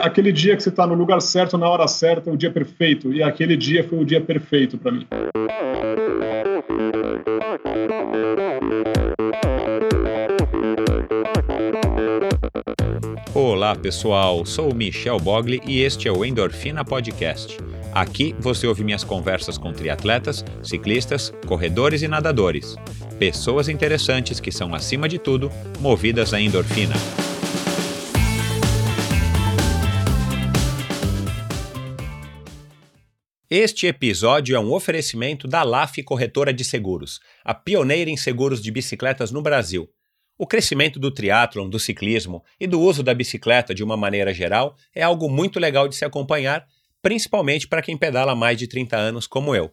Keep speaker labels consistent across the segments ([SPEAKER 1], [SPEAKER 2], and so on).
[SPEAKER 1] aquele dia que você está no lugar certo, na hora certa, o dia perfeito. E aquele dia foi o dia perfeito para mim.
[SPEAKER 2] Olá pessoal, sou Michel Bogli e este é o Endorfina Podcast. Aqui você ouve minhas conversas com triatletas, ciclistas, corredores e nadadores. Pessoas interessantes que são, acima de tudo, movidas à endorfina. Este episódio é um oferecimento da LAF Corretora de Seguros, a pioneira em seguros de bicicletas no Brasil. O crescimento do triatlon, do ciclismo e do uso da bicicleta de uma maneira geral é algo muito legal de se acompanhar, principalmente para quem pedala mais de 30 anos como eu.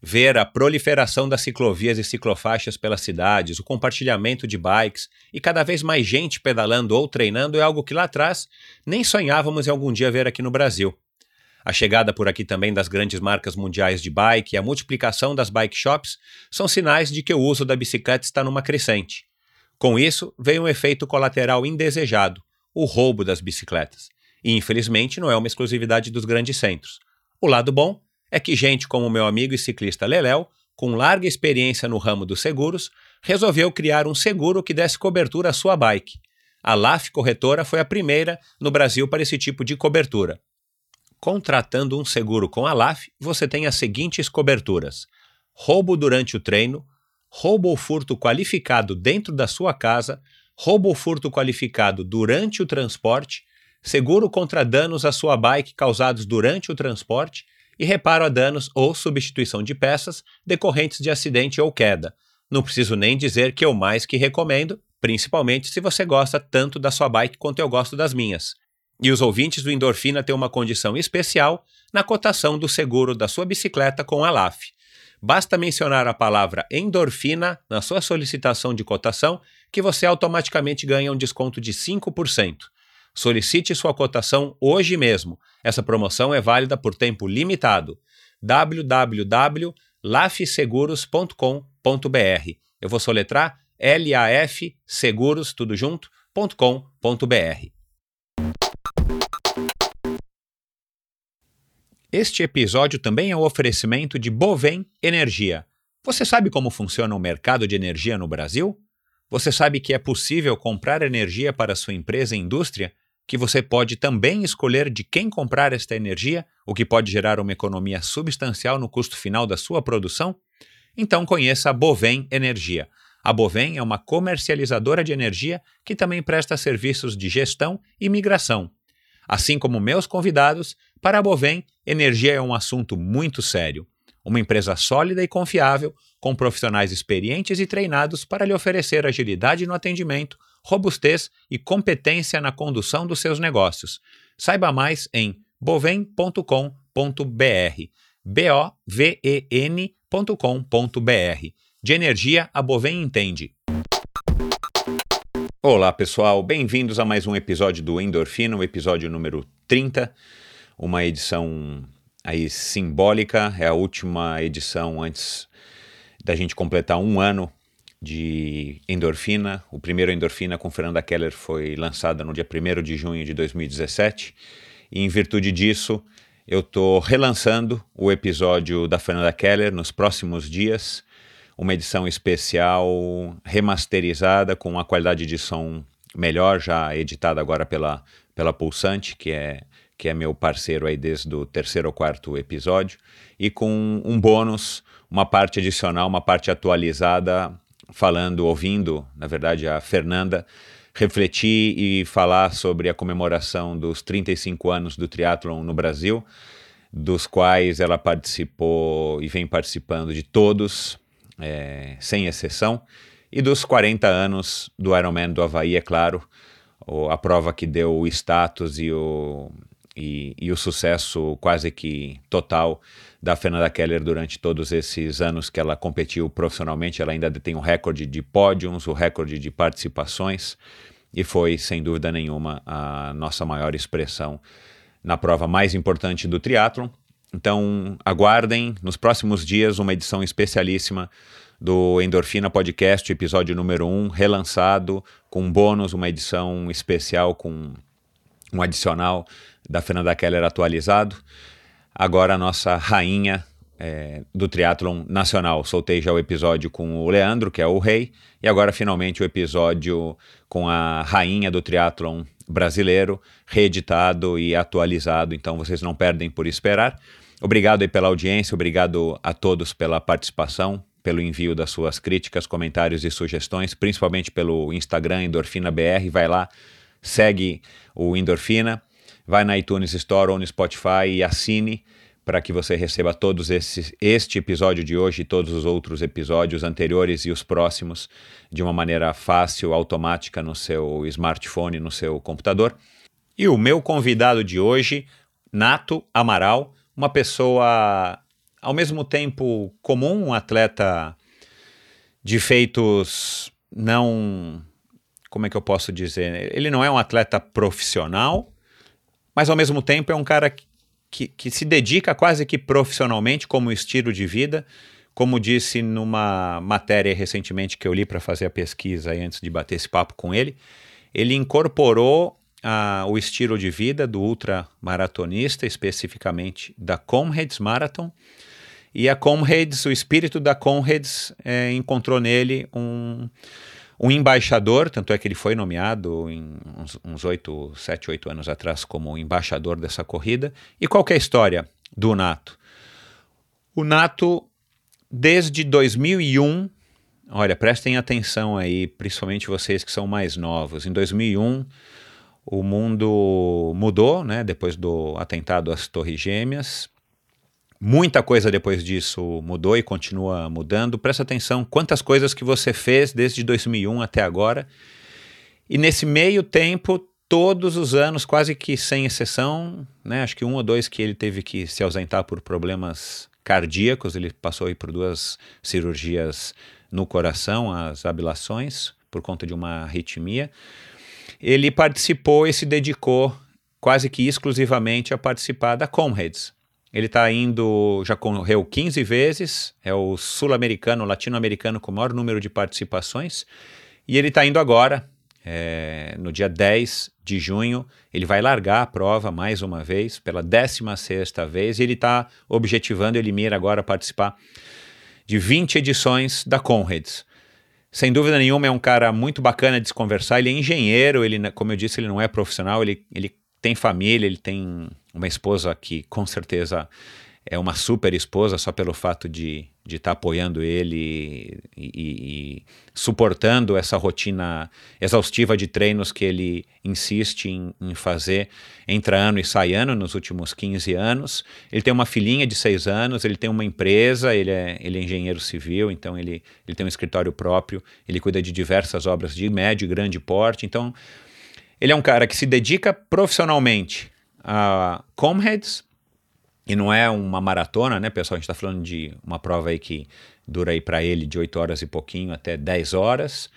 [SPEAKER 2] Ver a proliferação das ciclovias e ciclofaixas pelas cidades, o compartilhamento de bikes e cada vez mais gente pedalando ou treinando é algo que lá atrás nem sonhávamos em algum dia ver aqui no Brasil. A chegada por aqui também das grandes marcas mundiais de bike e a multiplicação das bike shops são sinais de que o uso da bicicleta está numa crescente. Com isso, veio um efeito colateral indesejado, o roubo das bicicletas. E infelizmente não é uma exclusividade dos grandes centros. O lado bom é que gente como meu amigo e ciclista Leléu, com larga experiência no ramo dos seguros, resolveu criar um seguro que desse cobertura à sua bike. A LAF Corretora foi a primeira no Brasil para esse tipo de cobertura. Contratando um seguro com a LAF, você tem as seguintes coberturas: roubo durante o treino, roubo ou furto qualificado dentro da sua casa, roubo ou furto qualificado durante o transporte, seguro contra danos à sua bike causados durante o transporte e reparo a danos ou substituição de peças decorrentes de acidente ou queda. Não preciso nem dizer que eu mais que recomendo, principalmente se você gosta tanto da sua bike quanto eu gosto das minhas. E os ouvintes do Endorfina têm uma condição especial na cotação do seguro da sua bicicleta com a LAF. Basta mencionar a palavra endorfina na sua solicitação de cotação que você automaticamente ganha um desconto de 5%. Solicite sua cotação hoje mesmo. Essa promoção é válida por tempo limitado. www.lafseguros.com.br. Eu vou soletrar L-A-F seguros, tudo junto, Este episódio também é um oferecimento de Bovem Energia. Você sabe como funciona o mercado de energia no Brasil? Você sabe que é possível comprar energia para sua empresa e indústria? Que você pode também escolher de quem comprar esta energia, o que pode gerar uma economia substancial no custo final da sua produção? Então conheça a Bovem Energia. A Bovem é uma comercializadora de energia que também presta serviços de gestão e migração. Assim como meus convidados, para a Bovem, energia é um assunto muito sério. Uma empresa sólida e confiável, com profissionais experientes e treinados para lhe oferecer agilidade no atendimento, robustez e competência na condução dos seus negócios. Saiba mais em bovem.com.br. B-O-V-E-N.com.br. De energia, a Bovem entende. Olá, pessoal. Bem-vindos a mais um episódio do Endorfina, o episódio número 30 uma edição aí simbólica, é a última edição antes da gente completar um ano de Endorfina. O primeiro Endorfina com Fernanda Keller foi lançado no dia 1 de junho de 2017 e em virtude disso eu estou relançando o episódio da Fernanda Keller nos próximos dias, uma edição especial remasterizada com uma qualidade de som melhor, já editada agora pela, pela Pulsante, que é que é meu parceiro aí desde o terceiro ou quarto episódio, e com um bônus, uma parte adicional, uma parte atualizada, falando, ouvindo, na verdade, a Fernanda refletir e falar sobre a comemoração dos 35 anos do triatlon no Brasil, dos quais ela participou e vem participando de todos, é, sem exceção, e dos 40 anos do Ironman do Havaí, é claro, a prova que deu o status e o, e, e, o sucesso quase que total da Fernanda Keller durante todos esses anos que ela competiu profissionalmente. Ela ainda tem o recorde de pódios, o recorde de participações e foi, sem dúvida nenhuma, a nossa maior expressão na prova mais importante do triatlon. Então, aguardem nos próximos dias uma edição especialíssima do Endorfina Podcast, episódio número 1, relançado, com bônus, uma edição especial com um adicional da Fernanda Keller atualizado. Agora a nossa rainha é, do triatlon nacional. Soltei já o episódio com o Leandro, que é o rei, e agora finalmente o episódio com a rainha do triatlon brasileiro, reeditado e atualizado, então vocês não perdem por esperar. Obrigado aí pela audiência, obrigado a todos pela participação, pelo envio das suas críticas, comentários e sugestões, principalmente pelo Instagram Endorfina BR, vai lá, segue o Endorfina, vai na iTunes Store ou no Spotify e assine para que você receba todos esses, este episódio de hoje e todos os outros episódios anteriores e os próximos de uma maneira fácil, automática no seu smartphone, no seu computador. E o meu convidado de hoje, Nato Amaral, uma pessoa ao mesmo tempo comum, um atleta de feitos não. Como é que eu posso dizer? Ele não é um atleta profissional, mas ao mesmo tempo é um cara que, que se dedica quase que profissionalmente como estilo de vida. Como disse numa matéria recentemente que eu li para fazer a pesquisa antes de bater esse papo com ele, ele incorporou ah, o estilo de vida do ultramaratonista, especificamente da Comrades Marathon. E a Comrades, o espírito da Comrades, é, encontrou nele um, um embaixador, tanto é que ele foi nomeado em uns oito, sete, oito anos atrás como embaixador dessa corrida. E qual é a história do Nato? O Nato, desde 2001, olha, prestem atenção aí, principalmente vocês que são mais novos. Em 2001, o mundo mudou, né, depois do atentado às Torres Gêmeas. Muita coisa depois disso mudou e continua mudando. Presta atenção quantas coisas que você fez desde 2001 até agora. E nesse meio tempo, todos os anos, quase que sem exceção, né, acho que um ou dois que ele teve que se ausentar por problemas cardíacos, ele passou aí por duas cirurgias no coração, as ablações, por conta de uma arritmia. Ele participou e se dedicou quase que exclusivamente a participar da Comrades, ele está indo, já correu 15 vezes, é o sul-americano, latino-americano com o maior número de participações. E ele está indo agora, é, no dia 10 de junho, ele vai largar a prova mais uma vez, pela 16 vez, e ele está objetivando, ele mira agora participar de 20 edições da Conrads. Sem dúvida nenhuma, é um cara muito bacana de se conversar. Ele é engenheiro, ele, como eu disse, ele não é profissional, ele, ele tem família, ele tem uma esposa que com certeza é uma super esposa só pelo fato de estar de tá apoiando ele e, e, e, suportando essa rotina exaustiva de treinos que ele insiste em, em, fazer entre ano e sai ano nos últimos 15 anos. Ele tem uma filhinha de 6 anos, ele tem uma empresa, ele é, ele é engenheiro civil, então ele, ele tem um escritório próprio, ele cuida de diversas obras de médio e grande porte, então ele é um cara que se dedica profissionalmente a Comrades, e não é uma maratona, né, pessoal? A gente está falando de uma prova aí que dura aí para ele de 8 horas e pouquinho até 10 horas.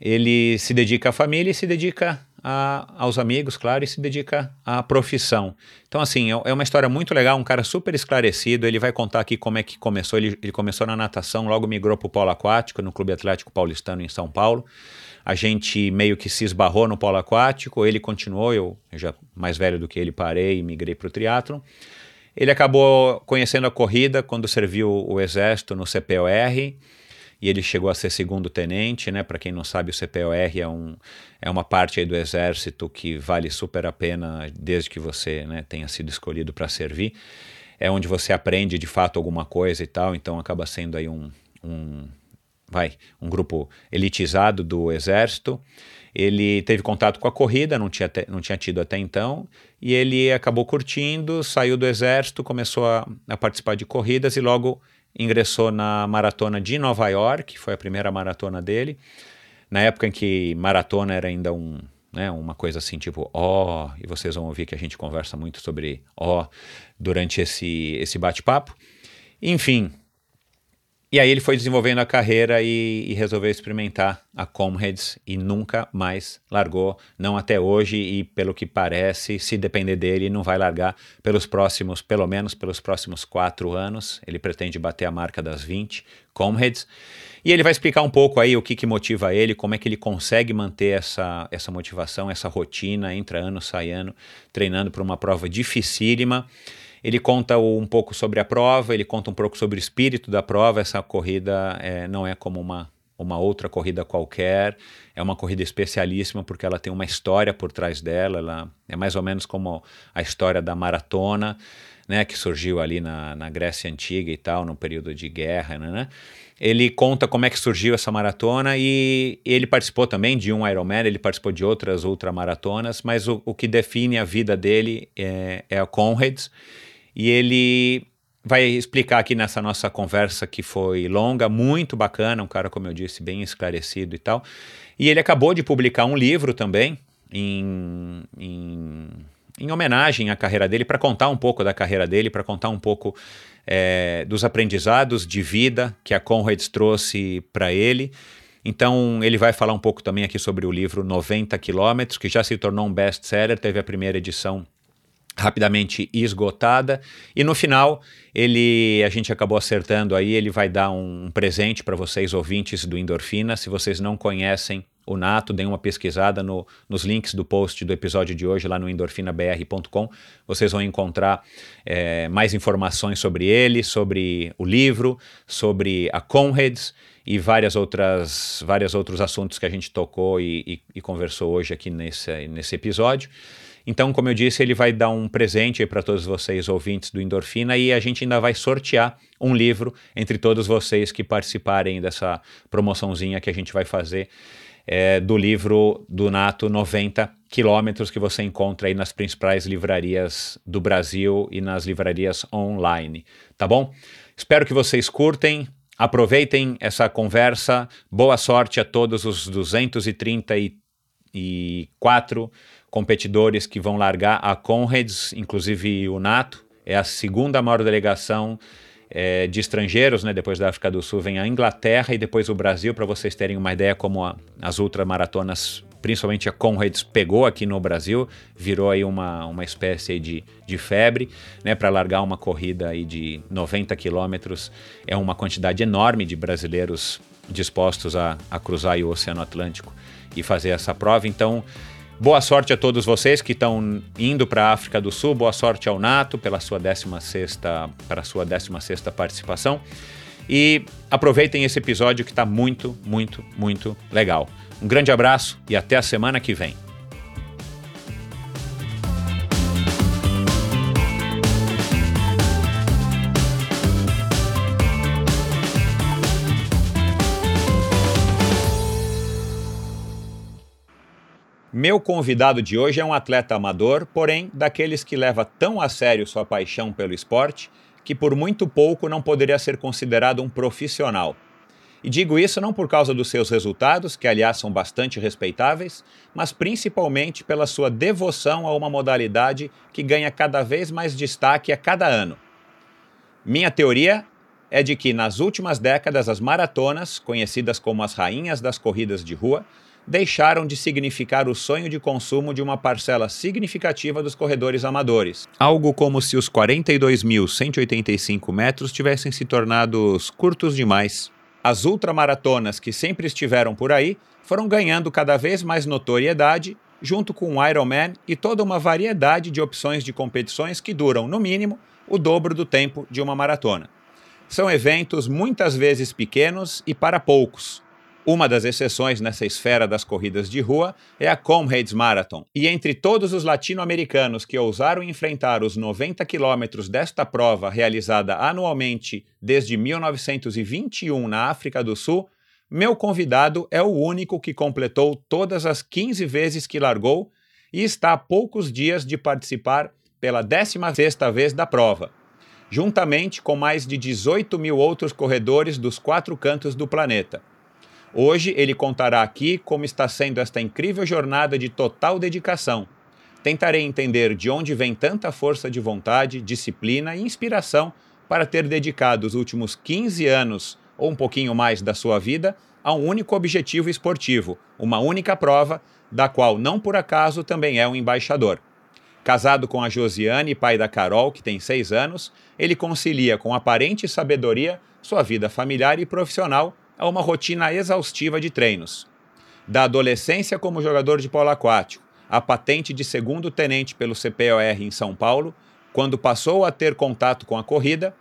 [SPEAKER 2] Ele se dedica à família e se dedica a, aos amigos, claro, e se dedica à profissão. Então, assim, é, é uma história muito legal, um cara super esclarecido. Ele vai contar aqui como é que começou. Ele, ele começou na natação, logo migrou para o polo aquático, no Clube Atlético Paulistano, em São Paulo a gente meio que se esbarrou no polo aquático, ele continuou, eu, eu já mais velho do que ele parei e migrei para o triatlon. Ele acabou conhecendo a corrida quando serviu o exército no CPOR e ele chegou a ser segundo tenente, né? Para quem não sabe, o CPOR é, um, é uma parte do exército que vale super a pena desde que você né, tenha sido escolhido para servir. É onde você aprende de fato alguma coisa e tal, então acaba sendo aí um, um vai, um grupo elitizado do exército. Ele teve contato com a corrida, não tinha, te, não tinha tido até então, e ele acabou curtindo, saiu do exército, começou a, a participar de corridas e logo ingressou na maratona de Nova York, foi a primeira maratona dele. Na época em que maratona era ainda um, né, uma coisa assim, tipo, ó, oh, e vocês vão ouvir que a gente conversa muito sobre ó oh, durante esse, esse bate-papo. Enfim, E aí ele foi desenvolvendo a carreira e, e, resolveu experimentar a Comrades e nunca mais largou, não até hoje e pelo que parece, se depender dele, não vai largar pelos próximos, pelo menos pelos próximos quatro anos. Ele pretende bater a marca das 20 Comrades. E ele vai explicar um pouco aí o que, que motiva ele, como é que ele consegue manter essa, essa motivação, essa rotina, entra ano, sai ano, treinando para uma prova dificílima. Ele conta um pouco sobre a prova, ele conta um pouco sobre o espírito da prova. Essa corrida é, não é como uma, uma outra corrida qualquer, é uma corrida especialíssima porque ela tem uma história por trás dela. Ela é mais ou menos como a história da maratona, né, que surgiu ali na, na Grécia Antiga e tal, no período de guerra, né? né? Ele conta como é que surgiu essa maratona e ele participou também de um Ironman, ele participou de outras ultramaratonas, mas o, o que define a vida dele é, é a Conrads e ele vai explicar aqui nessa nossa conversa que foi longa, muito bacana, um cara, como eu disse, bem esclarecido e tal. E ele acabou de publicar um livro também, em, em, em homenagem à carreira dele, para contar um pouco da carreira dele, para contar um pouco é, dos aprendizados de vida que a Conrads trouxe para ele. Então, ele vai falar um pouco também aqui sobre o livro 90 Quilômetros, que já se tornou um best-seller, teve a primeira edição rapidamente esgotada e no final ele a gente acabou acertando aí ele vai dar um presente para vocês ouvintes do Endorfina se vocês não conhecem o Nato, deem uma pesquisada no, nos links do post do episódio de hoje lá no endorfinabr.com. Vocês vão encontrar é, mais informações sobre ele, sobre o livro, sobre a Conrads e várias outras, vários outros assuntos que a gente tocou e, e, e conversou hoje aqui nesse, nesse episódio. Então, como eu disse, ele vai dar um presente para todos vocês, ouvintes do Endorfina, e a gente ainda vai sortear um livro entre todos vocês que participarem dessa promoçãozinha que a gente vai fazer é, do livro do Nato 90 quilômetros que você encontra aí nas principais livrarias do Brasil e nas livrarias online, tá bom? Espero que vocês curtem, aproveitem essa conversa, boa sorte a todos os 234 competidores que vão largar a Conrads, inclusive o NATO, é a segunda maior delegação é, de estrangeiros, né? Depois da África do Sul vem a Inglaterra e depois o Brasil, para vocês terem uma ideia como a, as ultramaratonas, principalmente a Conrads, pegou aqui no Brasil, virou aí uma, uma espécie de, de febre, né? Para largar uma corrida aí de 90 quilômetros, é uma quantidade enorme de brasileiros dispostos a, a cruzar o Oceano Atlântico e fazer essa prova, então Boa sorte a todos vocês que estão indo para a África do Sul. Boa sorte ao Nato pela sua 16 para sua 16 participação. E aproveitem esse episódio que está muito, muito, muito legal. Um grande abraço e até a semana que vem. Meu convidado de hoje é um atleta amador, porém daqueles que leva tão a sério sua paixão pelo esporte que por muito pouco não poderia ser considerado um profissional. E digo isso não por causa dos seus resultados, que aliás são bastante respeitáveis, mas principalmente pela sua devoção a uma modalidade que ganha cada vez mais destaque a cada ano. Minha teoria é de que nas últimas décadas as maratonas, conhecidas como as rainhas das corridas de rua, deixaram de significar o sonho de consumo de uma parcela significativa dos corredores amadores. Algo como se os 42.185 metros tivessem se tornado curtos demais. As ultramaratonas que sempre estiveram por aí foram ganhando cada vez mais notoriedade, junto com o Ironman e toda uma variedade de opções de competições que duram, no mínimo, o dobro do tempo de uma maratona. São eventos muitas vezes pequenos e para poucos, uma das exceções nessa esfera das corridas de rua é a Comrades Marathon. E entre todos os latino-americanos que ousaram enfrentar os 90 quilômetros desta prova realizada anualmente desde 1921 na África do Sul, meu convidado é o único que completou todas as 15 vezes que largou e está a poucos dias de participar pela 16ª vez da prova, juntamente com mais de 18 mil outros corredores dos quatro cantos do planeta. Hoje ele contará aqui como está sendo esta incrível jornada de total dedicação. Tentarei entender de onde vem tanta força de vontade, disciplina e inspiração para ter dedicado os últimos 15 anos ou um pouquinho mais da sua vida a um único objetivo esportivo, uma única prova, da qual não por acaso também é um embaixador. Casado com a Josiane, pai da Carol, que tem seis anos, ele concilia com aparente sabedoria sua vida familiar e profissional a uma rotina exaustiva de treinos. Da adolescência como jogador de polo aquático, a patente de segundo tenente pelo CPOR em São Paulo, quando passou a ter contato com a corrida,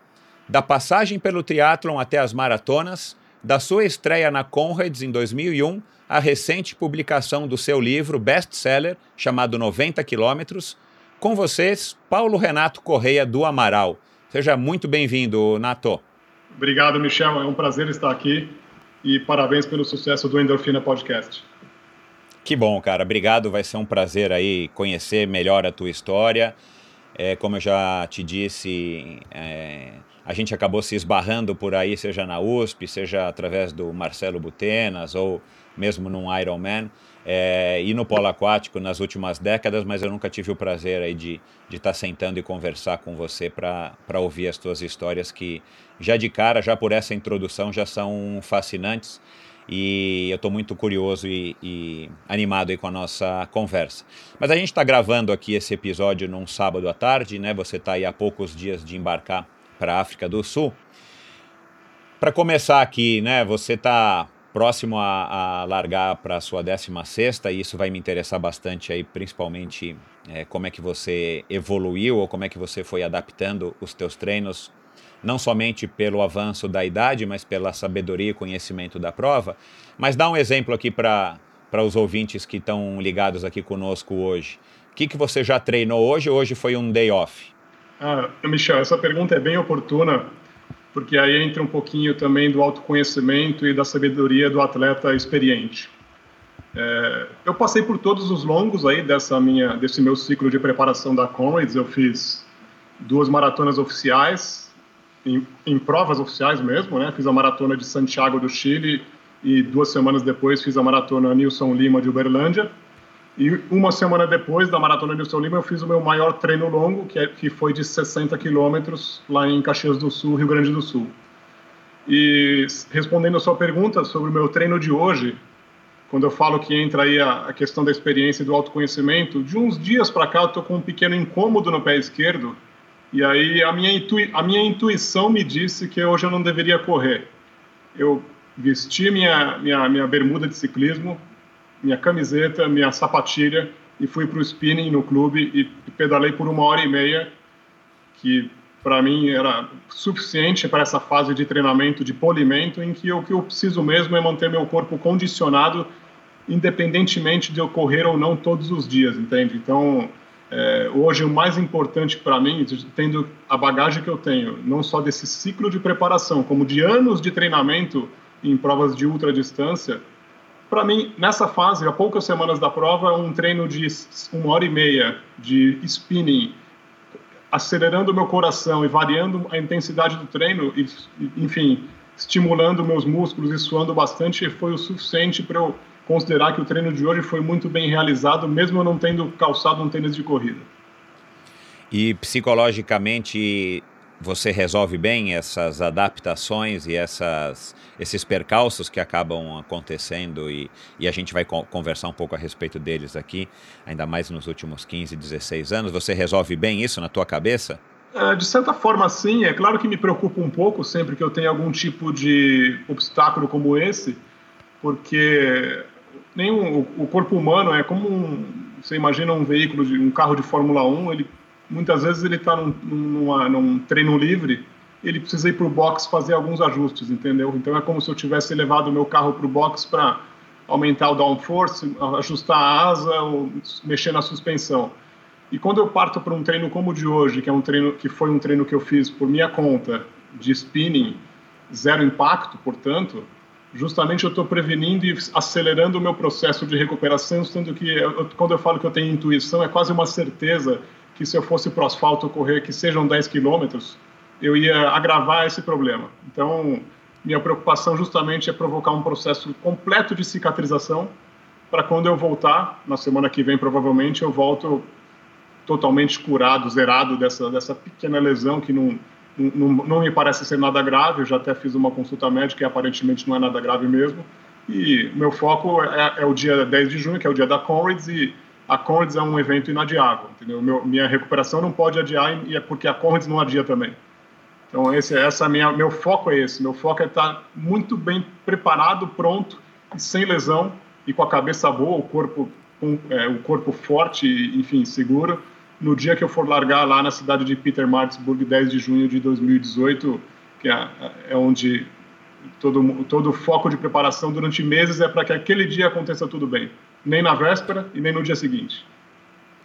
[SPEAKER 2] da passagem pelo triatlon até as maratonas, da sua estreia na Conrads em 2001, a recente publicação do seu livro best-seller chamado 90 Quilômetros, com vocês, Paulo Renato Correia do Amaral. Seja muito bem-vindo, Nato.
[SPEAKER 1] Obrigado, Michel. É um prazer estar aqui e parabéns pelo sucesso do Endorfina Podcast.
[SPEAKER 2] Que bom, cara. Obrigado. Vai ser um prazer aí conhecer melhor a tua história. É, como eu já te disse, é, a gente acabou se esbarrando por aí, seja na USP, seja através do Marcelo Butenas ou mesmo num Ironman. É, e no polo aquático nas últimas décadas, mas eu nunca tive o prazer aí de estar tá sentando e conversar com você para ouvir as tuas histórias que já de cara, já por essa introdução, já são fascinantes e eu estou muito curioso e, e, animado aí com a nossa conversa. Mas a gente está gravando aqui esse episódio num sábado à tarde, né? Você está aí há poucos dias de embarcar para a África do Sul. Para começar aqui, né? Você está próximo a, a largar para a sua 16 e isso vai me interessar bastante aí, principalmente é, como é que você evoluiu ou como é que você foi adaptando os teus treinos não somente pelo avanço da idade, mas pela sabedoria e conhecimento da prova. Mas dá um exemplo aqui para os ouvintes que estão ligados aqui conosco hoje. O que, que você já treinou hoje? Hoje foi um day off?
[SPEAKER 1] Ah, Michel, essa pergunta é bem oportuna, porque aí entra um pouquinho também do autoconhecimento e da sabedoria do atleta experiente. É, eu passei por todos os longos aí dessa minha, desse meu ciclo de preparação da Comrades. Eu fiz duas maratonas oficiais, em, em, provas oficiais mesmo, né? Fiz a maratona de Santiago do Chile e duas semanas depois fiz a maratona Nilson Lima de Uberlândia. E uma semana depois da maratona Nilson Lima eu fiz o meu maior treino longo, que, é, que foi de 60 quilômetros lá em Caxias do Sul, Rio Grande do Sul. E respondendo a sua pergunta sobre o meu treino de hoje, quando eu falo que entra aí a, a questão da experiência e do autoconhecimento, de uns dias para cá eu tô com um pequeno incômodo no pé esquerdo e aí a minha, intui a minha intuição me disse que hoje eu não deveria correr. Eu vesti minha, minha, minha bermuda de ciclismo, minha camiseta, minha sapatilha e fui para o spinning no clube e pedalei por uma hora e meia, que para mim era suficiente para essa fase de treinamento, de polimento, em que o que eu preciso mesmo é manter meu corpo condicionado, independentemente de eu correr ou não todos os dias, entende? Então, é, hoje, o mais importante para mim, tendo a bagagem que eu tenho, não só desse ciclo de preparação, como de anos de treinamento em provas de ultra distância, para mim, nessa fase, há poucas semanas da prova, um treino de uma hora e meia de spinning, acelerando o meu coração e variando a intensidade do treino, e, enfim, estimulando meus músculos e suando bastante, foi o suficiente para eu considerar que o treino de hoje foi muito bem realizado, mesmo não tendo calçado um tênis de corrida.
[SPEAKER 2] E psicologicamente você resolve bem essas adaptações e essas, esses percalços que acabam acontecendo e, e a gente vai co conversar um pouco a respeito deles aqui, ainda mais nos últimos 15, 16 anos. Você resolve bem isso na tua cabeça?
[SPEAKER 1] É, de certa forma, sim. É claro que me preocupa um pouco sempre que eu tenho algum tipo de obstáculo como esse, porque nenhum, o, corpo humano é como um, você imagina um veículo, de, um carro de Fórmula 1, ele, muitas vezes ele está num, num treino livre, ele precisa ir para o box fazer alguns ajustes, entendeu? Então é como se eu tivesse levado o meu carro para o box para aumentar o downforce, ajustar a asa ou mexer na suspensão. E quando eu parto para um treino como o de hoje, que é um treino que foi um treino que eu fiz por minha conta de spinning, zero impacto, portanto, justamente eu estou prevenindo e acelerando o meu processo de recuperação, sendo que eu, quando eu falo que eu tenho intuição, é quase uma certeza que se eu fosse para o asfalto correr que sejam 10 quilômetros, eu ia agravar esse problema. Então, minha preocupação justamente é provocar um processo completo de cicatrização para quando eu voltar, na semana que vem provavelmente, eu volto totalmente curado, zerado dessa, dessa pequena lesão que não, não, não me parece ser nada grave, eu já até fiz uma consulta médica e aparentemente não é nada grave mesmo. E meu foco é, é o dia 10 de junho, que é o dia da Conrads, e a Conrads é um evento inadiável, entendeu? Meu, minha recuperação não pode adiar e é porque a Conrads não adia também. Então esse, essa é minha, meu foco é esse, meu foco é estar muito bem preparado, pronto, sem lesão e com a cabeça boa, o corpo, um, é, o corpo forte, enfim, seguro, no dia que eu for largar lá na cidade de Petermaritzburg, 10 de junho de 2018, que é, é onde todo, todo o foco de preparação durante meses é para que aquele dia aconteça tudo bem, nem na véspera e nem no dia seguinte.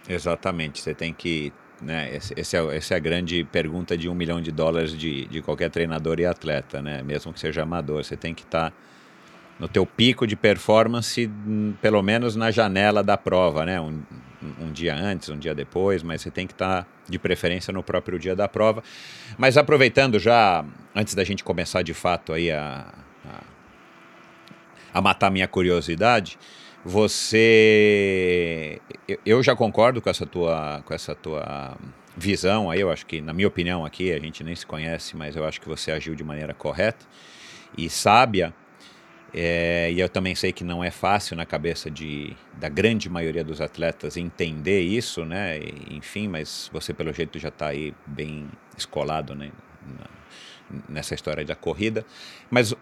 [SPEAKER 2] Exatamente, você tem que. Né, esse, é, essa é a grande pergunta de um milhão de dólares de, de qualquer treinador e atleta, né? mesmo que seja amador. Você tem que estar tá no teu pico de performance, pelo menos na janela da prova, né? Um, um dia antes, um dia depois, mas você tem que estar tá, de preferência no próprio dia da prova. Mas aproveitando já, antes da gente começar de fato aí a, a, a matar minha curiosidade, você, eu já concordo com essa tua, com essa tua visão aí. Eu acho que, na minha opinião aqui, a gente nem se conhece, mas eu acho que você agiu de maneira correta e sábia é, e eu também sei que não é fácil na cabeça de, da grande maioria dos atletas entender isso, né? Enfim, mas você pelo jeito já está aí bem escolado, né? Nessa história da corrida. Mas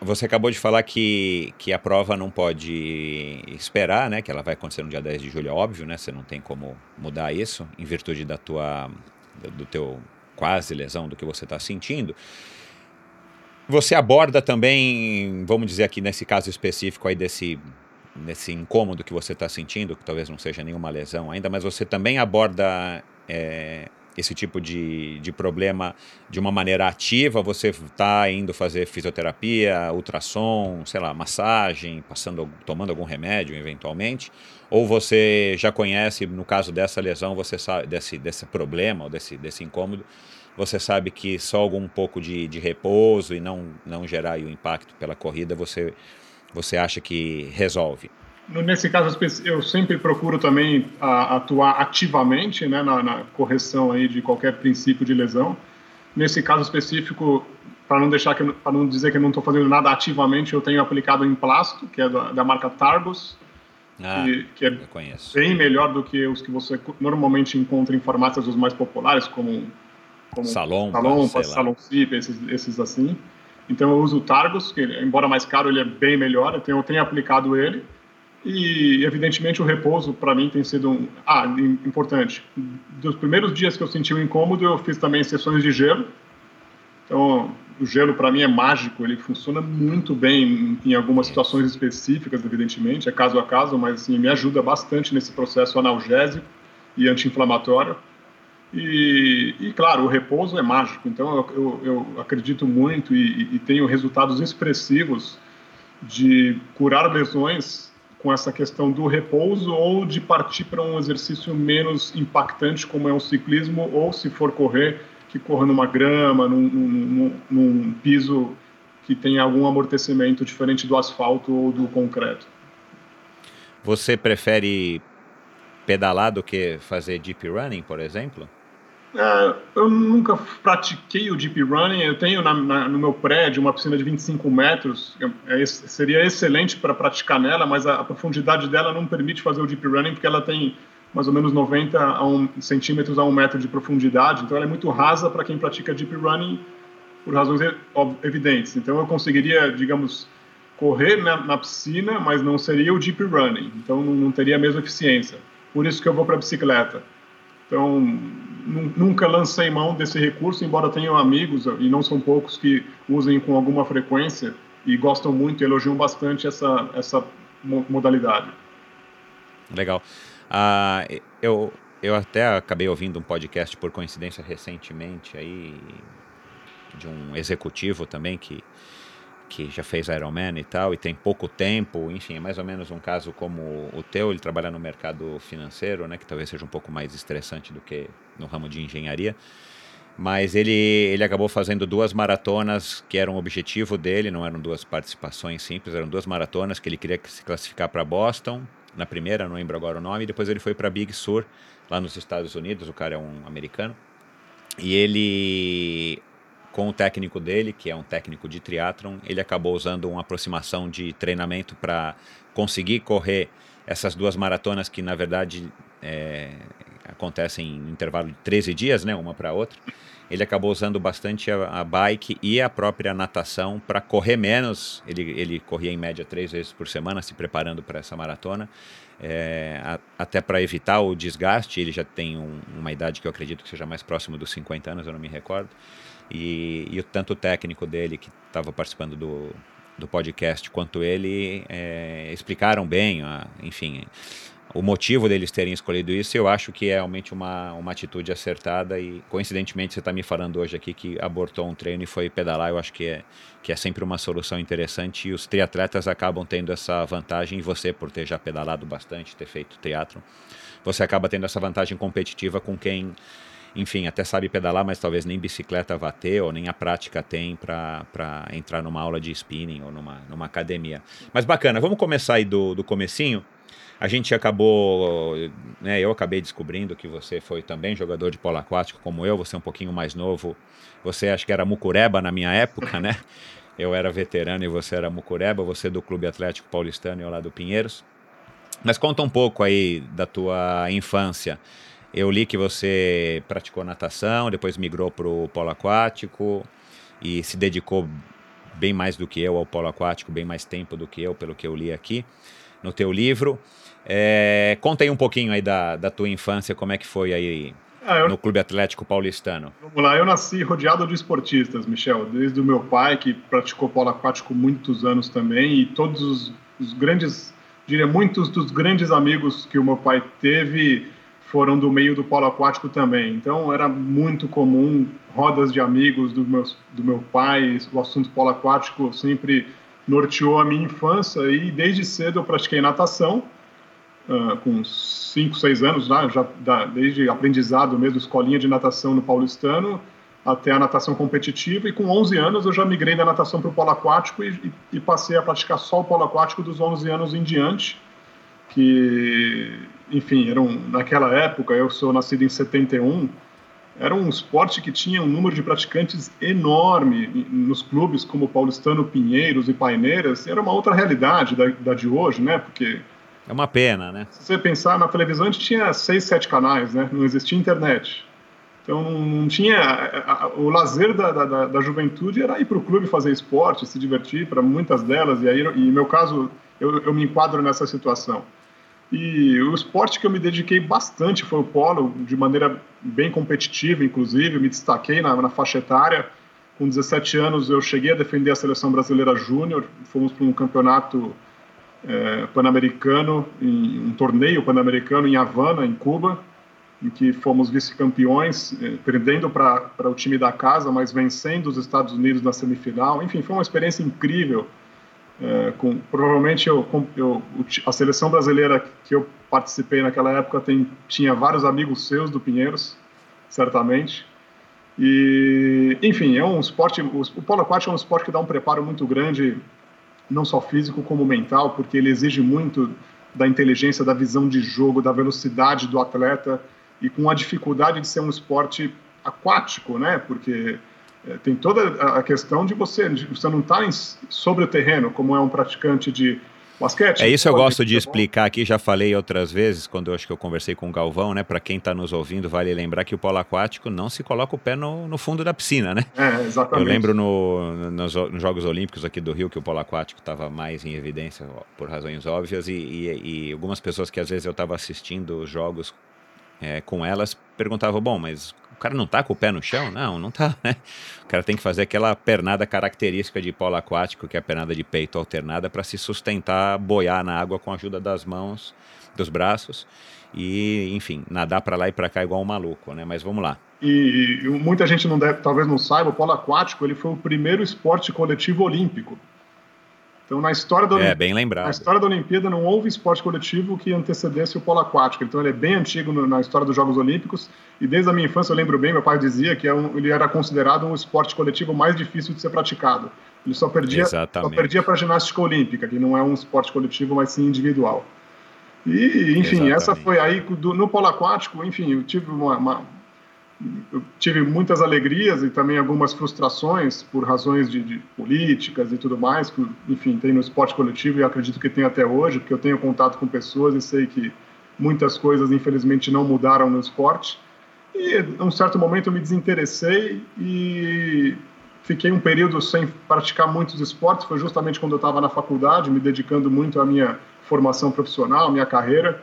[SPEAKER 2] você acabou de falar que, que a prova não pode esperar, né? Que ela vai acontecer no dia 10 de julho, é óbvio, né? Você não tem como mudar isso em virtude da tua, do teu quase lesão, do que você está sentindo. Você aborda também, vamos dizer aqui nesse caso específico aí desse, desse incômodo que você está sentindo, que talvez não seja nenhuma lesão ainda, mas você também aborda é, esse tipo de, de problema de uma maneira ativa? Você está indo fazer fisioterapia, ultrassom, sei lá, massagem, passando, tomando algum remédio eventualmente? Ou você já conhece, no caso dessa lesão, você sabe desse, desse problema ou desse, desse incômodo, você sabe que só algum pouco de, de repouso e não, não gerar o impacto pela corrida, você, você acha que resolve?
[SPEAKER 1] Nesse caso, eu sempre procuro também atuar ativamente né, na, na, correção aí de qualquer princípio de lesão. Nesse caso específico, para não deixar para não dizer que eu não estou fazendo nada ativamente, eu tenho aplicado em plástico, que é da, da marca Tarbos,
[SPEAKER 2] ah,
[SPEAKER 1] que, que, é bem melhor do que os que você normalmente encontra em farmácias os mais populares, como como
[SPEAKER 2] Salom,
[SPEAKER 1] Salom, Salom Cip, esses, esses assim. Então eu uso o Targus, que embora mais caro, ele é bem melhor, eu tenho, eu tenho aplicado ele. E, evidentemente, o repouso para mim tem sido um, ah, importante. Dos primeiros dias que eu senti o um incômodo, eu fiz também sessões de gelo. Então, o gelo para mim é mágico, ele funciona muito bem em, em algumas situações específicas, evidentemente, é caso a caso, mas assim, me ajuda bastante nesse processo analgésico e anti-inflamatório. E, e, claro, o repouso é mágico, então eu, eu, acredito muito e, e, tenho resultados expressivos de curar lesões com essa questão do repouso ou de partir para um exercício menos impactante, como é o ciclismo, ou se for correr, que corra numa grama, num, num, num piso que tem algum amortecimento diferente do asfalto ou do concreto.
[SPEAKER 2] Você prefere pedalar do que fazer deep running, por exemplo?
[SPEAKER 1] É, eu nunca pratiquei o deep running. Eu tenho na, na, no meu prédio uma piscina de 25 metros. É, seria excelente para praticar nela, mas a, a, profundidade dela não permite fazer o deep running porque ela tem mais ou menos 90 a um, centímetros a um metro de profundidade. Então ela é muito rasa para quem pratica deep running por razões evidentes. Então eu conseguiria, digamos, correr na, na piscina, mas não seria o deep running. Então não, não teria a mesma eficiência. Por isso que eu vou para a bicicleta. Então, nunca lancei mão desse recurso, embora tenha amigos, e não são poucos, que usem com alguma frequência e gostam muito elogiam bastante essa, essa modalidade.
[SPEAKER 2] Legal. Uh, eu, eu até acabei ouvindo um podcast, por coincidência, recentemente, aí, de um executivo também que que já fez Ironman e tal, e tem pouco tempo, enfim, é mais ou menos um caso como o teu, ele trabalha no mercado financeiro, né, que talvez seja um pouco mais estressante do que no ramo de engenharia, mas ele, ele acabou fazendo duas maratonas que eram o objetivo dele, não eram duas participações simples, eram duas maratonas que ele queria se classificar para Boston, na primeira, não lembro agora o nome, e depois ele foi para Big Sur, lá nos Estados Unidos, o cara é um americano, e ele com o técnico dele, que é um técnico de triatlon, ele acabou usando uma aproximação de treinamento para conseguir correr essas duas maratonas que na verdade é, acontecem em intervalo de 13 dias, né, uma para outra. Ele acabou usando bastante a, a bike e a própria natação para correr menos. Ele, ele corria em média três vezes por semana, se preparando para essa maratona, é, a, até para evitar o desgaste. Ele já tem um, uma idade que eu acredito que seja mais próximo dos 50 anos, eu não me recordo. E, e tanto o técnico dele, que estava participando do, do podcast, quanto ele, é, explicaram bem, enfim, o motivo deles terem escolhido isso, eu acho que é realmente uma, uma atitude acertada e coincidentemente você está me falando hoje aqui que abortou um treino e foi pedalar, eu acho que é, que é sempre uma solução interessante e os triatletas acabam tendo essa vantagem e você por ter já pedalado bastante, ter feito teatro, você acaba tendo essa vantagem competitiva com quem enfim, até sabe pedalar, mas talvez nem bicicleta vá ter ou nem a prática tem para entrar numa aula de spinning ou numa, numa academia. Mas bacana, vamos começar aí do, do comecinho. A gente acabou, né, eu acabei descobrindo que você foi também jogador de polo aquático como eu, você é um pouquinho mais novo. Você acho que era mucureba na minha época, né? Eu era veterano e você era mucureba, você do Clube Atlético Paulistano e eu lá do Pinheiros. Mas conta um pouco aí da tua infância. Eu li que você praticou natação, depois migrou para o polo aquático e se dedicou bem mais do que eu ao polo aquático, bem mais tempo do que eu, pelo que eu li aqui no teu livro. É, conta aí um pouquinho aí da, da tua infância, como é que foi aí ah, eu... no Clube Atlético Paulistano.
[SPEAKER 1] Vamos lá, eu nasci rodeado de esportistas, Michel, desde o meu pai, que praticou polo aquático muitos anos também, e todos os, os grandes, diria, muitos dos grandes amigos que o meu pai teve foram do meio do polo aquático também. Então era muito comum rodas de amigos do meu, do meu pai, o assunto polo aquático sempre norteou a minha infância e desde cedo eu pratiquei natação, uh, com 5, 6 anos, lá, já da, desde aprendizado mesmo, escolinha de natação no paulistano, até a natação competitiva, e com 11 anos eu já migrei da natação para o polo aquático e, e, e, passei a praticar só o polo aquático dos 11 anos em diante, que, enfim, eram, naquela época, eu sou nascido em 71, era um esporte que tinha um número de praticantes enorme nos clubes como Paulistano, Pinheiros e Paineiras. Era uma outra realidade da, da de hoje, né? Porque
[SPEAKER 2] é uma pena, né?
[SPEAKER 1] Se você pensar na televisão, a gente tinha seis, sete canais, né? Não existia internet. Então não tinha o lazer da, da, da juventude era ir para o clube fazer esporte, se divertir para muitas delas e aí, e meu caso eu, eu me enquadro nessa situação. E o esporte que eu me dediquei bastante foi o polo, de maneira bem competitiva, inclusive. me destaquei na, na faixa etária. Com 17 anos, eu cheguei a defender a seleção brasileira júnior. Fomos para um campeonato é, pan-americano, um torneio pan-americano em Havana, em Cuba, em que fomos vice-campeões, é, perdendo para o time da casa, mas vencendo os Estados Unidos na semifinal. Enfim, foi uma experiência incrível é, com, provavelmente eu, eu, a seleção brasileira que eu participei naquela época tem, tinha vários amigos seus do Pinheiros, certamente. E, enfim, é um esporte. O, o polo aquático é um esporte que dá um preparo muito grande, não só físico como mental, porque ele exige muito da inteligência, da visão de jogo, da velocidade do atleta e com a dificuldade de ser um esporte aquático, né? Porque é, tem toda a questão de você, de você não estar tá sobre o terreno, como é um praticante de basquete.
[SPEAKER 2] É isso eu gosto de explicar aqui, já falei outras vezes, quando eu acho que eu conversei com o Galvão, né? Para quem está nos ouvindo, vale lembrar que o polo aquático não se coloca o pé no, no fundo da piscina, né?
[SPEAKER 1] É, exatamente.
[SPEAKER 2] Eu lembro no, nos, nos, Jogos Olímpicos aqui do Rio que o polo aquático estava mais em evidência por razões óbvias e, e, e algumas pessoas que às vezes eu estava assistindo os jogos é, com elas perguntavam, bom, mas cara não tá com o pé no chão? Não, não tá, né? O cara tem que fazer aquela pernada característica de polo aquático, que é a pernada de peito alternada, para se sustentar, boiar na água com a ajuda das mãos, dos braços e, enfim, nadar para lá e para cá igual um maluco, né? Mas vamos lá.
[SPEAKER 1] E, e muita gente não deve, talvez não saiba, o polo aquático ele foi o primeiro esporte coletivo olímpico. Então, na história da,
[SPEAKER 2] é,
[SPEAKER 1] na história da Olimpíada, não houve esporte coletivo que antecedesse o polo aquático. Então, ele é bem antigo na história dos Jogos Olímpicos. E desde a minha infância, eu lembro bem, meu pai dizia que é um, ele era considerado um esporte coletivo mais difícil de ser praticado. Ele só perdia, só perdia para a ginástica olímpica, que não é um esporte coletivo, mas sim individual. E, enfim, Exatamente. essa foi aí, do, no polo aquático, enfim, eu tive uma, uma eu tive muitas alegrias e também algumas frustrações por razões de, de, políticas e tudo mais, que, enfim, tem no esporte coletivo e acredito que tem até hoje, porque eu tenho contato com pessoas e sei que muitas coisas, infelizmente, não mudaram no esporte. E, em um certo momento, eu me desinteressei e fiquei um período sem praticar muitos esportes. Foi justamente quando eu estava na faculdade, me dedicando muito à minha formação profissional, à minha carreira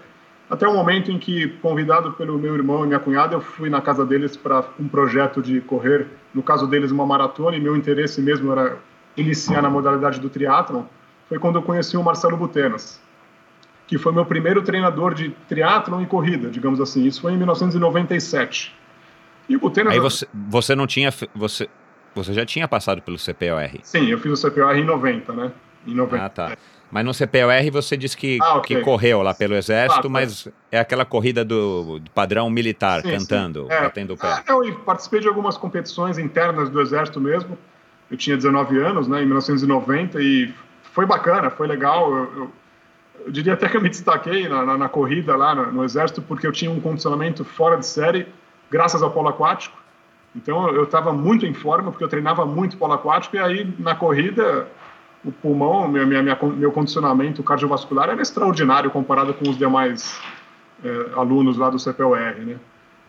[SPEAKER 1] até o momento em que, convidado pelo meu irmão e minha cunhada, eu fui na casa deles para um projeto de correr, no caso deles, uma maratona, e meu interesse mesmo era iniciar na modalidade do triatlon, foi quando eu conheci o Marcelo Butenas, que foi meu primeiro treinador de triatlon e corrida, digamos assim. Isso foi em 1997.
[SPEAKER 2] E o Butenas... Aí você, você não tinha... Você, você já tinha passado pelo CPOR?
[SPEAKER 1] Sim, eu fiz o CPOR em 90, né? Em 90.
[SPEAKER 2] Ah, tá. Mas no CPOR você disse que, ah, okay. que correu lá pelo Exército, ah, mas é aquela corrida do, do padrão militar, sim, cantando, sim. É. batendo o pé. Ah,
[SPEAKER 1] não, e participei de algumas competições internas do Exército mesmo. Eu tinha 19 anos, né, em 1990, e foi bacana, foi legal. Eu, eu, eu diria até que eu me destaquei na, na, na corrida lá no, no, Exército, porque eu tinha um condicionamento fora de série, graças ao polo aquático. Então eu estava muito em forma, porque eu treinava muito polo aquático, e aí na corrida o pulmão, minha, minha, minha, meu condicionamento cardiovascular era extraordinário comparado com os demais é, alunos lá do CPOR, né?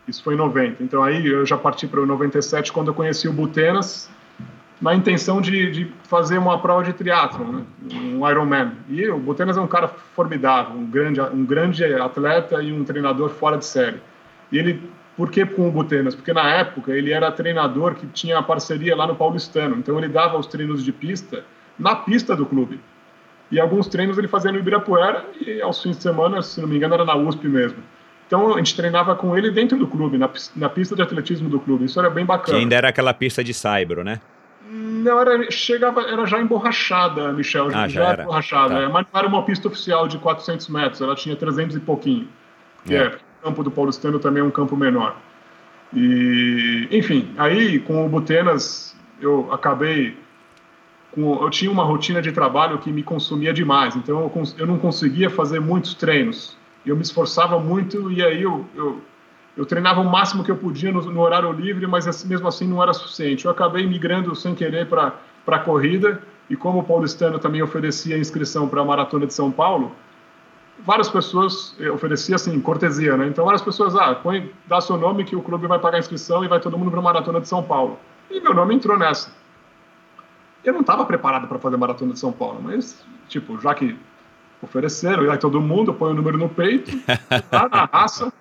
[SPEAKER 1] Isso foi em 90. Então aí eu já parti para o 97 quando eu conheci o Butenas na intenção de, de fazer uma prova de triatlon, né? um Ironman. E o Butenas é um cara formidável, um grande, um grande atleta e um treinador fora de série. E ele, por que com o Butenas? Porque na época ele era treinador que tinha parceria lá no Paulistano. Então ele dava os treinos de pista na pista do clube. E alguns treinos ele fazia no Ibirapuera e aos fins de semana, se não me engano, era na USP mesmo. Então a gente treinava com ele dentro do clube, na, na pista de atletismo do clube. Isso era bem bacana.
[SPEAKER 2] Que ainda era aquela pista de saibro, né?
[SPEAKER 1] Não, era, chegava, era já emborrachada, Michel. Ah, já, já era emborrachada. Tá. Mas não era uma pista oficial de 400 metros, ela tinha 300 e pouquinho. Que é. é o campo do Paulistano também é um campo menor. E, enfim, aí com o Butenas eu acabei eu tinha uma rotina de trabalho que me consumia demais, então eu, eu não conseguia fazer muitos treinos. Eu me esforçava muito e aí eu, eu, eu treinava o máximo que eu podia no, no, horário livre, mas assim, mesmo assim não era suficiente. Eu acabei migrando sem querer para a corrida e como o paulistano também oferecia inscrição para a Maratona de São Paulo, várias pessoas eh, oferecia assim, cortesia, né? Então várias pessoas, ah, põe, dá seu nome que o clube vai pagar a inscrição e vai todo mundo para a Maratona de São Paulo. E meu nome entrou nessa eu não estava preparado para fazer maratona de São Paulo, mas, tipo, já que ofereceram, e aí todo mundo põe o número no peito, tá na raça.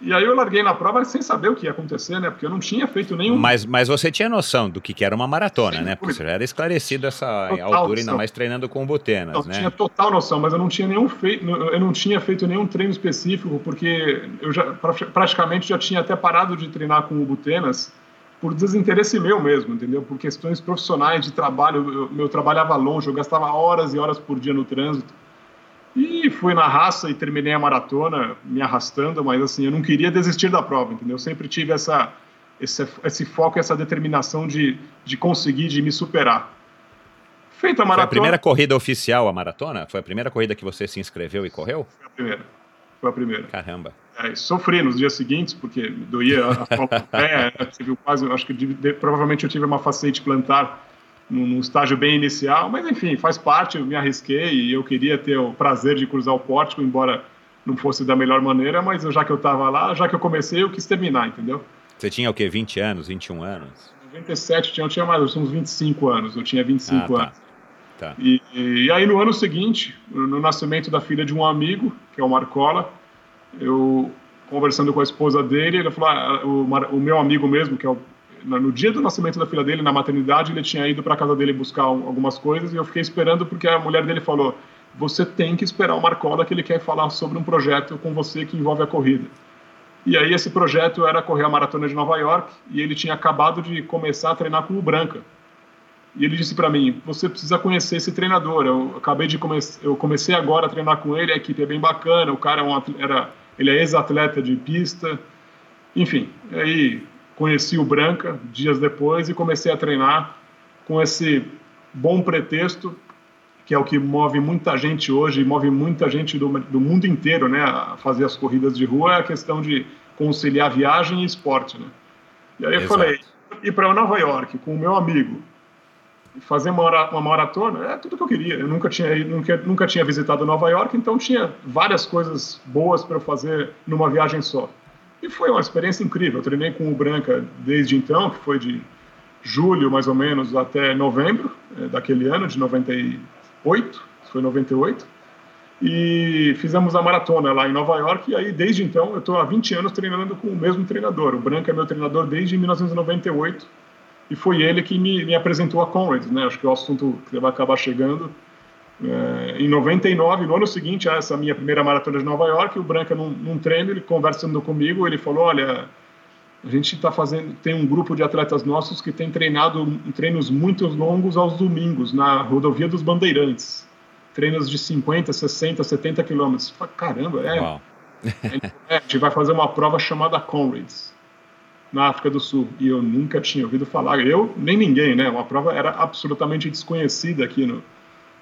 [SPEAKER 1] E aí eu larguei na prova sem saber o que ia acontecer, né? Porque eu não tinha feito nenhum.
[SPEAKER 2] Mas, mas você tinha noção do que, que era uma maratona, Sim, né? Porque você já era esclarecido essa total altura, noção. ainda mais treinando com o Butenas,
[SPEAKER 1] eu
[SPEAKER 2] né?
[SPEAKER 1] tinha total noção, mas eu não tinha nenhum feito, eu não tinha feito nenhum treino específico, porque eu já praticamente já tinha até parado de treinar com o Butenas por desinteresse meu mesmo, entendeu? Por questões profissionais de trabalho, eu, eu, trabalhava longe, eu gastava horas e horas por dia no trânsito. E fui na raça e terminei a maratona me arrastando, mas assim, eu não queria desistir da prova, entendeu? Eu sempre tive essa, esse, esse foco, essa determinação de, de conseguir, de me superar.
[SPEAKER 2] Feita a maratona. Foi a primeira corrida oficial a maratona? Foi a primeira corrida que você se inscreveu e correu?
[SPEAKER 1] Foi a primeira. Foi a primeira.
[SPEAKER 2] Caramba.
[SPEAKER 1] É, sofri nos dias seguintes, porque doía a pé, tive quase, acho que de, provavelmente eu tive uma facete plantar num, num, estágio bem inicial, mas enfim, faz parte, eu me arrisquei e eu queria ter o prazer de cruzar o pórtico, embora não fosse da melhor maneira, mas já que eu estava lá, já que eu comecei, eu quis terminar, entendeu?
[SPEAKER 2] Você tinha o quê, 20 anos, 21 anos?
[SPEAKER 1] 97, tinha, eu tinha mais, uns 25 anos, eu tinha 25 ah, tá. anos. Tá. E, e, aí no ano seguinte, no nascimento da filha de um amigo, que é o Marcola, eu conversando com a esposa dele, ele falou, ah, o, o, meu amigo mesmo, que é o, no dia do nascimento da filha dele, na maternidade, ele tinha ido para casa dele buscar algumas coisas e eu fiquei esperando porque a mulher dele falou, você tem que esperar o Marcola que ele quer falar sobre um projeto com você que envolve a corrida. E aí esse projeto era correr a maratona de Nova York e ele tinha acabado de começar a treinar com o Branca. E ele disse para mim: "Você precisa conhecer esse treinador. Eu acabei de começar, eu comecei agora a treinar com ele. A equipe é bem bacana. O cara é um, era, ele é ex-atleta de pista. Enfim, aí conheci o Branca dias depois e comecei a treinar com esse bom pretexto que é o que move muita gente hoje, move muita gente do, do mundo inteiro, né, a fazer as corridas de rua, é a questão de conciliar viagem e esporte, né? E aí eu Exato. falei, ir para Nova York com o meu amigo, fazer uma, uma maratona, é tudo que eu queria. Eu nunca tinha, nunca, nunca tinha visitado Nova York, então tinha várias coisas boas para fazer numa viagem só. E foi uma experiência incrível. Eu treinei com o Branca desde então, que foi de julho mais ou menos até novembro é, daquele ano, de 98, foi 98. E fizemos a maratona lá em Nova York. E aí, desde então, eu estou há 20 anos treinando com o mesmo treinador. O Branca é meu treinador desde 1998 e foi ele que me, me apresentou a Conrad, né? Acho que é o assunto que vai acabar chegando. É, em 99, no ano seguinte a essa minha primeira maratona de Nova York, o Branca num, num treino, ele conversando comigo, ele falou, olha, a gente está fazendo, tem um grupo de atletas nossos que tem treinado treinos muito longos aos domingos na rodovia dos Bandeirantes, treinos de 50, 60, 70 quilômetros. Caramba, é, é, a gente vai fazer uma prova chamada Conrads na África do Sul e eu nunca tinha ouvido falar, eu nem ninguém, né? Uma prova era absolutamente desconhecida aqui no,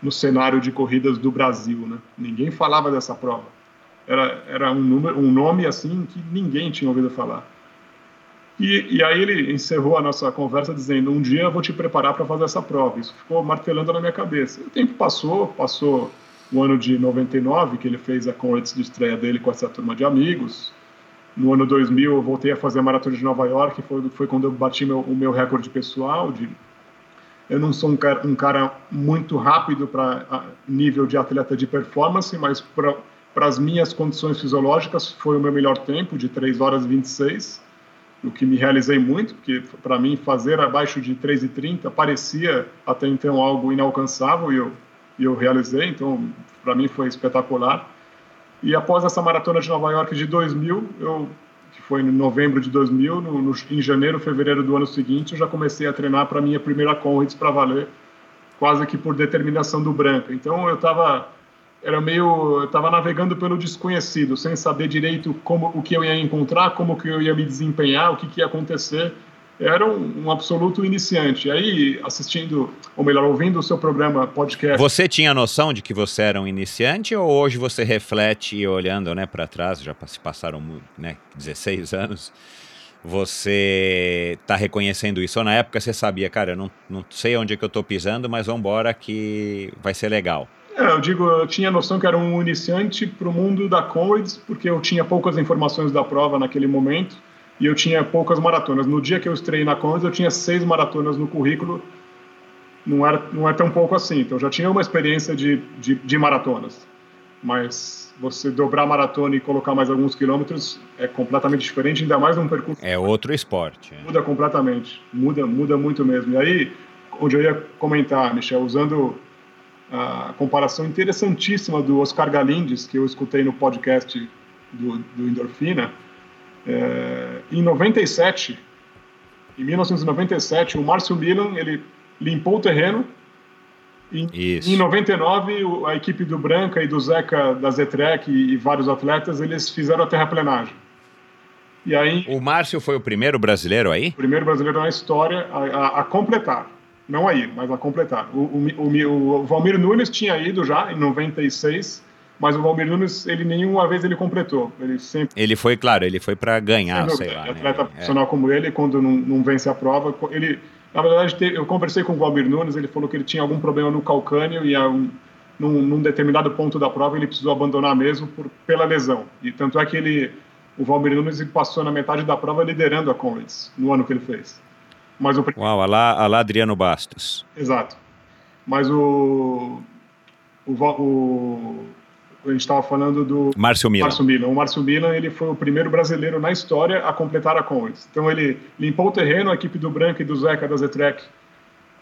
[SPEAKER 1] no cenário de corridas do Brasil, né? Ninguém falava dessa prova. Era, era um, número, um nome assim que ninguém tinha ouvido falar. E, e aí ele encerrou a nossa conversa dizendo: Um dia eu vou te preparar para fazer essa prova. Isso ficou martelando na minha cabeça. o tempo passou, passou o ano de 99, que ele fez a Conrads de estreia dele com essa turma de amigos. No ano 2000 eu voltei a fazer a maratona de Nova York, foi, foi quando eu bati meu, o meu recorde pessoal. De, eu não sou um cara, um cara muito rápido para nível de atleta de performance, mas para as minhas condições fisiológicas foi o meu melhor tempo, de 3 horas e 26, o que me realizei muito, porque para mim fazer abaixo de 3,30 parecia até então algo inalcançável e eu, e eu realizei, então para mim foi espetacular. E após essa maratona de Nova York de 2000, eu, que foi em novembro de 2000, no, no, em janeiro, fevereiro do ano seguinte, eu já comecei a treinar para minha primeira Conrads para valer, quase que por determinação do Branca. Então eu estava era meio estava navegando pelo desconhecido, sem saber direito como o que eu ia encontrar, como que eu ia me desempenhar, o que, que ia acontecer era um, um, absoluto iniciante. Aí, assistindo, ou melhor, ouvindo o seu programa podcast.
[SPEAKER 2] Você tinha noção de que você era um iniciante ou hoje você reflete olhando né, para trás, já se passaram né, 16 anos, você está reconhecendo isso? Ou na época você sabia, cara, eu não, não sei onde é que eu estou pisando, mas vamos embora que vai ser legal.
[SPEAKER 1] É, eu digo, eu tinha noção que era um iniciante para o mundo da Comrades, porque eu tinha poucas informações da prova naquele momento e eu tinha poucas maratonas. No dia que eu estreiei na Condes, eu tinha seis maratonas no currículo, não, era, não é tão pouco assim. Então, eu já tinha uma experiência de, de, de maratonas. Mas você dobrar a maratona e colocar mais alguns quilômetros é completamente diferente, ainda mais num percurso.
[SPEAKER 2] É outro esporte.
[SPEAKER 1] É. Muda completamente. Muda, muda muito mesmo. E aí, onde eu ia comentar, Michel, usando a comparação interessantíssima do Oscar Galindes, que eu escutei no podcast do, do Endorfina, é, em 97, em 1997, o Márcio Milan ele limpou o terreno. Em, em 99, a equipe do Branca e do Zeca da Zetrec e, e vários atletas eles fizeram a terraplenagem.
[SPEAKER 2] E aí, o Márcio foi o primeiro brasileiro aí? O
[SPEAKER 1] primeiro brasileiro na história a, a, a completar. Não a ir, mas a completar. O, o, o, o Valmir Nunes tinha ido já em 96 mas o Valmir Nunes, ele nenhuma vez ele completou. Ele sempre.
[SPEAKER 2] Ele foi, claro, ele foi para ganhar, sei lá.
[SPEAKER 1] Né? Atleta né? profissional é. como ele, quando não, não, vence a prova, ele. Na verdade, eu conversei com o Valmir Nunes, ele falou que ele tinha algum problema no calcâneo e a um, num, num, determinado ponto da prova ele precisou abandonar mesmo por, pela lesão. E tanto é que ele, o Valmir Nunes passou na metade da prova liderando a Comrades no ano que ele fez.
[SPEAKER 2] Mas o Uau, a lá, a lá Adriano Bastos.
[SPEAKER 1] Exato. Mas o, o, o a gente estava falando do
[SPEAKER 2] Márcio Milan.
[SPEAKER 1] Márcio Milan. O Márcio Milan ele foi o primeiro brasileiro na história a completar a Conrads. Então ele limpou o terreno, a equipe do Branco e do Zeca da Zetrec,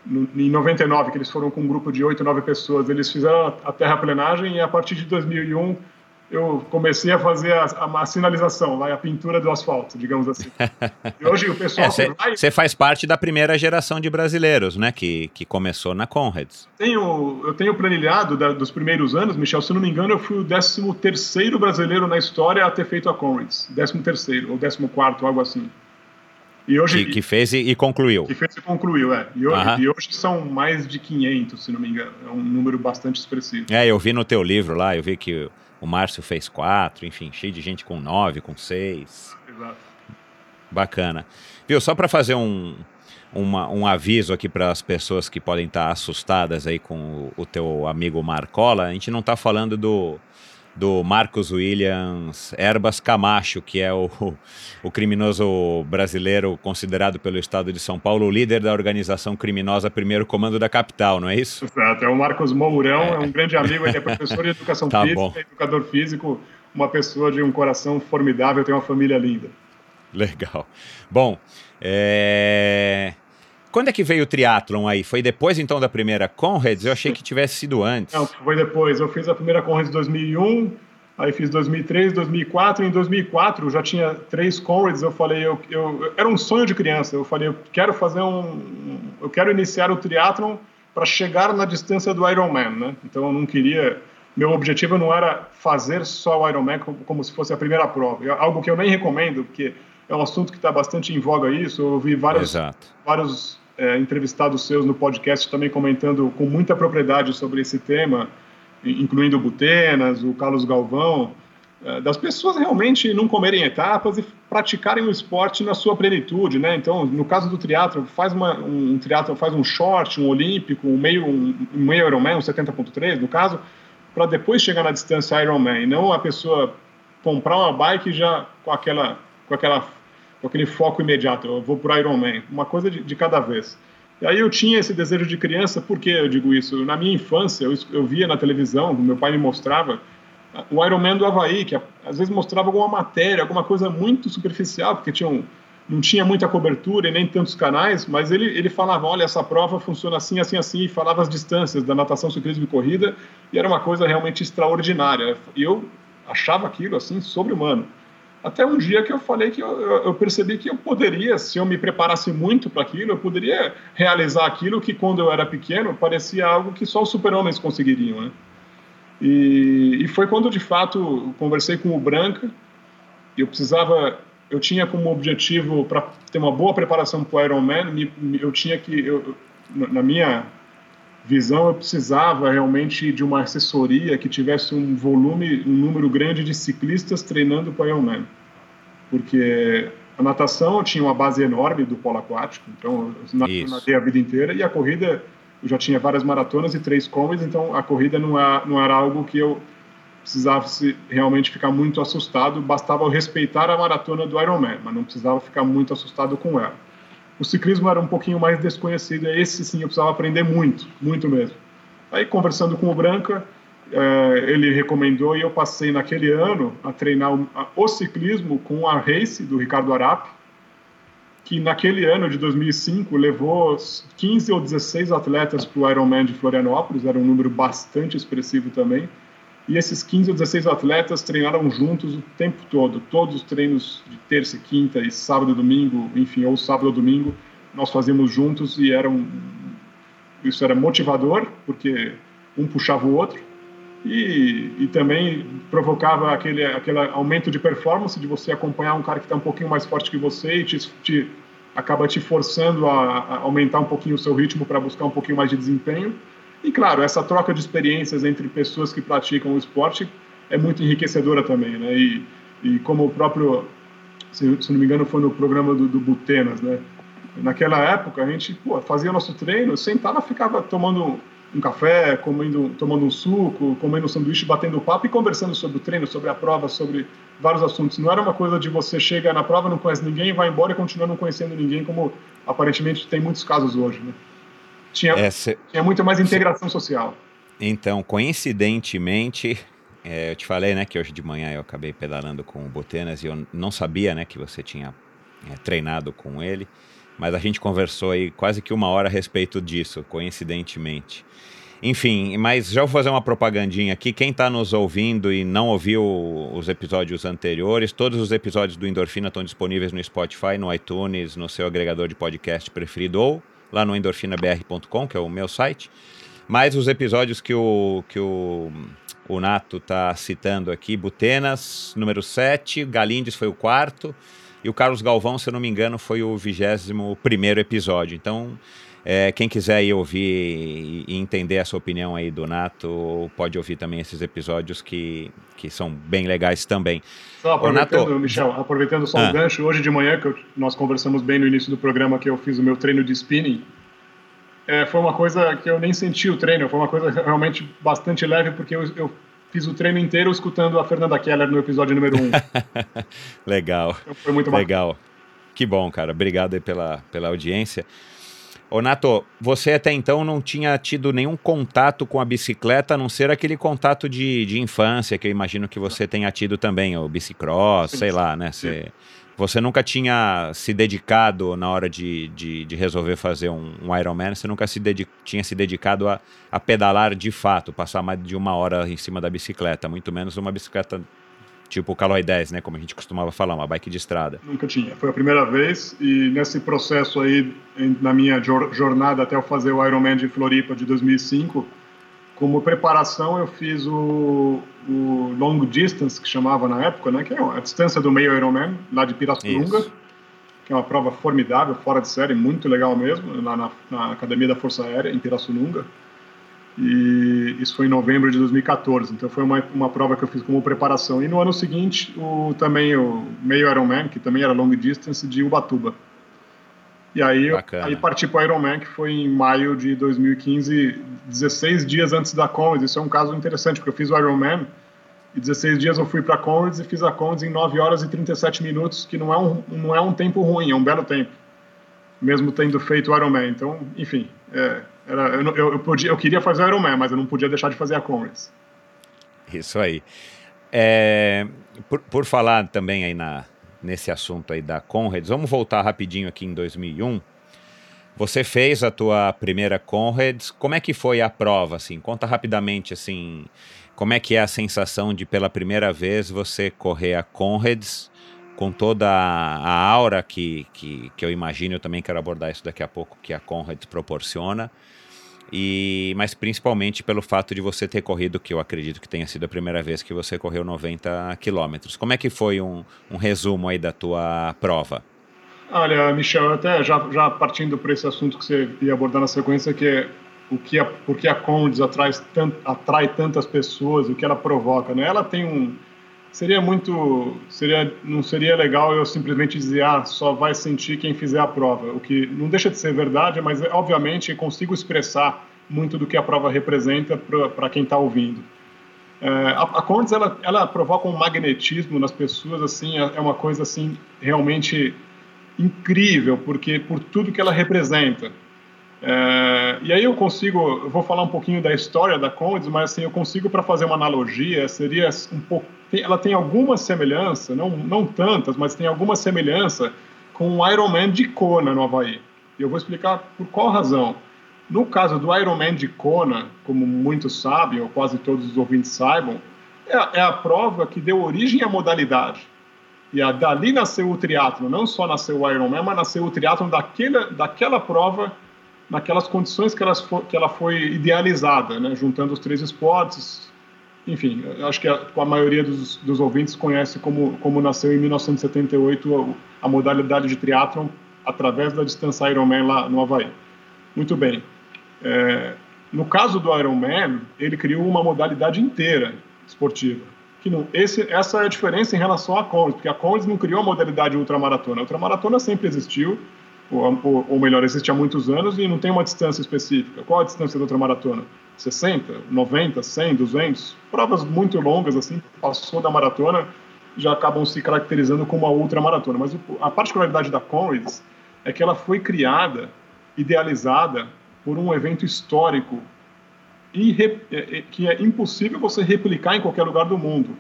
[SPEAKER 1] em 99, que eles foram com um grupo de 8, 9 pessoas, eles fizeram a terraplenagem e a partir de 2001 eu comecei a fazer a, a, a, sinalização, lá, a pintura do asfalto, digamos assim.
[SPEAKER 2] E hoje o pessoal. Você é, faz parte da primeira geração de brasileiros, né? Que, que começou na Conrads.
[SPEAKER 1] Tenho, eu tenho planilhado da, dos primeiros anos, Michel, se não me engano, eu fui o 13 brasileiro na história a ter feito a Conrads. 13 ou 14, algo assim.
[SPEAKER 2] E hoje, que, que fez e, e, concluiu.
[SPEAKER 1] Que fez e concluiu, é. E hoje, e hoje, são mais de 500, se não me engano. É um número bastante expressivo.
[SPEAKER 2] É, eu vi no teu livro lá, eu vi que o Márcio fez quatro, enfim, cheio de gente com nove, com seis. Exato. Bacana. Viu, só para fazer um, uma, um aviso aqui para as pessoas que podem estar tá assustadas aí com o, o teu amigo Marcola, a gente não está falando do, do Marcos Williams Erbas Camacho, que é o, o criminoso brasileiro considerado pelo Estado de São Paulo o líder da organização criminosa Primeiro Comando da Capital, não é isso?
[SPEAKER 1] Exato, é o Marcos Mourão, é, é um grande amigo, ele é professor de educação tá física, bom. educador físico, uma pessoa de um coração formidável, tem uma família linda.
[SPEAKER 2] Legal. Bom, é... Quando é que veio o triatlon aí? Foi depois então da primeira Conrads? Eu achei que tivesse sido antes.
[SPEAKER 1] Não, foi depois. Eu fiz a primeira Conrads em 2001, aí fiz 2003, 2004. Em 2004 já tinha três Conrads. Eu falei, eu, eu, era um sonho de criança. Eu falei, eu quero fazer um, eu quero iniciar o triatlon para chegar na distância do Ironman, né? Então eu não queria, meu objetivo não era fazer só o Ironman como, se fosse a primeira prova. Algo que eu nem recomendo, porque é um assunto que está bastante em voga isso. Eu vi vários, vários é, entrevistados seus no podcast também comentando com muita propriedade sobre esse tema, incluindo o Butenas, o Carlos Galvão, é, das pessoas realmente não comerem etapas e praticarem o esporte na sua plenitude, né? Então, no caso do triatlo, faz uma, um, triatlo, faz um short, um olímpico, um meio, um, um meio Ironman, um 70.3, no caso, para depois chegar na distância Ironman, não a pessoa comprar uma bike já com aquela, com aquela com aquele foco imediato, eu vou para Ironman, uma coisa de, de, cada vez. E aí eu tinha esse desejo de criança, por que eu digo isso? Na minha infância, eu, eu via na televisão, meu pai me mostrava o Ironman do Havaí, que às vezes mostrava alguma matéria, alguma coisa muito superficial, porque tinha um, não tinha muita cobertura e nem tantos canais, mas ele, ele falava, olha, essa prova funciona assim, assim, assim, e falava as distâncias da natação, ciclismo e corrida, e era uma coisa realmente extraordinária. E eu achava aquilo, assim, sobre-humano. Até um dia que eu falei que eu, eu, percebi que eu poderia, se eu me preparasse muito para aquilo, eu poderia realizar aquilo que quando eu era pequeno parecia algo que só os super-homens conseguiriam, né? E, e, foi quando de fato conversei com o Branca. Eu precisava, eu tinha como objetivo para ter uma boa preparação para o Ironman, eu tinha que, eu, na minha visão, eu precisava realmente de uma assessoria que tivesse um volume, um número grande de ciclistas treinando para Ironman. Porque a natação eu tinha uma base enorme do polo aquático, então eu nadei a vida inteira, e a corrida eu já tinha várias maratonas e três combis, então a corrida não era, não era algo que eu precisava realmente ficar muito assustado, bastava eu respeitar a maratona do Ironman, mas não precisava ficar muito assustado com ela. O ciclismo era um pouquinho mais desconhecido, esse sim eu precisava aprender muito, muito mesmo. Aí conversando com o Branca, eh, ele recomendou e eu passei naquele ano a treinar o, ciclismo com a Race do Ricardo Arapi, que naquele ano de 2005 levou 15 ou 16 atletas para o Ironman de Florianópolis, era um número bastante expressivo também. E esses 15 ou 16 atletas treinaram juntos o tempo todo, todos os treinos de terça, quinta e sábado e domingo, enfim, ou sábado ou domingo, nós fazíamos juntos e era um, isso era motivador, porque um puxava o outro, e, e também provocava aquele, aquele aumento de performance de você acompanhar um cara que está um pouquinho mais forte que você e te, te acaba te forçando a, a aumentar um pouquinho o seu ritmo para buscar um pouquinho mais de desempenho. E claro, essa troca de experiências entre pessoas que praticam o esporte é muito enriquecedora também, né? E, e como o próprio, se, se, não me engano, foi no programa do, do Butenas, né? Naquela época a gente pô, fazia nosso treino, sentava, ficava tomando um café, comendo, tomando um suco, comendo um sanduíche, batendo papo e conversando sobre o treino, sobre a prova, sobre vários assuntos. Não era uma coisa de você chega na prova, não conhece ninguém, vai embora e continua não conhecendo ninguém, como aparentemente tem muitos casos hoje, né? Tinha, é, cê, tinha muito mais integração social.
[SPEAKER 2] Então, coincidentemente, é, eu te falei, né, que hoje de manhã eu acabei pedalando com o Botenas e eu não sabia, né, que você tinha é, treinado com ele, mas a gente conversou aí quase que uma hora a respeito disso, coincidentemente. Enfim, mas já vou fazer uma propagandinha aqui. Quem está nos ouvindo e não ouviu os episódios anteriores, todos os episódios do Endorfina estão disponíveis no Spotify, no iTunes, no seu agregador de podcast preferido ou lá no endorfinabr.com, que é o meu site. Mas os episódios que o, que o, o Nato está citando aqui, Butenas, número 7, Galindes foi o quarto, e o Carlos Galvão, se eu não me engano, foi o 21 primeiro episódio. Então, É, quem quiser ir ouvir e entender essa opinião aí do Nato, pode ouvir também esses episódios que, que são bem legais também.
[SPEAKER 1] Só aproveitando, Nato, Michel, aproveitando só ah. um gancho, hoje de manhã, que eu, nós conversamos bem no início do programa que eu fiz o meu treino de spinning, é, foi uma coisa que eu nem senti o treino, foi uma coisa realmente bastante leve, porque eu, eu fiz o treino inteiro escutando a Fernanda Keller no episódio número 1. Um.
[SPEAKER 2] Legal. Então foi muito Legal. Bacana. Que bom, cara. Obrigado pela, pela audiência. Ô, Nato, você até então não tinha tido nenhum contato com a bicicleta, a não ser aquele contato de, de infância, que eu imagino que você tenha tido também, o bicicross, sei lá, né? Você, você nunca tinha se dedicado na hora de, de, de resolver fazer um, um Ironman, você nunca se tinha se dedicado a, a pedalar de fato, passar mais de uma hora em cima da bicicleta, muito menos uma bicicleta Tipo o Caloi 10, né? Como a gente costumava falar, uma bike de estrada.
[SPEAKER 1] Nunca tinha. Foi a primeira vez e nesse processo aí, na minha jornada até eu fazer o Ironman de Floripa de 2005, como preparação eu fiz o, o Long Distance, que chamava na época, né? Que é a distância do meio Ironman, lá de Pirassununga. Isso. Que é uma prova formidável, fora de série, muito legal mesmo, lá na, na Academia da Força Aérea, em Pirassununga. E isso foi em novembro de 2014. Então foi uma, uma prova que eu fiz como preparação. E no ano seguinte, o, também o meio Ironman, que também era long distance, de Ubatuba. E aí, eu, aí parti para o Ironman, que foi em maio de 2015, 16 dias antes da Conrads. Isso é um caso interessante, porque eu fiz o Ironman e 16 dias eu fui para a Conrads e fiz a Conrads em 9 horas e 37 minutos, que não é um, não é um tempo ruim, é um belo tempo, mesmo tendo feito o Ironman. Então, enfim, é, era, eu, eu, eu, podia, eu queria fazer o Ironman, mas eu não podia deixar de fazer a Conrads.
[SPEAKER 2] Isso aí. É, por, por falar também aí na, nesse assunto aí da Conrads, vamos voltar rapidinho aqui em 2001. Você fez a tua primeira Conrads, como é que foi a prova, assim? Conta rapidamente, assim, como é que é a sensação de pela primeira vez você correr a Conrads com toda a aura que, que, que eu imagino, eu também quero abordar isso daqui a pouco, que a Conrads proporciona, e, mas principalmente pelo fato de você ter corrido, que eu acredito que tenha sido a primeira vez que você correu 90 quilômetros. Como é que foi um, um resumo aí da tua prova?
[SPEAKER 1] Olha, Michel, até já, já partindo para esse assunto que você ia abordar na sequência, que é o que a, porque a Conrads atrai, tant, atrai tantas pessoas, o que ela provoca, né? Ela tem um seria muito seria não seria legal eu simplesmente dizer ah só vai sentir quem fizer a prova o que não deixa de ser verdade mas obviamente consigo expressar muito do que a prova representa para quem está ouvindo. É, a, a Condes ela, ela provoca um magnetismo nas pessoas assim é, é uma coisa assim realmente incrível porque por tudo que ela representa. É, e aí eu consigo, eu vou falar um pouquinho da história da Condes, mas assim eu consigo para fazer uma analogia seria um pouco ela tem alguma semelhança, não, não tantas, mas tem alguma semelhança com o Ironman de Kona, no Havaí. E eu vou explicar por qual razão. No caso do Ironman de Kona, como muitos sabem, ou quase todos os ouvintes saibam, é a, é a prova que deu origem à modalidade. E a, dali nasceu o triatlo, não só nasceu o Ironman, mas nasceu o triatlo daquela, daquela prova, naquelas condições que, elas for, que ela foi idealizada, né? juntando os três esportes, enfim, acho que a, a maioria dos, dos, ouvintes conhece como, como nasceu em 1978 a, a modalidade de triatlon através da distância Ironman lá no Havaí. Muito bem. É, no caso do Ironman, ele criou uma modalidade inteira esportiva. Que não, esse, essa é a diferença em relação à Conrads, porque a Conrads não criou a modalidade ultramaratona. A ultramaratona sempre existiu, ou, ou, ou melhor, existe há muitos anos e não tem uma distância específica. Qual a distância da ultramaratona? 60, 90, 100, 200, provas muito longas, assim, passou da maratona, já acabam se caracterizando como a ultramaratona. Mas a particularidade da Conrads é que ela foi criada, idealizada por um evento histórico é, é, que é impossível você replicar em qualquer lugar do mundo.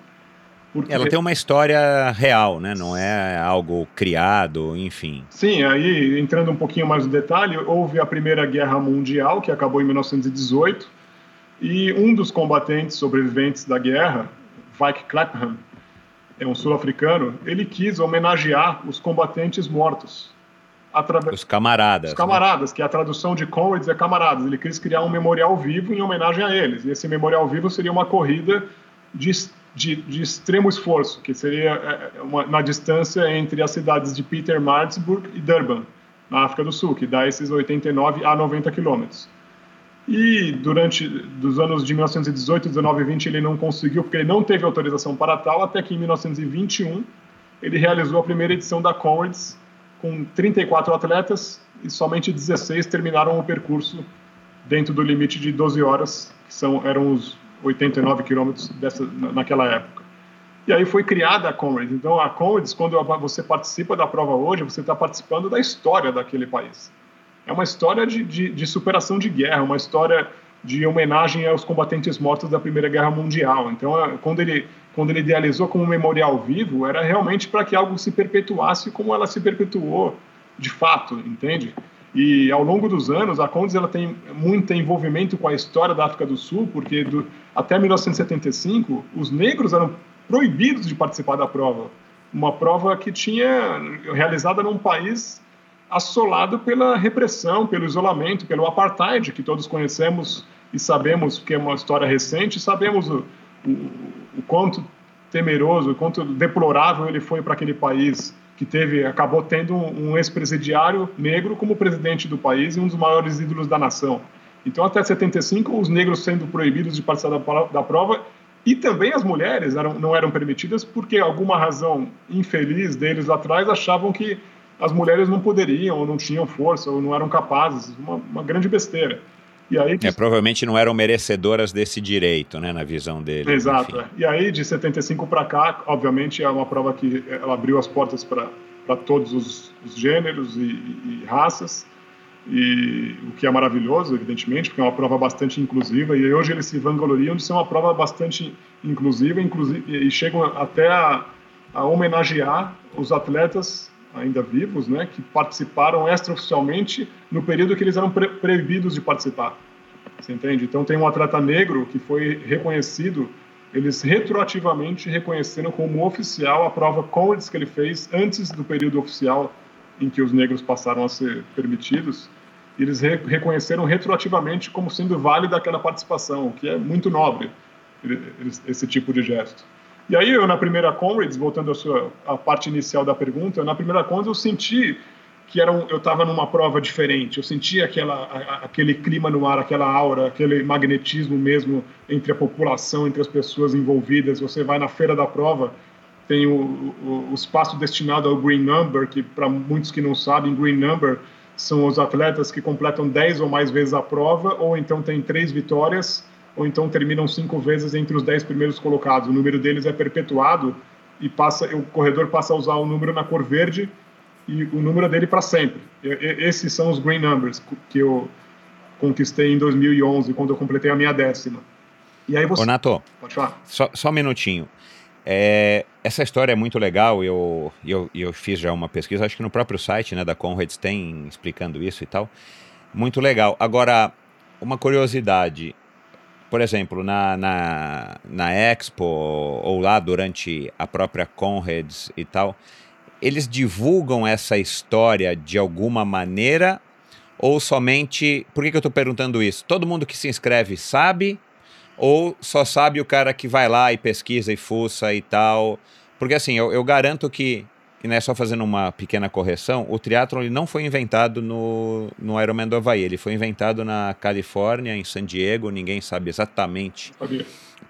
[SPEAKER 2] Porque... Ela tem uma história real, né? Não é algo criado, enfim.
[SPEAKER 1] Sim, aí entrando um pouquinho mais no detalhe, houve a Primeira Guerra Mundial, que acabou em 1918, e um dos combatentes sobreviventes da guerra, Vike Clapham, é um sul-africano, ele quis homenagear os combatentes mortos.
[SPEAKER 2] Através... Os camaradas.
[SPEAKER 1] Os né? camaradas, né? que a tradução de Comrades é camaradas. Ele quis criar um memorial vivo em homenagem a eles. E esse memorial vivo seria uma corrida de, de, de extremo esforço, que seria é, é, uma, na distância entre as cidades de Pietermaritzburg e Durban, na África do Sul, que dá esses 89 a 90 quilômetros. E durante dos anos de 1918, 19 e 20 ele não conseguiu, porque ele não teve autorização para tal, até que em 1921 ele realizou a primeira edição da Comrades com 34 atletas e somente 16 terminaram o percurso dentro do limite de 12 horas, que são, eram os 89 quilômetros dessa, naquela época. E aí foi criada a Comrades. Então, a Comrades, quando você participa da prova hoje, você está participando da história daquele país. É uma história de, de, de, superação de guerra, uma história de homenagem aos combatentes mortos da Primeira Guerra Mundial. Então, é, quando ele, quando ele idealizou como memorial vivo, era realmente para que algo se perpetuasse como ela se perpetuou de fato, entende? E ao longo dos anos, a Condes ela tem muito envolvimento com a história da África do Sul, porque do, até 1975 os negros eram proibidos de participar da prova. Uma prova que tinha realizada num país assolado pela repressão, pelo isolamento, pelo apartheid, que todos conhecemos e sabemos que é uma história recente, sabemos o, o, o quanto temeroso, o quanto deplorável ele foi para aquele país que teve, acabou tendo um ex-presidiário negro como presidente do país e um dos maiores ídolos da nação. Então, até 75, os negros sendo proibidos de participar da, da prova e também as mulheres eram, não eram permitidas porque alguma razão infeliz deles lá atrás achavam que as mulheres não poderiam, ou não tinham força, ou não eram capazes. Uma, uma grande besteira.
[SPEAKER 2] E aí, de... é, provavelmente não eram merecedoras desse direito, né, na visão dele.
[SPEAKER 1] Exato. É. E aí, de 75 para cá, obviamente, é uma prova que ela abriu as portas para todos os, os gêneros e, e, e, raças, e o que é maravilhoso, evidentemente, porque é uma prova bastante inclusiva, e hoje eles se vangloriam de ser uma prova bastante inclusiva, inclusive, e chegam até a, a homenagear os atletas ainda vivos, né, que participaram extraoficialmente no período que eles eram proibidos de participar. Você entende? Então tem um atleta negro que foi reconhecido, eles retroativamente reconheceram como oficial a prova Comrades que ele fez antes do período oficial em que os negros passaram a ser permitidos. Eles re reconheceram retroativamente como sendo válida aquela participação, o que é muito nobre, esse tipo de gesto. E aí eu na primeira Comrades, voltando à sua à parte inicial da pergunta, na primeira Comrades eu senti que era um, eu estava numa prova diferente. Eu sentia aquela, a, aquele clima no ar, aquela aura, aquele magnetismo mesmo entre a população, entre as pessoas envolvidas. Você vai na feira da prova, tem o, o, o espaço destinado ao Green Number, que para muitos que não sabem, Green Number são os atletas que completam 10 ou mais vezes a prova, ou então tem três vitórias ou então terminam cinco vezes entre os dez primeiros colocados. O número deles é perpetuado e passa, o corredor passa a usar o número na cor verde e o número dele para sempre. Esses são os green numbers que eu conquistei em 2011, quando eu completei a minha décima.
[SPEAKER 2] E aí você... Ô, Nato, pode falar. Só, só um minutinho. É, essa história é muito legal, eu, eu, eu fiz já uma pesquisa, acho que no próprio site né, da Conrads tem explicando isso e tal. Muito legal. Agora, uma curiosidade, por exemplo, na, na, na Expo ou lá durante a própria Conrads e tal, eles divulgam essa história de alguma maneira ou somente. Por que, que eu estou perguntando isso? Todo mundo que se inscreve sabe ou só sabe o cara que vai lá e pesquisa e fuça e tal? Porque assim, eu, eu garanto que e né, só fazendo uma pequena correção, o triatlon ele não foi inventado no, no Ironman do Havaí, ele foi inventado na Califórnia, em San Diego, ninguém sabe exatamente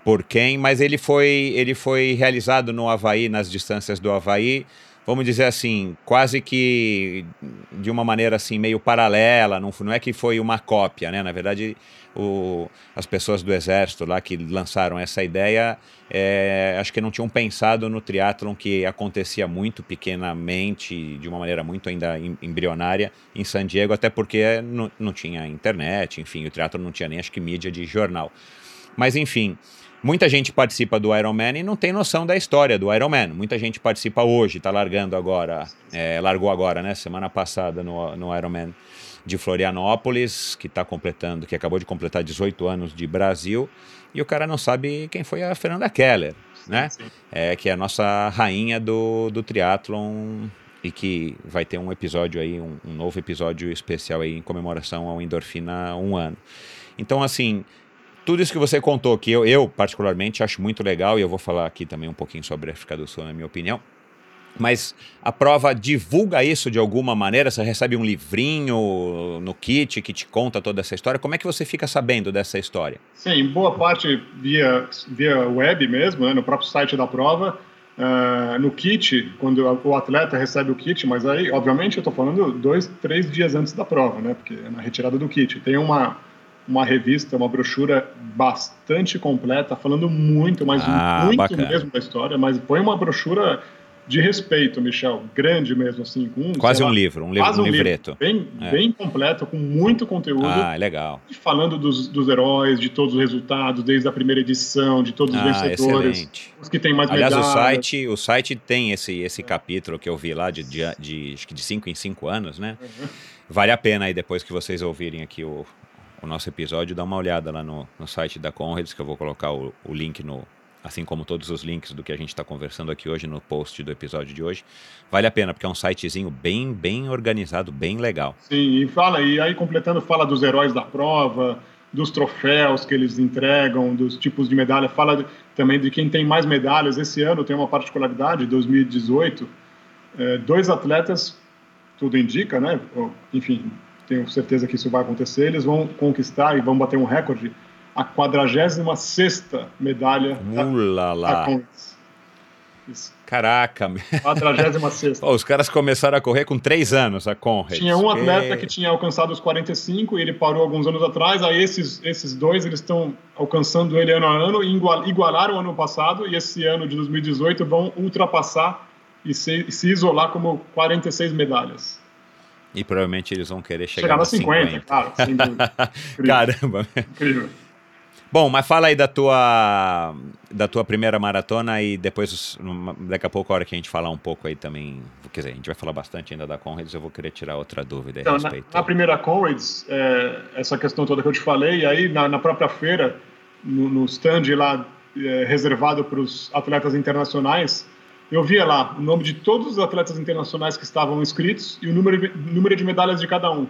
[SPEAKER 2] por quem, mas ele foi, ele foi realizado no Havaí, nas distâncias do Havaí, vamos dizer assim, quase que de uma maneira assim meio paralela, não, não é que foi uma cópia, né? Na verdade, o, as pessoas do exército lá que lançaram essa ideia, é, acho que não tinham pensado no triatlon que acontecia muito pequenamente, de uma maneira muito ainda embrionária em San Diego, até porque não, não tinha internet, enfim, o triatlon não tinha nem acho que mídia de jornal. Mas enfim, Muita gente participa do Ironman e não tem noção da história do Ironman. Muita gente participa hoje, está largando agora, é, largou agora, né? Semana passada no, no Ironman de Florianópolis, que está completando, que acabou de completar 18 anos de Brasil, e o cara não sabe quem foi a Fernanda Keller, né? É, que é a nossa rainha do, do triatlon e que vai ter um episódio aí, um, um novo episódio especial aí em comemoração ao Endorfina um ano. Então, assim, tudo isso que você contou, que eu, eu particularmente acho muito legal, e eu vou falar aqui também um pouquinho sobre a África do Sul, na minha opinião, Mas a prova divulga isso de alguma maneira? Você recebe um livrinho no kit que te conta toda essa história? Como é que você fica sabendo dessa história?
[SPEAKER 1] Sim, boa parte via, via web mesmo, né, no próprio site da prova. Uh, no kit, quando o atleta recebe o kit, mas aí, obviamente, eu estou falando dois, três dias antes da prova, né? Porque é na retirada do kit. Tem uma, uma revista, uma brochura bastante completa, falando muito, mas ah, muito bacana. mesmo da história, mas foi uma brochura de respeito, Michel, grande mesmo, assim, com
[SPEAKER 2] quase um lá, livro, um livro, um, um livreto,
[SPEAKER 1] bem, é. bem completo, com muito conteúdo.
[SPEAKER 2] Ah, legal.
[SPEAKER 1] Falando dos, dos heróis, de todos os resultados, desde a primeira edição, de todos os ah, vencedores, excelente. os que têm mais
[SPEAKER 2] Aliás,
[SPEAKER 1] medalhas.
[SPEAKER 2] o site, o site tem esse esse capítulo que eu vi lá de, de, de acho que de cinco em cinco anos, né? Uhum. Vale a pena aí depois que vocês ouvirem aqui o, o nosso episódio, dar uma olhada lá no, no site da Conrads, que eu vou colocar o, o link no, assim como todos os links do que a gente está conversando aqui hoje no post do episódio de hoje. Vale a pena, porque é um sitezinho bem, bem organizado, bem legal.
[SPEAKER 1] Sim, e fala, e aí completando, fala dos heróis da prova, dos troféus que eles entregam, dos tipos de medalha, fala também de quem tem mais medalhas. Esse ano tem uma particularidade, 2018, é, dois atletas, tudo indica, né? Enfim, tenho certeza que isso vai acontecer, eles vão conquistar e vão bater um recorde a 46 medalha
[SPEAKER 2] Ulala. da, da Isso. Caraca!
[SPEAKER 1] 46.
[SPEAKER 2] Pô, os caras começaram a correr com 3 anos, a Conrads.
[SPEAKER 1] Tinha um atleta que tinha alcançado os 45 e ele parou alguns anos atrás. Aí esses, esses dois eles estão alcançando ele ano a ano e igualaram o ano passado. E esse ano de 2018 vão ultrapassar e se, se isolar como 46 medalhas.
[SPEAKER 2] E provavelmente eles vão querer chegar, chegar a 50, 50. claro. Caramba! Incrível. Bom, mas fala aí da tua, da tua primeira maratona e depois, daqui a pouco, a hora que a gente falar um pouco aí também, quer dizer, a gente vai falar bastante ainda da Conrads, eu vou querer tirar outra dúvida então, a respeito.
[SPEAKER 1] Na, na primeira Conrads, é, essa questão toda que eu te falei, aí na, na própria feira, no, no stand lá é, reservado para os atletas internacionais, eu via lá o nome de todos os atletas internacionais que estavam inscritos e o número, número de medalhas de cada um.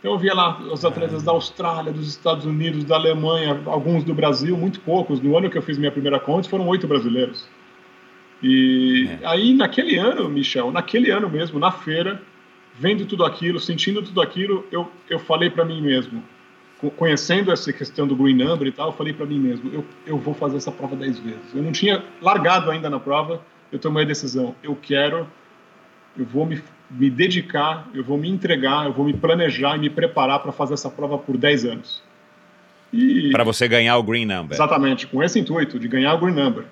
[SPEAKER 1] Então eu via lá os atletas da Austrália, dos Estados Unidos, da Alemanha, alguns do Brasil, muito poucos. No ano que eu fiz minha primeira conta, foram oito brasileiros. E é. aí, naquele ano, Michel, naquele ano mesmo, na feira, vendo tudo aquilo, sentindo tudo aquilo, eu, eu falei para mim mesmo, conhecendo essa questão do green number e tal, eu falei para mim mesmo, eu, eu vou fazer essa prova dez vezes. Eu não tinha largado ainda na prova, eu tomei a decisão, eu quero, eu vou me me dedicar, eu vou me entregar, eu vou me planejar e me preparar para fazer essa prova por 10 anos.
[SPEAKER 2] Para você ganhar o Green Number.
[SPEAKER 1] Exatamente, com esse intuito de ganhar o Green Number.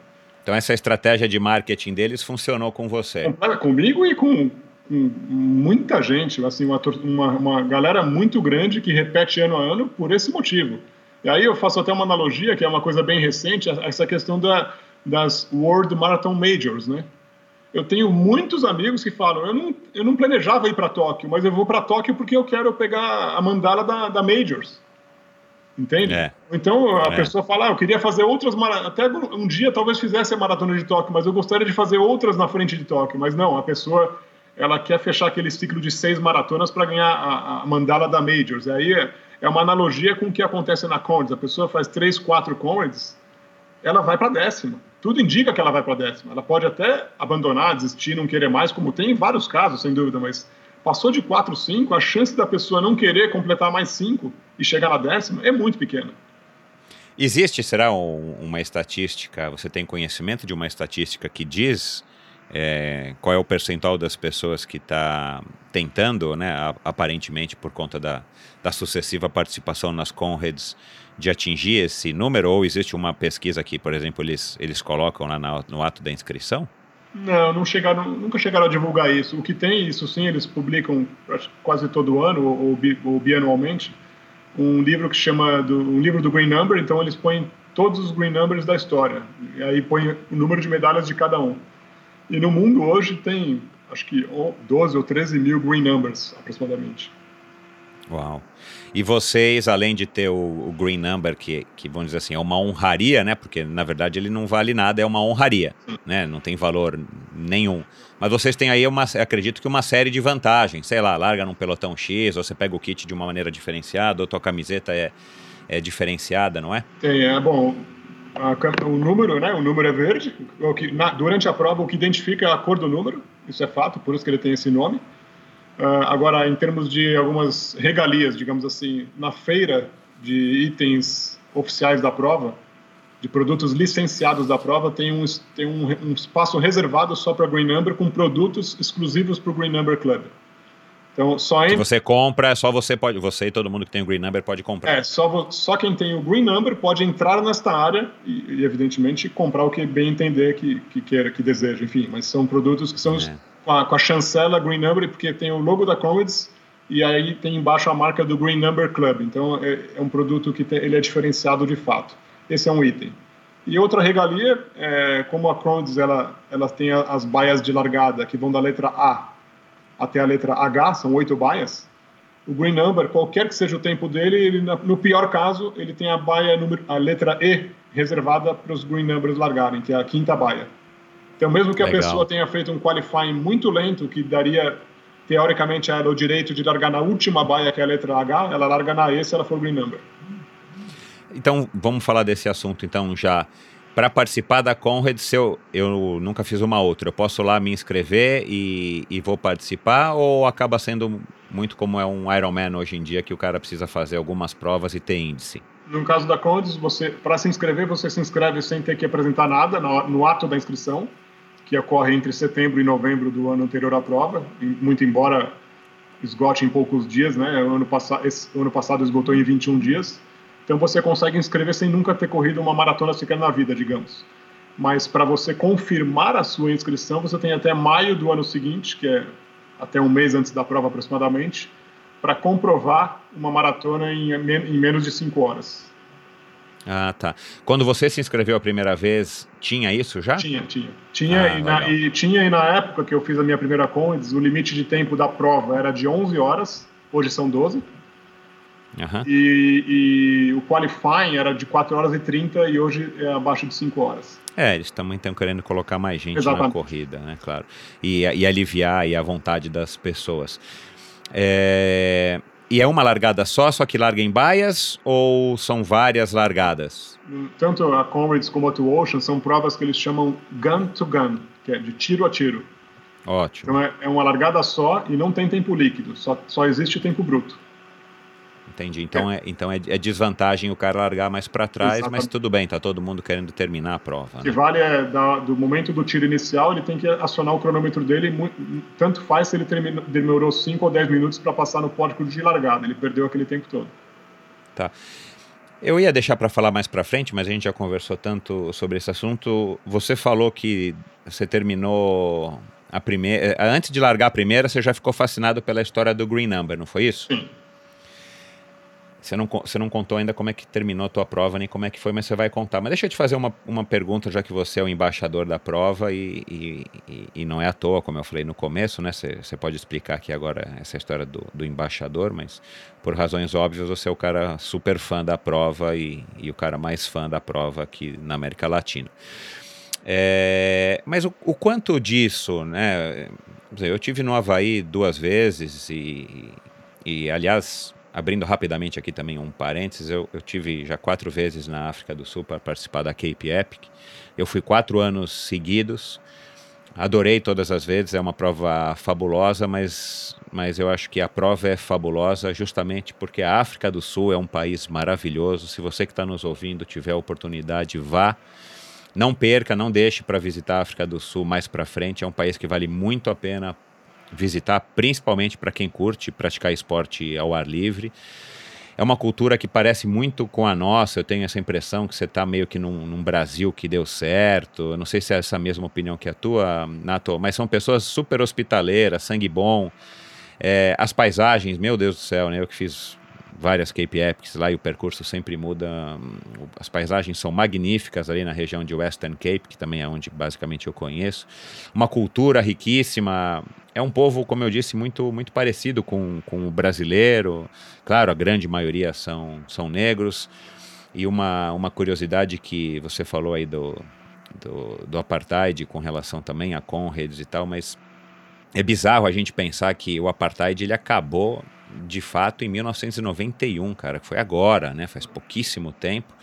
[SPEAKER 2] Então essa estratégia de marketing deles funcionou com você?
[SPEAKER 1] Comigo e com, com muita gente, assim, uma, uma, uma galera muito grande que repete ano a ano por esse motivo. E aí eu faço até uma analogia, que é uma coisa bem recente, essa questão da, das World Marathon Majors, né? Eu tenho muitos amigos que falam: eu não, eu não planejava ir para Tóquio, mas eu vou para Tóquio porque eu quero pegar a mandala da, da Majors. Entende? É. Então a é. pessoa fala: ah, eu queria fazer outras até um dia talvez fizesse a maratona de Tóquio, mas eu gostaria de fazer outras na frente de Tóquio. Mas não, a pessoa ela quer fechar aquele ciclo de seis maratonas para ganhar a, a, mandala da Majors. E aí é, é, uma analogia com o que acontece na Conrads. A pessoa faz três, quatro Conrads, ela vai para décima tudo indica que ela vai para décima. Ela pode até abandonar, desistir, não querer mais, como tem em vários casos, sem dúvida, mas passou de 4, 5, a chance da pessoa não querer completar mais 5 e chegar na décima é muito pequena.
[SPEAKER 2] Existe, será, um, uma estatística, você tem conhecimento de uma estatística que diz é, qual é o percentual das pessoas que está tentando, né, aparentemente por conta da, da sucessiva participação nas Conrads, de atingir esse número? Ou existe uma pesquisa que, por exemplo, eles, eles colocam lá no, no ato da inscrição?
[SPEAKER 1] Não, não chegaram, nunca chegaram a divulgar isso. O que tem, isso sim, eles publicam quase todo ano ou, ou bianualmente um livro que chama do, um livro do Green Number. Então eles põem todos os Green Numbers da história e aí põem o número de medalhas de cada um. E no mundo hoje tem, acho que 12 ou 13 mil Green Numbers aproximadamente.
[SPEAKER 2] Uau. E vocês, além de ter o, o, Green Number, que, que vamos dizer assim, é uma honraria, né? Porque na verdade ele não vale nada, é uma honraria, né? Não tem valor nenhum. Mas vocês têm aí, uma, acredito que uma série de vantagens. Sei lá, larga num pelotão X, ou você pega o kit de uma maneira diferenciada, ou tua camiseta é, é diferenciada, não é?
[SPEAKER 1] Tem, é bom. A, o número, né? O número é verde. O que, na, durante a prova, o que identifica é a cor do número. isso é fato, por isso que ele tem esse nome. Uh, agora, em termos de algumas regalias, digamos assim, na feira de itens oficiais da prova, de produtos licenciados da prova, tem um, tem um, um espaço reservado só para Green Number com produtos exclusivos para o Green Number Club.
[SPEAKER 2] Então, só em... Você compra, só você pode, você e todo mundo que tem o Green Number pode comprar.
[SPEAKER 1] É, só, só quem tem o Green Number pode entrar nesta área e, e evidentemente, comprar o que bem entender que, que queira, que deseja, enfim. Mas são produtos que são é. Com, a, com, a, chancela Green Number, porque tem o logo da Comets e aí tem embaixo a marca do Green Number Club. Então, é, é um produto que tem, ele é diferenciado de fato. Esse é um item. E outra regalia, é, como a Crohn's ela, ela tem as baias de largada que vão da letra A até a letra H, são oito baias. O green number, qualquer que seja o tempo dele, ele, no pior caso, ele tem a baia a letra E reservada para os green numbers largarem, que é a quinta baia. Então, mesmo que Legal. a pessoa tenha feito um qualifying muito lento, que daria teoricamente ela o direito de largar na última baia, que é a letra H, ela larga na E se ela for green number.
[SPEAKER 2] Então, vamos falar desse assunto então já para participar da Conrad, se eu, eu nunca fiz uma outra, eu posso lá me inscrever e, e vou participar ou acaba sendo muito como é um Ironman hoje em dia que o cara precisa fazer algumas provas e ter índice?
[SPEAKER 1] No caso da Condes, você para se inscrever, você se inscreve sem ter que apresentar nada no, no, ato da inscrição, que ocorre entre setembro e novembro do ano anterior à prova, muito embora esgote em poucos dias, né? O ano, pass esse, o ano passado esgotou em 21 dias. Então você consegue inscrever sem nunca ter corrido uma maratona sequer na vida, digamos. Mas para você confirmar a sua inscrição, você tem até maio do ano seguinte, que é até um mês antes da prova aproximadamente, para comprovar uma maratona em, em menos de cinco horas.
[SPEAKER 2] Ah, tá. Quando você se inscreveu a primeira vez, tinha isso já?
[SPEAKER 1] Tinha, tinha. Tinha, ah, e, na, e, tinha e na época que eu fiz a minha primeira Condes, o limite de tempo da prova era de 11 horas, hoje são 12. Uhum. E, e, o qualifying era de 4 horas e 30 e hoje é abaixo de 5 horas.
[SPEAKER 2] É, eles também estão querendo colocar mais gente Exatamente. na corrida, né? Claro. E, e aliviar e a vontade das pessoas. É... E é uma largada só, só que larga em baias ou são várias largadas?
[SPEAKER 1] Tanto a Comrades como a Two Ocean são provas que eles chamam gun to gun, que é de tiro a tiro.
[SPEAKER 2] Ótimo.
[SPEAKER 1] Então é, é uma largada só e não tem tempo líquido, só, só existe tempo bruto.
[SPEAKER 2] Entendi. Então é, então é, é desvantagem o cara largar mais para trás, Exatamente. mas tudo bem, tá todo mundo querendo terminar a prova.
[SPEAKER 1] O que né? vale é da, do momento do tiro inicial, ele tem que acionar o cronômetro dele, muito, tanto faz se ele termina, demorou 5 ou 10 minutos para passar no pódio de largada, ele perdeu aquele tempo todo.
[SPEAKER 2] Tá. Eu ia deixar para falar mais para frente, mas a gente já conversou tanto sobre esse assunto. Você falou que você terminou a primeira, antes de largar a primeira, você já ficou fascinado pela história do Green Number, não foi isso?
[SPEAKER 1] Sim.
[SPEAKER 2] Você não, você não contou ainda como é que terminou a tua prova, nem como é que foi, mas você vai contar. Mas deixa eu te fazer uma, uma pergunta, já que você é o embaixador da prova e, e, e não é à toa, como eu falei no começo, né? Você, pode explicar aqui agora essa história do, do embaixador, mas por razões óbvias você é o cara super fã da prova e, e o cara mais fã da prova aqui na América Latina. É, mas o, o, quanto disso, né? Eu tive no Havaí duas vezes e, e aliás, abrindo rapidamente aqui também um parênteses, eu, eu tive já quatro vezes na África do Sul para participar da Cape Epic. Eu fui quatro anos seguidos, adorei todas as vezes, é uma prova fabulosa, mas, mas eu acho que a prova é fabulosa justamente porque a África do Sul é um país maravilhoso. Se você que está nos ouvindo tiver a oportunidade, vá. Não perca, não deixe para visitar a África do Sul mais para frente. É um país que vale muito a pena visitar, principalmente para quem curte praticar esporte ao ar livre. É uma cultura que parece muito com a nossa. Eu tenho essa impressão que você está meio que num, num, Brasil que deu certo. Eu não sei se é essa mesma opinião que a tua, Nato, mas são pessoas super hospitaleiras, sangue bom. É, as paisagens, meu Deus do céu, né? Eu que fiz várias Cape Epics lá e o percurso sempre muda. As paisagens são magníficas ali na região de Western Cape, que também é onde basicamente eu conheço. Uma cultura riquíssima. É um povo, como eu disse, muito, muito parecido com, com o brasileiro. Claro, a grande maioria são, são negros. E uma, uma curiosidade que você falou aí do, do, do apartheid com relação também a Conrads e tal, mas é bizarro a gente pensar que o apartheid ele acabou de fato em 1991, cara, que foi agora, né? Faz pouquíssimo tempo.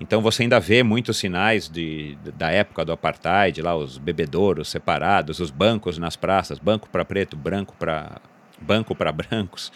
[SPEAKER 2] Então você ainda vê muitos sinais de, da época do apartheid, lá os bebedouros separados, os bancos nas praças, banco para preto, branco para banco para brancos,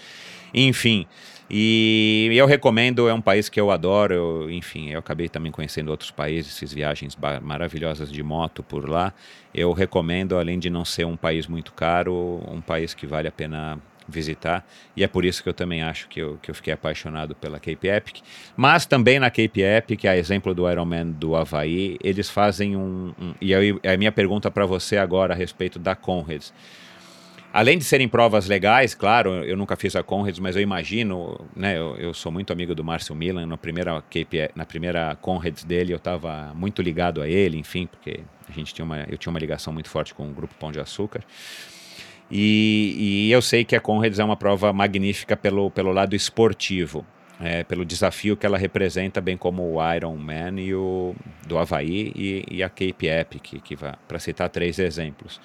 [SPEAKER 2] enfim. E eu recomendo, é um país que eu adoro, eu, enfim, eu acabei também conhecendo outros países, fiz viagens maravilhosas de moto por lá. Eu recomendo, além de não ser um país muito caro, um país que vale a pena visitar, e é por isso que eu também acho que eu, que eu fiquei apaixonado pela Cape Epic. Mas também na Cape Epic, a exemplo do Ironman do Havaí, eles fazem um. um e aí, a minha pergunta para você agora a respeito da Conrads. Além de serem provas legais, claro, eu nunca fiz a Conrads, mas eu imagino, né, eu, eu sou muito amigo do Márcio Milan, na primeira, KP, na primeira Conrads dele eu estava muito ligado a ele, enfim, porque a gente tinha uma, eu tinha uma ligação muito forte com o Grupo Pão de Açúcar. E, e eu sei que a Conrads é uma prova magnífica pelo, pelo lado esportivo, é, pelo desafio que ela representa, bem como o Ironman e o do Havaí e, e a Cape Epic, que para citar três exemplos.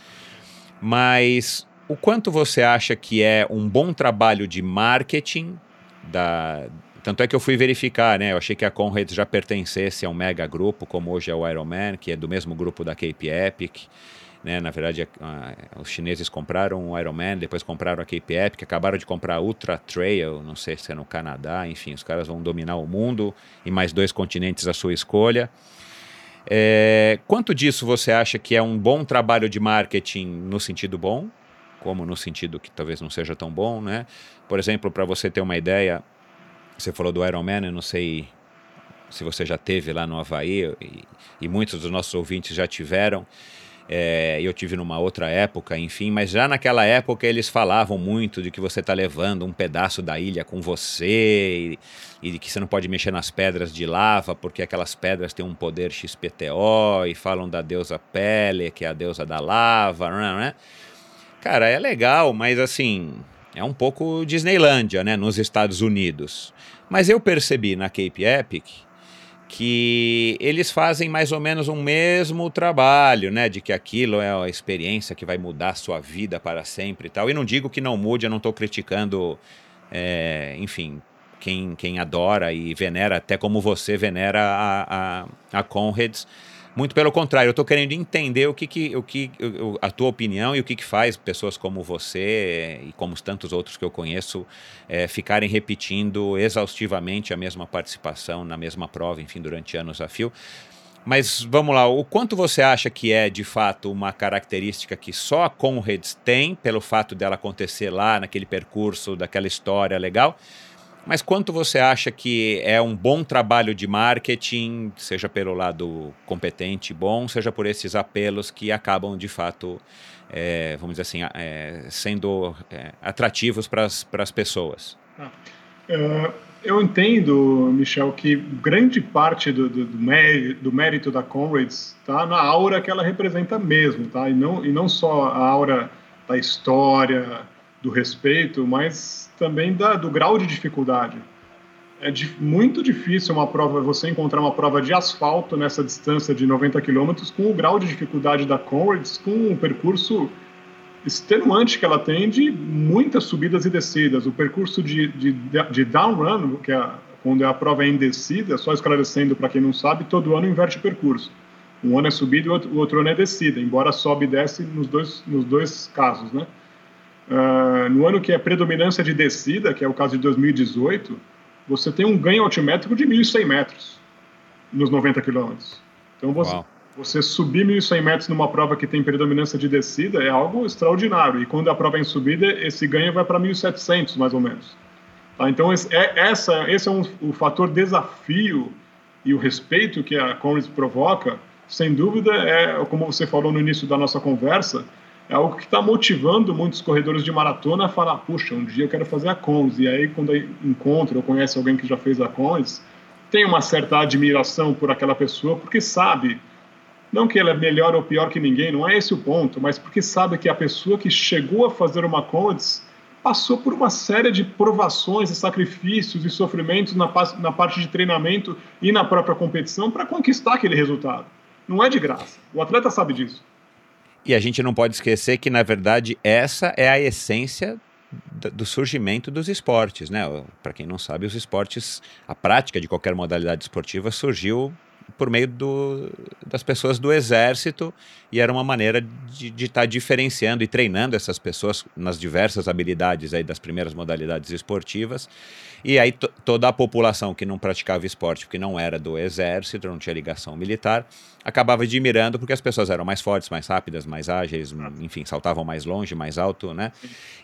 [SPEAKER 2] Mas o quanto você acha que é um bom trabalho de marketing da tanto é que eu fui verificar, né? Eu achei que a Conrad já pertencesse a um mega grupo, como hoje é o Ironman, que é do mesmo grupo da Cape Epic. Né? Na verdade, a, os chineses compraram o Ironman, depois compraram a Cape Epic, acabaram de comprar a Ultra Trail, não sei se é no Canadá, enfim, os caras vão dominar o mundo e mais dois continentes à sua escolha. É, quanto disso você acha que é um bom trabalho de marketing no sentido bom como no sentido que talvez não seja tão bom, né? Por exemplo, para você ter uma ideia, você falou do Ironman, eu não sei se você já teve lá no Havaí, e, e muitos dos nossos ouvintes já tiveram, é, eu tive numa outra época, enfim, mas já naquela época eles falavam muito de que você está levando um pedaço da ilha com você e, e que você não pode mexer nas pedras de lava porque aquelas pedras têm um poder XPTO e falam da deusa Pele, que é a deusa da lava, não é? Não é? Cara, é legal, mas assim, é um pouco Disneylândia, né, nos Estados Unidos. Mas eu percebi na Cape Epic que eles fazem mais ou menos o mesmo trabalho, né, de que aquilo é a experiência que vai mudar a sua vida para sempre e tal. E não digo que não mude, eu não estou criticando, é, enfim, quem, quem adora e venera, até como você venera a, a, a Conrads, muito pelo contrário, eu estou querendo entender o que, que, o que a tua opinião e o que, que faz pessoas como você e como tantos outros que eu conheço é, ficarem repetindo exaustivamente a mesma participação na mesma prova, enfim, durante anos a fio. Mas vamos lá, o quanto você acha que é de fato uma característica que só a Conrads tem, pelo fato dela acontecer lá naquele percurso, daquela história legal? Mas quanto você acha que é um bom trabalho de marketing, seja pelo lado competente bom, seja por esses apelos que acabam de fato, é, vamos dizer assim, é, sendo é, atrativos para as pessoas? Ah,
[SPEAKER 1] eu entendo, Michel, que grande parte do, do, do, mérito, do mérito da Comrades está na aura que ela representa mesmo, tá? E não, e não só a aura da história, do respeito, mas também da, do grau de dificuldade. É muito difícil uma prova, você encontrar uma prova de asfalto nessa distância de 90 quilômetros com o grau de dificuldade da Conrads, com um percurso extenuante que ela tem de muitas subidas e descidas. O percurso de, de, de down run, que é quando a prova é em descida, só esclarecendo para quem não sabe, todo ano inverte o percurso. Um ano é subida e o outro ano é descida, embora sobe e desce nos dois, nos dois casos, né? Uh, no ano que é predominância de descida, que é o caso de 2018, você tem um ganho altimétrico de 1.100 metros nos 90 quilômetros. Então, você, você subir 1.100 metros numa prova que tem predominância de descida é algo extraordinário. E quando a prova é em subida, esse ganho vai para 1.700, mais ou menos. Tá? Então, esse é, essa, esse é um, o fator desafio e o respeito que a Conrads provoca, sem dúvida, é, como você falou no início da nossa conversa, é algo que está motivando muitos corredores de maratona a falar, puxa, um dia eu quero fazer a Cons. E aí, quando encontra ou conhece alguém que já fez a Cons, tem uma certa admiração por aquela pessoa, porque sabe, não que ela é melhor ou pior que ninguém, não é esse o ponto, mas porque sabe que a pessoa que chegou a fazer uma Cons passou por uma série de provações e sacrifícios e sofrimentos na, na parte de treinamento e na própria competição para conquistar aquele resultado. Não é de graça. O atleta sabe disso.
[SPEAKER 2] E a gente não pode esquecer que, na verdade, essa é a essência do surgimento dos esportes, né? Para quem não sabe, os esportes, a prática de qualquer modalidade esportiva surgiu por meio do, das pessoas do exército e era uma maneira de estar tá diferenciando e treinando essas pessoas nas diversas habilidades aí das primeiras modalidades esportivas e aí toda a população que não praticava esporte, porque não era do exército, não tinha ligação militar, acabava admirando porque as pessoas eram mais fortes, mais rápidas, mais ágeis, enfim, saltavam mais longe, mais alto, né?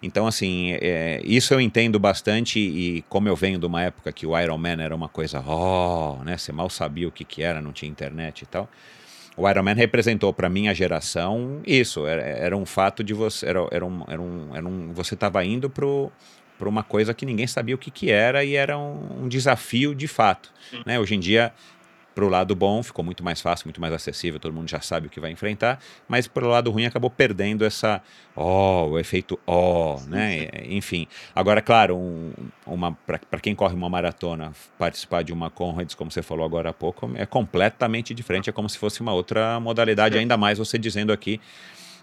[SPEAKER 2] Então, assim, é, isso eu entendo bastante e como eu venho de uma época que o Iron Man era uma coisa, oh, né? Você mal sabia o que que era, não tinha internet e tal. O Iron Man representou para minha geração isso, era, era, um fato de você, era, era um, era um, era um você estava indo pro para uma coisa que ninguém sabia o que, que era e era um, um desafio de fato. Né? Hoje em dia, para o lado bom, ficou muito mais fácil, muito mais acessível, todo mundo já sabe o que vai enfrentar, mas para o lado ruim acabou perdendo essa, ó, oh, o efeito ó, oh, né? Enfim. Agora, claro, um, uma para quem corre uma maratona, participar de uma Conrads, como você falou agora há pouco, é completamente diferente, é como se fosse uma outra modalidade, ainda mais você dizendo aqui,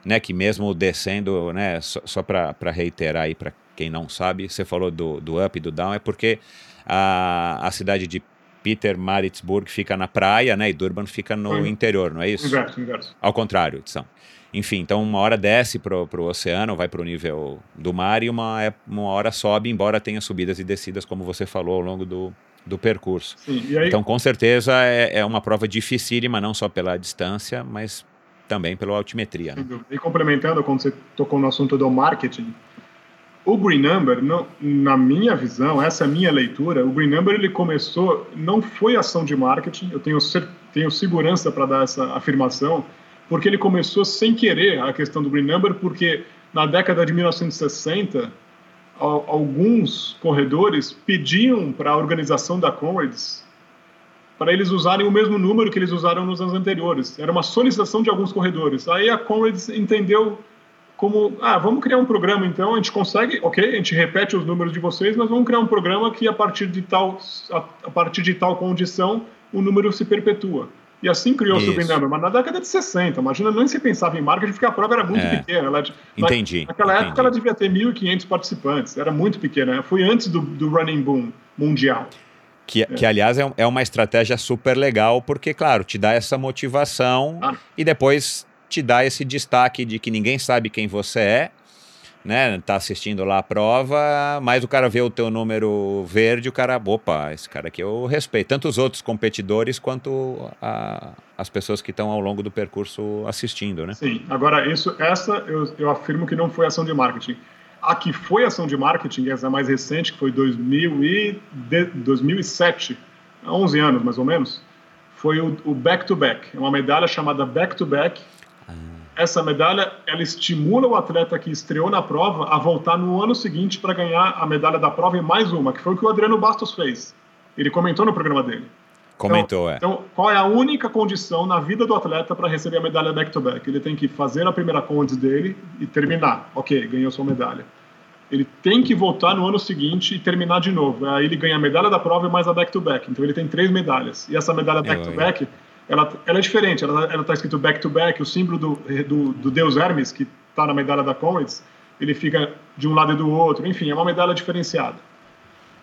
[SPEAKER 2] né, que mesmo descendo, né, só, só para reiterar aí para quem não sabe, você falou do, do up e do down, é porque a, a cidade de Peter Maritzburg fica na praia, né? E Durban fica no uhum. interior, não é isso?
[SPEAKER 1] Inverso, inverso.
[SPEAKER 2] Ao contrário, são. Enfim, então uma hora desce para o oceano, vai para o nível do mar e uma, é, uma hora sobe, embora tenha subidas e descidas, como você falou, ao longo do, do percurso. Sim, aí... Então, com certeza, é, é uma prova dificílima, não só pela distância, mas também pela altimetria. Né?
[SPEAKER 1] E complementando, quando você tocou no assunto do marketing, o Green Number, não, na minha visão, essa é a minha leitura, o Green Number ele começou, não foi ação de marketing, eu tenho, tenho segurança para dar essa afirmação, porque ele começou sem querer a questão do Green Number, porque na década de 1960, alguns corredores pediam para a organização da Comrades para eles usarem o mesmo número que eles usaram nos anos anteriores. Era uma solicitação de alguns corredores. Aí a Comrades entendeu como, ah, vamos criar um programa então, a gente consegue, ok, a gente repete os números de vocês, mas vamos criar um programa que a partir de tal, a, a partir de tal condição, o número se perpetua. E assim criou-se o Number, mas na década de 60, imagina, nem se pensava em marketing, porque a prova era muito é. pequena. Ela,
[SPEAKER 2] entendi.
[SPEAKER 1] Naquela
[SPEAKER 2] entendi.
[SPEAKER 1] época ela devia ter 1.500 participantes, era muito pequena, foi antes do, do running boom mundial.
[SPEAKER 2] Que, que aliás, é, é uma estratégia super legal, porque, claro, te dá essa motivação ah. e depois te dá esse destaque de que ninguém sabe quem você é, né? Tá assistindo lá a prova, mas o cara vê o teu número verde, o cara, opa, esse cara aqui eu respeito. Tanto os outros competidores quanto a, as pessoas que estão ao longo do percurso assistindo, né?
[SPEAKER 1] Sim, agora isso, essa eu, eu afirmo que não foi ação de marketing. A que foi ação de marketing, essa mais recente, que foi 2000 e de, 2007, 11 anos mais ou menos, foi o back-to-back. -back. É uma medalha chamada back-to-back, -back, essa medalha ela estimula o atleta que estreou na prova a voltar no ano seguinte para ganhar a medalha da prova e mais uma, que foi o que o Adriano Bastos fez. Ele comentou no programa dele.
[SPEAKER 2] Comentou,
[SPEAKER 1] então,
[SPEAKER 2] é.
[SPEAKER 1] Então, qual é a única condição na vida do atleta para receber a medalha back-to-back? -back? Ele tem que fazer a primeira condes dele e terminar. Ok, ganhou sua medalha. Ele tem que voltar no ano seguinte e terminar de novo. Aí ele ganha a medalha da prova e mais a back-to-back. -back. Então ele tem três medalhas. E essa medalha back-to-back... -back, ela, ela é diferente, ela está escrito back-to-back, o símbolo do, do, do deus Hermes, que está na medalha da Comets, ele fica de um lado e do outro, enfim, é uma medalha diferenciada.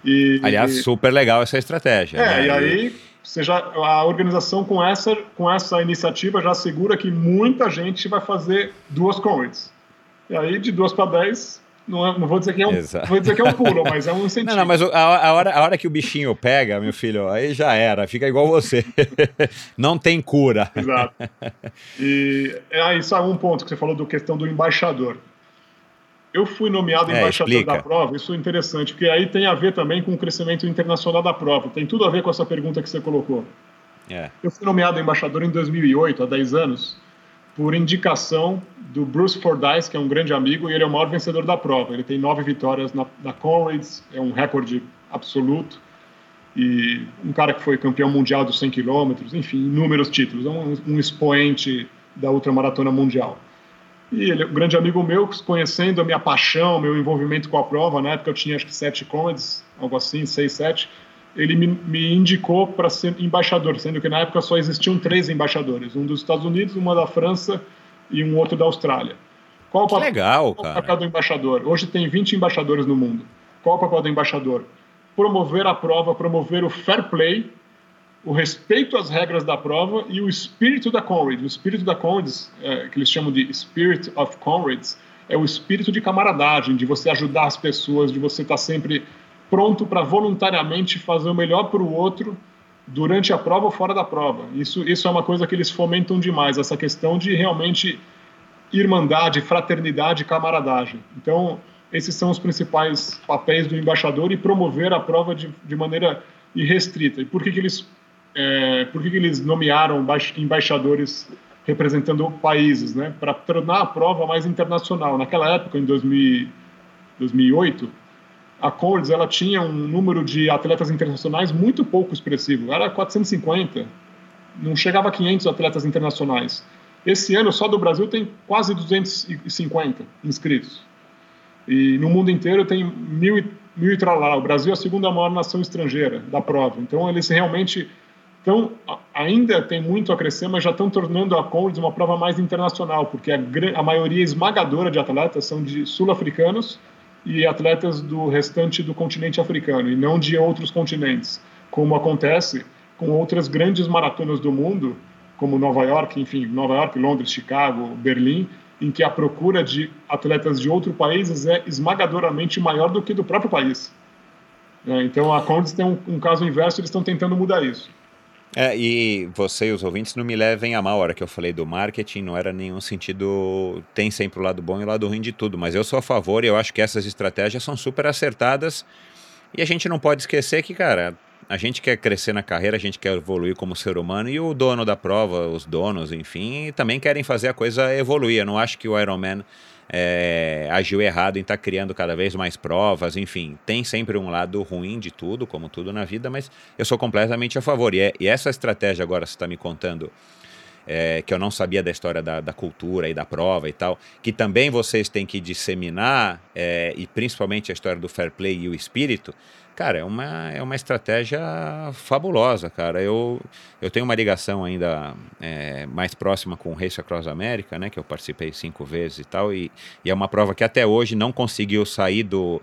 [SPEAKER 2] E, Aliás, super legal essa estratégia.
[SPEAKER 1] É, né? e aí seja, a organização com essa, com essa iniciativa já assegura que muita gente vai fazer duas Comets. E aí, de duas para dez, não, é, não, vou dizer que é um, vou dizer que é um pulo, mas é um incentivo.
[SPEAKER 2] Não, não mas a, a, hora, a hora que o bichinho pega, meu filho, aí já era, fica igual você. não tem cura.
[SPEAKER 1] Exato. E é, isso é um ponto que você falou do questão do embaixador. Eu fui nomeado é, embaixador explica. da prova, isso é interessante, porque aí tem a ver também com o crescimento internacional da prova. Tem tudo a ver com essa pergunta que você colocou. É. Eu fui nomeado embaixador em 2008, há 10 anos, por indicação do Bruce Fordyce, que é um grande amigo, e ele é o maior vencedor da prova. Ele tem nove vitórias na, na Comrades, é um recorde absoluto, e um cara que foi campeão mundial dos 100 quilômetros, enfim, inúmeros títulos, é um, um expoente da ultramaratona mundial. E ele é um grande amigo meu, conhecendo a minha paixão, meu envolvimento com a prova, na época eu tinha acho que sete Comrades, algo assim, seis, sete, ele me, me indicou para ser embaixador, sendo que na época só existiam três embaixadores, um dos Estados Unidos, uma da França e um outro da Austrália. Qual o
[SPEAKER 2] papel, legal, qual
[SPEAKER 1] o papel do embaixador? Hoje tem 20 embaixadores no mundo. Qual o papel do embaixador? Promover a prova, promover o fair play, o respeito às regras da prova e o espírito da Conrads. O espírito da Conrads, é, que eles chamam de Spirit of Conrads, é o espírito de camaradagem, de você ajudar as pessoas, de você estar sempre pronto para voluntariamente fazer o melhor para o outro durante a prova ou fora da prova. Isso, isso é uma coisa que eles fomentam demais, essa questão de realmente irmandade, fraternidade camaradagem. Então, esses são os principais papéis do embaixador e promover a prova de, de maneira irrestrita. E por que, que eles é, por que, que eles nomearam embaixadores representando países, né? Para tornar a prova mais internacional. Naquela época, em 2000, 2008, a Conrads ela tinha um número de atletas internacionais muito pouco expressivo, era 450, não chegava a 500 atletas internacionais. Esse ano, só do Brasil, tem quase 250 inscritos. E no mundo inteiro tem mil, mil e tralá. O Brasil é a segunda maior nação estrangeira da prova. Então, eles realmente estão, ainda tem muito a crescer, mas já estão tornando a Conrads uma prova mais internacional, porque a, a maioria esmagadora de atletas são de sul-africanos e atletas do restante do continente africano e não de outros continentes, como acontece com outras grandes maratonas do mundo, como Nova York, enfim, Nova York, Londres, Chicago, Berlim, em que a procura de atletas de outros países é esmagadoramente maior do que do próprio país. É, então a Condes tem um, um caso inverso, eles estão tentando mudar isso.
[SPEAKER 2] É, e você e os ouvintes não me levem a mal. A hora que eu falei do marketing, não era nenhum sentido. Tem sempre o lado bom e o lado ruim de tudo, mas eu sou a favor e eu acho que essas estratégias são super acertadas. E a gente não pode esquecer que, cara, a gente quer crescer na carreira, a gente quer evoluir como ser humano e o dono da prova, os donos, enfim, também querem fazer a coisa evoluir. Eu não acho que o Ironman é, agiu errado em estar tá criando cada vez mais provas, enfim, tem sempre um lado ruim de tudo, como tudo na vida, mas eu sou completamente a favor. E, é, e essa estratégia agora você está me contando, é, que eu não sabia da história da, da, cultura e da prova e tal, que também vocês têm que disseminar, é, e principalmente a história do fair play e o espírito, Cara, é uma, é uma estratégia fabulosa, cara. Eu, eu tenho uma ligação ainda é, mais próxima com o Race Across America, né? Que eu participei cinco vezes e tal. E, e é uma prova que até hoje não conseguiu sair do,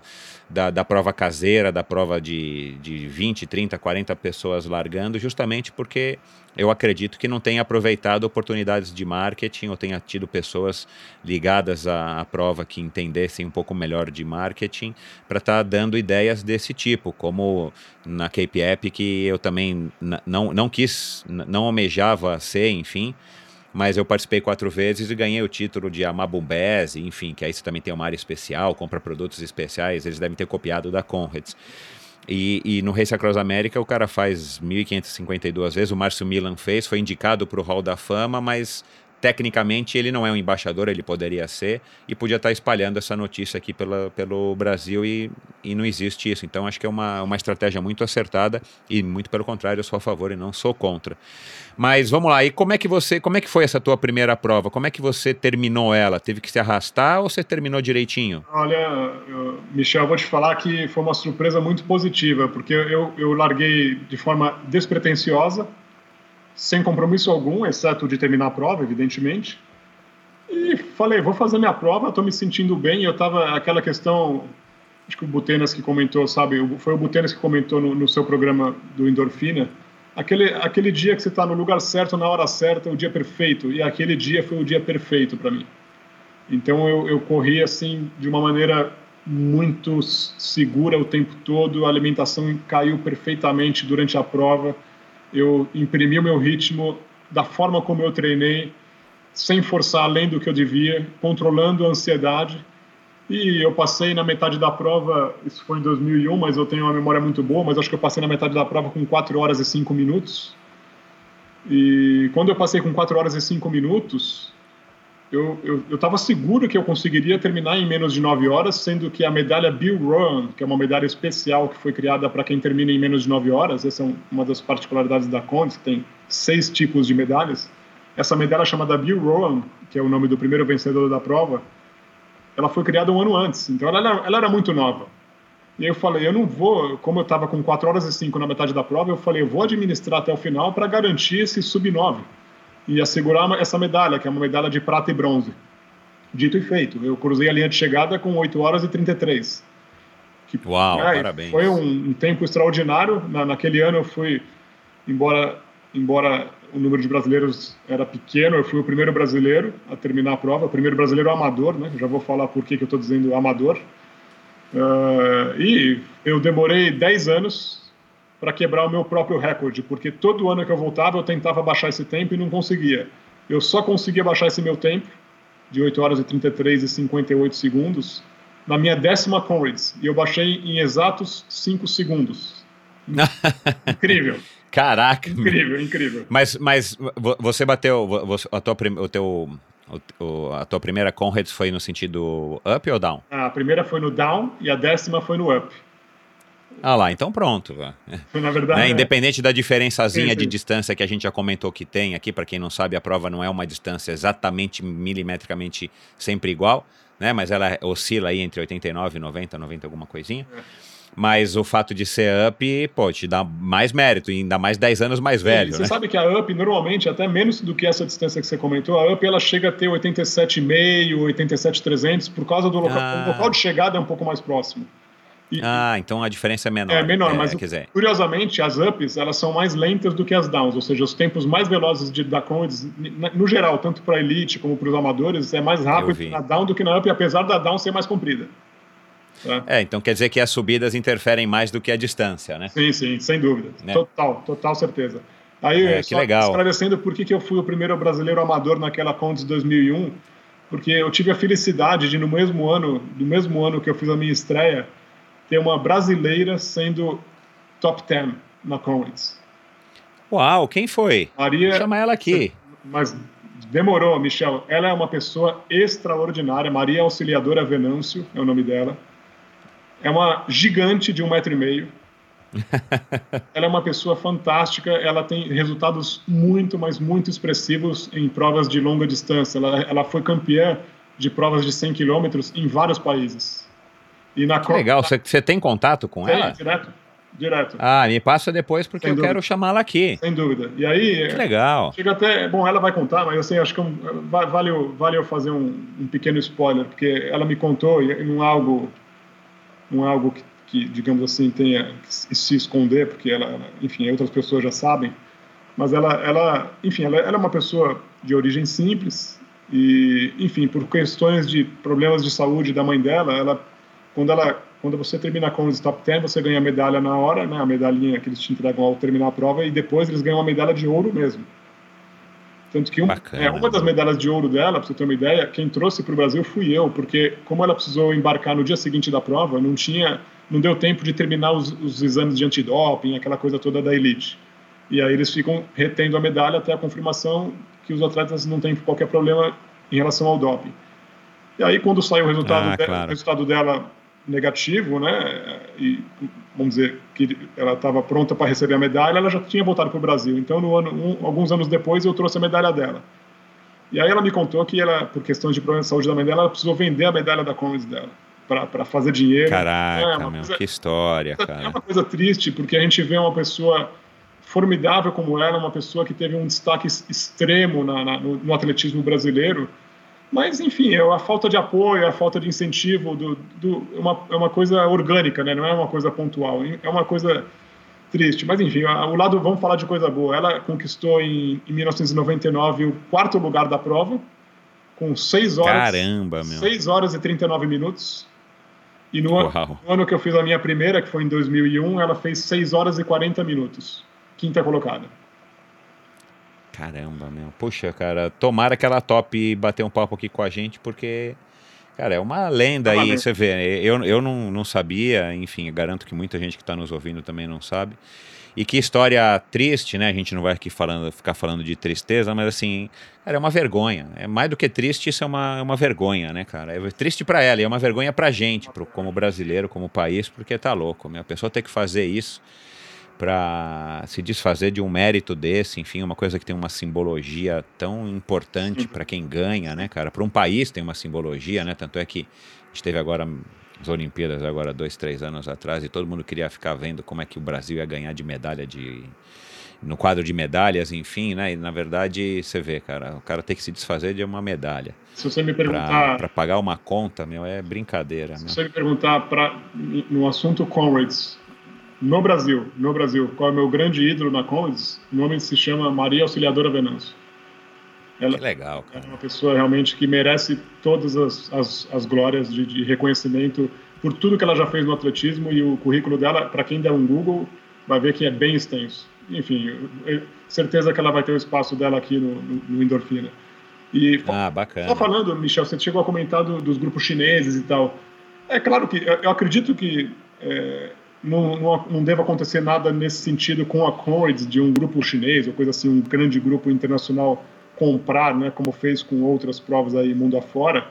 [SPEAKER 2] da, da prova caseira, da prova de, de 20, 30, 40 pessoas largando, justamente porque eu acredito que não tenha aproveitado oportunidades de marketing ou tenha tido pessoas ligadas à, à prova que entendessem um pouco melhor de marketing para estar tá dando ideias desse tipo, como na Cape App, que eu também não, não quis, não almejava ser, enfim, mas eu participei quatro vezes e ganhei o título de Amabumbese, enfim, que aí você também tem uma área especial, compra produtos especiais, eles devem ter copiado da Conrads. E, e, no Race Across America o cara faz 1.552 vezes, o Márcio Milan fez, foi indicado para o Hall da Fama, mas tecnicamente ele não é um embaixador, ele poderia ser, e podia estar espalhando essa notícia aqui pela, pelo Brasil e, e não existe isso. Então acho que é uma, uma estratégia muito acertada e muito pelo contrário, eu sou a favor e não sou contra. Mas vamos lá, e como é que você, como é que foi essa tua primeira prova? Como é que você terminou ela? Teve que se arrastar ou você terminou direitinho?
[SPEAKER 1] Olha, eu, Michel, eu vou te falar que foi uma surpresa muito positiva, porque eu, eu larguei de forma despretensiosa, sem compromisso algum, exceto de terminar a prova, evidentemente. E falei, vou fazer minha prova, estou me sentindo bem. Eu estava aquela questão, acho que o Butenas que comentou, sabe? Foi o Butenas que comentou no, no seu programa do Endorfina. Aquele, aquele dia que você está no lugar certo, na hora certa, o dia perfeito. E aquele dia foi o dia perfeito para mim. Então eu, eu corri assim de uma maneira muito segura o tempo todo, a alimentação caiu perfeitamente durante a prova eu imprimi o meu ritmo da forma como eu treinei, sem forçar além do que eu devia, controlando a ansiedade. E eu passei na metade da prova, isso foi em 2001, mas eu tenho uma memória muito boa, mas acho que eu passei na metade da prova com 4 horas e 5 minutos. E quando eu passei com 4 horas e 5 minutos, eu estava seguro que eu conseguiria terminar em menos de 9 horas, sendo que a medalha Bill Rowan, que é uma medalha especial que foi criada para quem termina em menos de 9 horas, essa é uma das particularidades da Condes, que tem seis tipos de medalhas. Essa medalha chamada Bill Rowan, que é o nome do primeiro vencedor da prova, ela foi criada um ano antes, então ela era, ela era muito nova. E eu falei, eu não vou, como eu estava com 4 horas e 5 na metade da prova, eu falei, eu vou administrar até o final para garantir esse sub-9 e assegurar essa medalha, que é uma medalha de prata e bronze. dito e feito. Eu cruzei a linha de chegada com 8 horas e 33.
[SPEAKER 2] Que, Uau, é, parabéns.
[SPEAKER 1] Foi um, um, tempo extraordinário. Na, naquele ano eu fui, embora, embora o número de brasileiros era pequeno, eu fui o primeiro brasileiro a terminar a prova, o primeiro brasileiro amador, né? Já vou falar por que, que eu estou dizendo amador. Uh, e eu demorei 10 anos para quebrar o meu próprio recorde, porque todo ano que eu voltava eu tentava baixar esse tempo e não conseguia. Eu só conseguia baixar esse meu tempo, de 8 horas e 33 e 58 segundos, na minha décima Conrads, e eu baixei em exatos 5 segundos. incrível.
[SPEAKER 2] Caraca!
[SPEAKER 1] Incrível, incrível.
[SPEAKER 2] Mas, mas você bateu, a tua, o teu o, a tua primeira Conrads foi no sentido up ou down?
[SPEAKER 1] A primeira foi no down e a décima foi no up.
[SPEAKER 2] Ah lá, então pronto.
[SPEAKER 1] Na verdade,
[SPEAKER 2] né? Independente da diferençazinha sim, sim. de distância que a gente já comentou que tem aqui, para quem não sabe, a prova não é uma distância exatamente milimetricamente sempre igual, né? Mas ela oscila aí entre 89 e 90, 90 alguma coisinha. É. Mas o fato de ser up, pô, te dá mais mérito, e ainda mais 10 anos mais velho.
[SPEAKER 1] Você
[SPEAKER 2] né?
[SPEAKER 1] sabe que a up, normalmente, até menos do que essa distância que você comentou, a up ela chega a ter 87,5, 87,300, por causa do local. Ah. Local de chegada é um pouco mais próximo.
[SPEAKER 2] E, ah, então a diferença é menor.
[SPEAKER 1] É menor, é, mas dizer... curiosamente as ups elas são mais lentas do que as downs, ou seja, os tempos mais velozes de, da Conrads, no geral, tanto para elite como para os amadores, é mais rápido na down do que na up, apesar da down ser mais comprida.
[SPEAKER 2] É. é. então quer dizer que as subidas interferem mais do que a distância, né?
[SPEAKER 1] Sim, sim, sem dúvida. Né? Total, total certeza. Aí,
[SPEAKER 2] é, que legal.
[SPEAKER 1] esclarecendo por que, que eu fui o primeiro brasileiro amador naquela Condes 2001, porque eu tive a felicidade de, no mesmo ano, do mesmo ano que eu fiz a minha estreia, ter uma brasileira sendo top 10 na Conrads.
[SPEAKER 2] Uau, quem foi?
[SPEAKER 1] Maria.
[SPEAKER 2] Chama ela aqui.
[SPEAKER 1] Mas demorou, Michel. Ela é uma pessoa extraordinária. Maria Auxiliadora Venâncio é o nome dela. É uma gigante de um metro e meio. ela é uma pessoa fantástica. Ela tem resultados muito, mas muito expressivos em provas de longa distância. Ela, ela foi campeã de provas de 100 quilômetros em vários países.
[SPEAKER 2] E na que legal. Você tem contato com
[SPEAKER 1] tem,
[SPEAKER 2] ela?
[SPEAKER 1] Direto. Direto.
[SPEAKER 2] Ah, me passa depois porque Sem eu dúvida. quero chamá-la aqui.
[SPEAKER 1] Sem dúvida. E aí.
[SPEAKER 2] Que legal.
[SPEAKER 1] Chega até. Bom, ela vai contar, mas assim, acho que um, vale, vale eu fazer um, um pequeno spoiler, porque ela me contou, e não é algo é algo que, que, digamos assim, tenha que se esconder, porque ela, enfim, outras pessoas já sabem, mas ela, ela enfim, ela, ela é uma pessoa de origem simples e, enfim, por questões de problemas de saúde da mãe dela, ela, quando ela, quando você termina com os top 10, você ganha a medalha na hora, né, a medalhinha que eles te entregam ao terminar a prova, e depois eles ganham uma medalha de ouro mesmo. Tanto que um, é, uma das medalhas de ouro dela, para você ter uma ideia, quem trouxe para o Brasil fui eu, porque como ela precisou embarcar no dia seguinte da prova, não tinha, não deu tempo de terminar os, os exames de antidoping, aquela coisa toda da elite. E aí eles ficam retendo a medalha até a confirmação que os atletas não têm qualquer problema em relação ao doping. E aí quando sai o resultado, ah, claro. o resultado dela negativo, né? E vamos dizer que ela estava pronta para receber a medalha, ela já tinha voltado para o Brasil. Então, no ano, um, alguns anos depois, eu trouxe a medalha dela. E aí ela me contou que ela, por questões de problema de saúde da mãe dela, ela precisou vender a medalha da Commerce dela para fazer dinheiro.
[SPEAKER 2] Caraca, é, meu, coisa, que história,
[SPEAKER 1] é
[SPEAKER 2] cara.
[SPEAKER 1] É uma coisa triste, porque a gente vê uma pessoa formidável como ela, uma pessoa que teve um destaque extremo na, na, no, no atletismo brasileiro, mas, enfim, é a falta de apoio, a falta de incentivo, do, do, é, uma, é uma coisa orgânica, né? não é uma coisa pontual, é uma coisa triste. Mas, enfim, o lado, vamos falar de coisa boa. Ela conquistou em, em 1999 o quarto lugar da prova, com 6 horas,
[SPEAKER 2] Caramba, meu.
[SPEAKER 1] 6 horas e 39 minutos. E no, ano, no ano que eu fiz a minha primeira, que foi em 2001, ela fez 6 horas e 40 minutos, quinta colocada.
[SPEAKER 2] Caramba, meu. Puxa, cara, tomara que ela top bater um papo aqui com a gente, porque, cara, é uma lenda é uma aí, lenda. você vê. Eu, eu não, não sabia, enfim, garanto que muita gente que está nos ouvindo também não sabe. E que história triste, né? A gente não vai aqui falando, ficar falando de tristeza, mas assim, cara, é uma vergonha. É mais do que triste, isso é uma, é uma vergonha, né, cara? É triste para ela e é uma vergonha pra gente, pro, como brasileiro, como país, porque tá louco. A pessoa tem que fazer isso para se desfazer de um mérito desse, enfim, uma coisa que tem uma simbologia tão importante para quem ganha, né, cara? Para um país tem uma simbologia, né? Tanto é que a gente teve agora as Olimpíadas agora, dois, três anos atrás, e todo mundo queria ficar vendo como é que o Brasil ia ganhar de medalha de no quadro de medalhas, enfim, né? E na verdade, você vê, cara, o cara tem que se desfazer de uma medalha.
[SPEAKER 1] Se você me perguntar.
[SPEAKER 2] Para pagar uma conta, meu, é brincadeira.
[SPEAKER 1] Se
[SPEAKER 2] meu.
[SPEAKER 1] você me perguntar pra, no assunto Comrades, no Brasil, no Brasil, qual é o meu grande ídolo na Comrades, o nome se chama Maria Auxiliadora Venâncio.
[SPEAKER 2] Ela que legal,
[SPEAKER 1] cara. É uma pessoa realmente que merece todas as, as, as glórias de, de, reconhecimento por tudo que ela já fez no atletismo e o currículo dela, para quem der um Google, vai ver que é bem extenso. Enfim, certeza que ela vai ter o espaço dela aqui no, no, no Endorfina.
[SPEAKER 2] E, ah, bacana.
[SPEAKER 1] Só falando, Michel, você chegou a comentar do, dos grupos chineses e tal. É claro que eu acredito que é, não, não, não deva acontecer nada nesse sentido com a Comrades de um grupo chinês ou coisa assim, um grande grupo internacional comprar, né, como fez com outras provas aí mundo afora.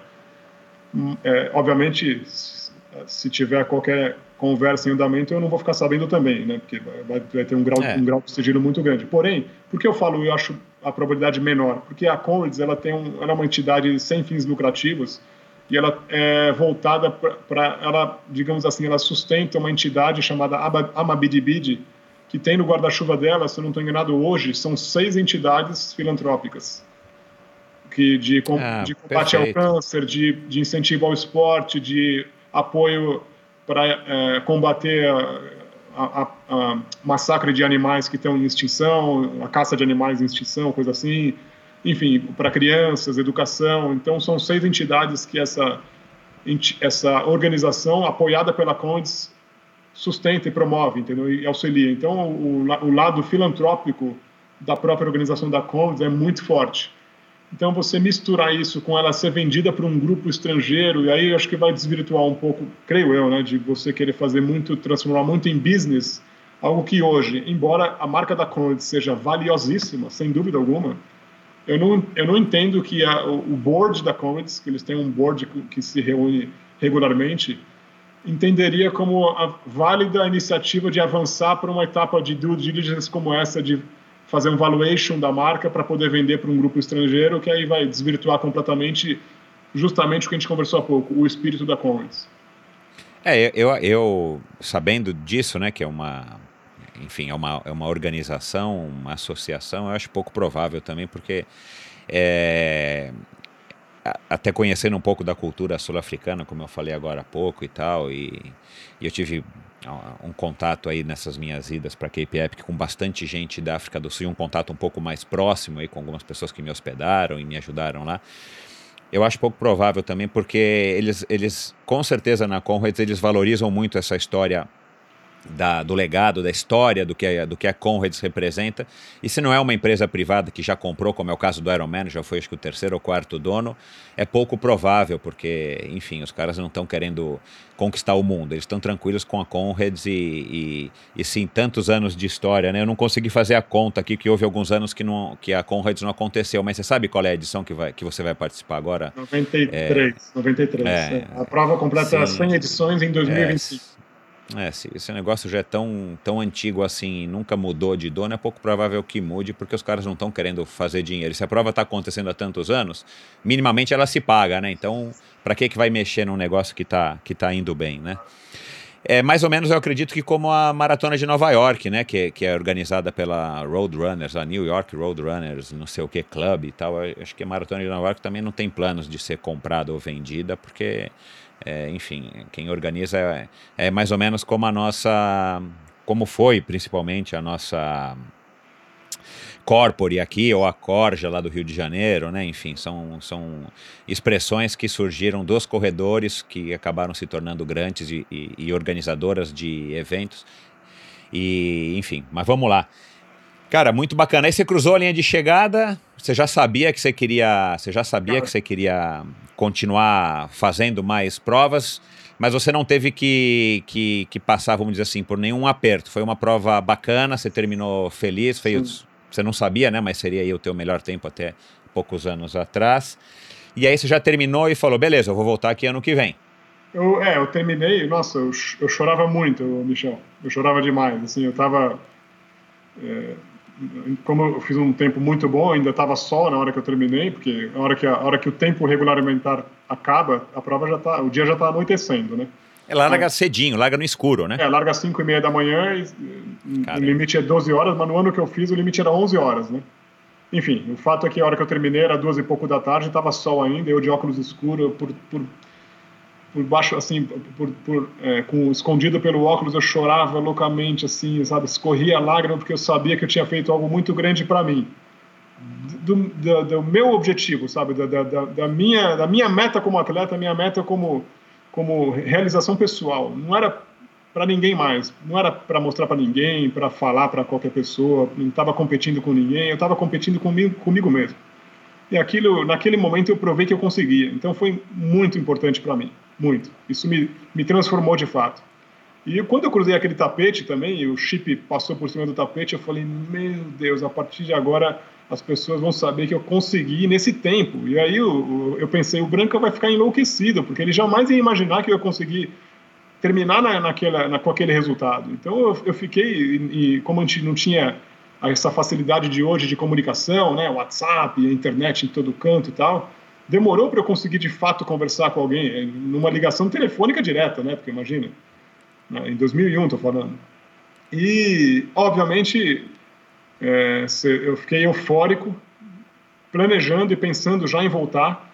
[SPEAKER 1] Hum, é, obviamente, se tiver qualquer conversa em andamento, eu não vou ficar sabendo também, né, porque vai, vai ter um grau, é. um grau de sigilo muito grande. Porém, por que eu falo eu acho a probabilidade menor? Porque a Comrades ela tem um, ela é uma entidade sem fins lucrativos e ela é voltada para ela, digamos assim, ela sustenta uma entidade chamada Amabidibid, que tem no guarda-chuva dela, se eu não estou enganado, hoje são seis entidades filantrópicas que de, ah, de combate perfeito. ao câncer, de, de incentivo ao esporte, de apoio para é, combater a, a, a, massacre de animais que estão em extinção, a caça de animais em extinção, coisa assim, enfim, para crianças, educação. Então, são seis entidades que essa, essa organização, apoiada pela CONDES, sustenta e promove, entendeu? E auxilia. Então, o, o lado filantrópico da própria organização da Condes é muito forte. Então, você misturar isso com ela ser vendida para um grupo estrangeiro, e aí acho que vai desvirtuar um pouco, creio eu, né, de você querer fazer muito, transformar muito em business, algo que hoje, embora a marca da Condes seja valiosíssima, sem dúvida alguma, eu não, eu não entendo que a, o board da Condes, que eles têm um board que se reúne regularmente, entenderia como a válida iniciativa de avançar para uma etapa de due diligence como essa, de fazer um valuation da marca para poder vender para um grupo estrangeiro, que aí vai desvirtuar completamente justamente o que a gente conversou há pouco, o espírito da Commerce.
[SPEAKER 2] É, eu, eu sabendo disso, né, que é uma, enfim, é uma, é uma organização, uma associação, eu acho pouco provável também, porque é, até conhecendo um pouco da cultura sul-africana, como eu falei agora há pouco e tal, e, e eu tive um contato aí nessas minhas idas para Cape Epic com bastante gente da África do Sul, um contato um pouco mais próximo aí com algumas pessoas que me hospedaram e me ajudaram lá. Eu acho pouco provável também, porque eles, eles com certeza na Conrads, eles valorizam muito essa história da, do legado, da história do que, a, do que a Conrads representa. E se não é uma empresa privada que já comprou, como é o caso do Ironman, já foi acho que o terceiro ou quarto dono, é pouco provável, porque, enfim, os caras não estão querendo conquistar o mundo, eles estão tranquilos com a Conrads e, e, e, sim, tantos anos de história, né? Eu não consegui fazer a conta aqui, que houve alguns anos que, não, que a Conrads não aconteceu, mas você sabe qual é a edição que, vai, que você vai participar agora?
[SPEAKER 1] 93, é, 93. É, a prova completa sim, 100 edições em 2025. É,
[SPEAKER 2] é, se esse negócio já é tão, tão antigo assim nunca mudou de dono, é pouco provável que mude, porque os caras não estão querendo fazer dinheiro. Se a prova está acontecendo há tantos anos, minimamente ela se paga, né? Então, para que, que vai mexer num negócio que está que tá indo bem, né? É mais ou menos, eu acredito que como a Maratona de Nova York, né? Que, que é organizada pela Roadrunners, a New York Roadrunners, não sei o que, Club e tal. Eu acho que a Maratona de Nova York também não tem planos de ser comprada ou vendida, porque é, enfim, quem organiza é, é, mais ou menos como a nossa, como foi principalmente a nossa Corpore aqui, ou a Corja lá do Rio de Janeiro, né? Enfim, são, são expressões que surgiram dos corredores que acabaram se tornando grandes e, e, e organizadoras de eventos. E, enfim, mas vamos lá. Cara, muito bacana. Aí você cruzou a linha de chegada, você já sabia que você queria, você já sabia que você queria continuar fazendo mais provas, mas você não teve que, que, que, passar, vamos dizer assim, por nenhum aperto. Foi uma prova bacana, você terminou feliz, fez, você não sabia, né, mas seria aí o teu melhor tempo até poucos anos atrás. E aí você já terminou e falou, beleza, eu vou voltar aqui ano que vem.
[SPEAKER 1] Eu, é, eu terminei, nossa, eu, eu chorava muito, Michel. Eu chorava demais, assim, eu tava... É como eu fiz um tempo muito bom, ainda estava sol na hora que eu terminei, porque a hora que, a, a hora que o tempo regulamentar acaba, a prova já tá, o dia já está anoitecendo, né?
[SPEAKER 2] Ela larga é. cedinho, larga no escuro, né?
[SPEAKER 1] É, larga às 5 e meia da manhã, e, o limite é 12 horas, mas no ano que eu fiz o limite era 11 horas, né? Enfim, o fato é que a hora que eu terminei era duas e pouco da tarde, estava sol ainda, eu de óculos escuros, por, por, por baixo, assim, por, por é, com, escondido pelo óculos, eu chorava loucamente, assim, sabe, escorria lágrima, porque eu sabia que eu tinha feito algo muito grande para mim. Do, do, do, meu objetivo, sabe, da, da, da, minha, da minha meta como atleta, minha meta como, como realização pessoal. Não era para ninguém mais. Não era para mostrar para ninguém, para falar para qualquer pessoa. Não estava competindo com ninguém. Eu estava competindo comigo, comigo mesmo. E aquilo, naquele momento, eu provei que eu conseguia. Então foi muito importante para mim, muito. Isso me, me transformou de fato. E quando eu cruzei aquele tapete também, e o chip passou por cima do tapete, eu falei: meu Deus, a partir de agora as pessoas vão saber que eu consegui nesse tempo. E aí eu, eu pensei: o Branca vai ficar enlouquecido, porque ele jamais ia imaginar que eu ia conseguir terminar na, naquela, na, com aquele resultado. Então eu, eu fiquei, e, e, como a gente não tinha essa facilidade de hoje de comunicação, né, WhatsApp, internet em todo canto e tal, demorou para eu conseguir de fato conversar com alguém, eh, numa ligação telefônica direta, né, porque imagina, né, em 2001 estou falando. E, obviamente, é, eu fiquei eufórico, planejando e pensando já em voltar,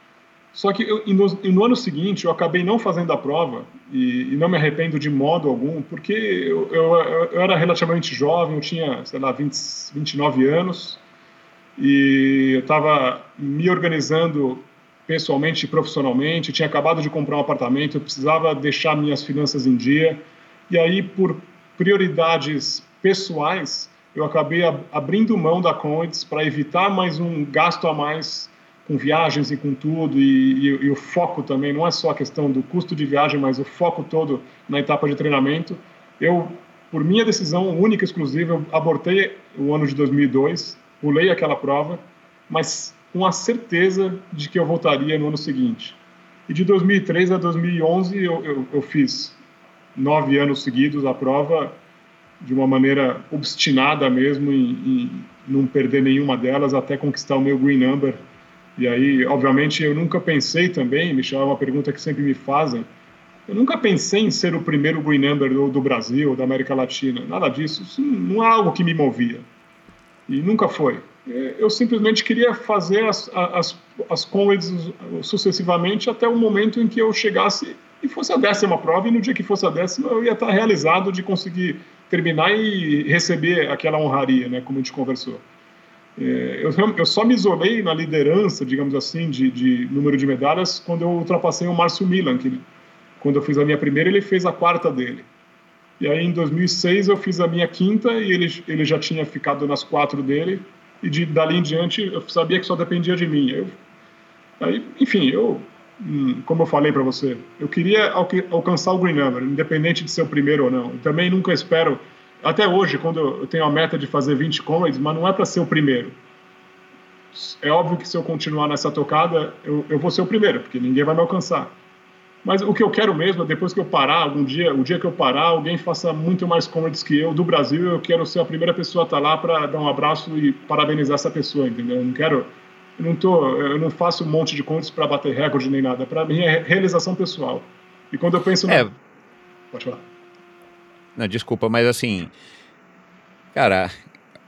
[SPEAKER 1] só que eu, no, no, ano seguinte eu acabei não fazendo a prova e, e não me arrependo de modo algum, porque eu, eu, eu, era relativamente jovem, eu tinha, sei lá, 20, 29 anos. E eu estava me organizando pessoalmente e profissionalmente, tinha acabado de comprar um apartamento, eu precisava deixar minhas finanças em dia. E aí por prioridades pessoais eu acabei ab abrindo mão da Condes para evitar mais um gasto a mais com viagens e com tudo, e, e, e, o foco também, não é só a questão do custo de viagem, mas o foco todo na etapa de treinamento. Eu, por minha decisão única e exclusiva, abortei o ano de 2002, pulei aquela prova, mas com a certeza de que eu voltaria no ano seguinte. E de 2003 a 2011 eu, eu, eu fiz nove anos seguidos a prova de uma maneira obstinada mesmo em, em não perder nenhuma delas até conquistar o meu green number e aí, obviamente, eu nunca pensei também, Michel, é uma pergunta que sempre me fazem, eu nunca pensei em ser o primeiro green number do, do Brasil, da América Latina, nada disso, isso não é algo que me movia. E nunca foi. É, eu simplesmente queria fazer as, as, as convids sucessivamente até o momento em que eu chegasse e fosse a décima prova, e no dia que fosse a décima eu ia estar realizado de conseguir terminar e receber aquela honraria, né, como a gente conversou. É, eu, eu, só me isolei na liderança, digamos assim, de, de, número de medalhas quando eu ultrapassei o Márcio Milan, que quando eu fiz a minha primeira, ele fez a quarta dele. E aí em 2006 eu fiz a minha quinta e ele, ele já tinha ficado nas quatro dele, e de, dali em diante eu sabia que só dependia de mim. Eu, aí, enfim, eu, hum, como eu falei para você, eu queria alcançar o Green Number, independente de ser o primeiro ou não. Eu também nunca espero até hoje, quando eu tenho a meta de fazer 20 comrades, mas não é para ser o primeiro. É óbvio que se eu continuar nessa tocada, eu, eu vou ser o primeiro, porque ninguém vai me alcançar. Mas o que eu quero mesmo é depois que eu parar, algum dia, o dia que eu parar, alguém faça muito mais comrades que eu do Brasil. Eu quero ser a primeira pessoa a estar tá lá para dar um abraço e parabenizar essa pessoa, entendeu? Eu não quero, eu não tô, eu não faço um monte de contas para bater recorde nem nada. Para mim é realização pessoal. E quando eu penso,
[SPEAKER 2] é. pode falar. Não, desculpa, mas assim, cara,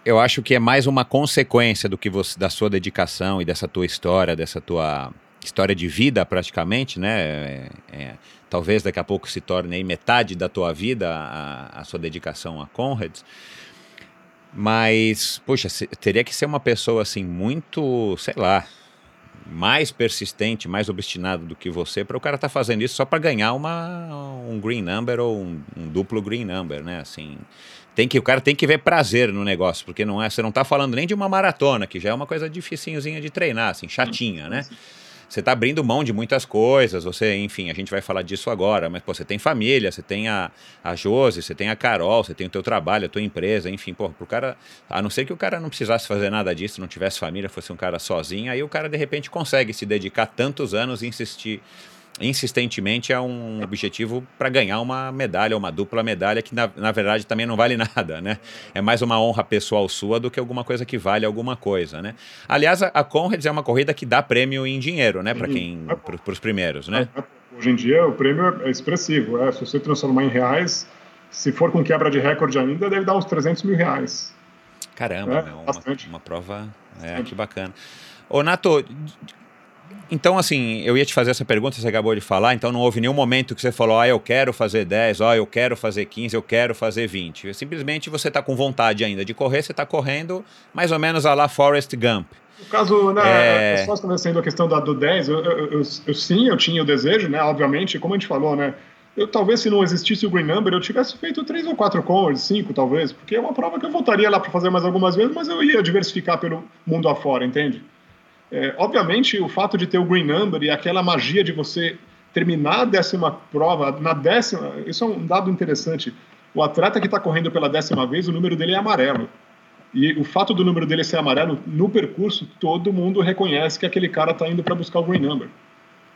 [SPEAKER 2] eu acho que é mais uma consequência do que você, da sua dedicação e dessa tua história, dessa tua história de vida praticamente, né? É, é, talvez daqui a pouco se torne metade da tua vida a, a sua dedicação a Conrads. Mas, poxa, teria que ser uma pessoa assim muito, sei lá, mais persistente, mais obstinado do que você, para o cara estar tá fazendo isso só para ganhar uma, um green number ou um, um, duplo green number, né? Assim, tem que o cara tem que ver prazer no negócio, porque não é, você não está falando nem de uma maratona, que já é uma coisa dificinhozinha de treinar, assim, chatinha, né? Você está abrindo mão de muitas coisas, você, enfim, a gente vai falar disso agora, mas pô, você tem família, você tem a, a Josi, você tem a Carol, você tem o teu trabalho, a tua empresa, enfim, pô, pro cara, a não ser que o cara não precisasse fazer nada disso, não tivesse família, fosse um cara sozinho, aí o cara de repente consegue se dedicar tantos anos e insistir insistentemente a um objetivo para ganhar uma medalha, uma dupla medalha, que na, na verdade também não vale nada, né? É mais uma honra pessoal sua do que alguma coisa que vale alguma coisa, né? Aliás, a, a Conrads é uma corrida que dá prêmio em dinheiro, né? Para quem, para os primeiros, né?
[SPEAKER 1] Hoje em dia o prêmio é expressivo. É, se você transformar em reais, se for com quebra de recorde ainda, deve dar uns 300 mil reais.
[SPEAKER 2] Caramba, é, meu, uma, uma prova. É, que bacana. Ô, Nato, então, assim, eu ia te fazer essa pergunta, você acabou de falar, então não houve nenhum momento que você falou, ah, eu quero fazer 10, ó, eu quero fazer 15, eu quero fazer 20. Simplesmente você está com vontade ainda de correr, você está correndo mais ou menos a lá Forrest Gump.
[SPEAKER 1] No caso, né, é... só estabelecendo a questão da, do 10, eu, eu, eu, eu, sim, eu tinha o desejo, né, obviamente, como a gente falou, né, eu talvez se não existisse o Green Number, eu tivesse feito três ou quatro Conrads, cinco talvez, porque é uma prova que eu voltaria lá para fazer mais algumas vezes, mas eu ia diversificar pelo mundo afora, entende? É, obviamente, o fato de ter o green number e aquela magia de você terminar a décima prova, na décima, isso é um dado interessante. O atleta que está correndo pela décima vez, o número dele é amarelo. E o fato do número dele ser amarelo, no percurso, todo mundo reconhece que aquele cara está indo para buscar o green number.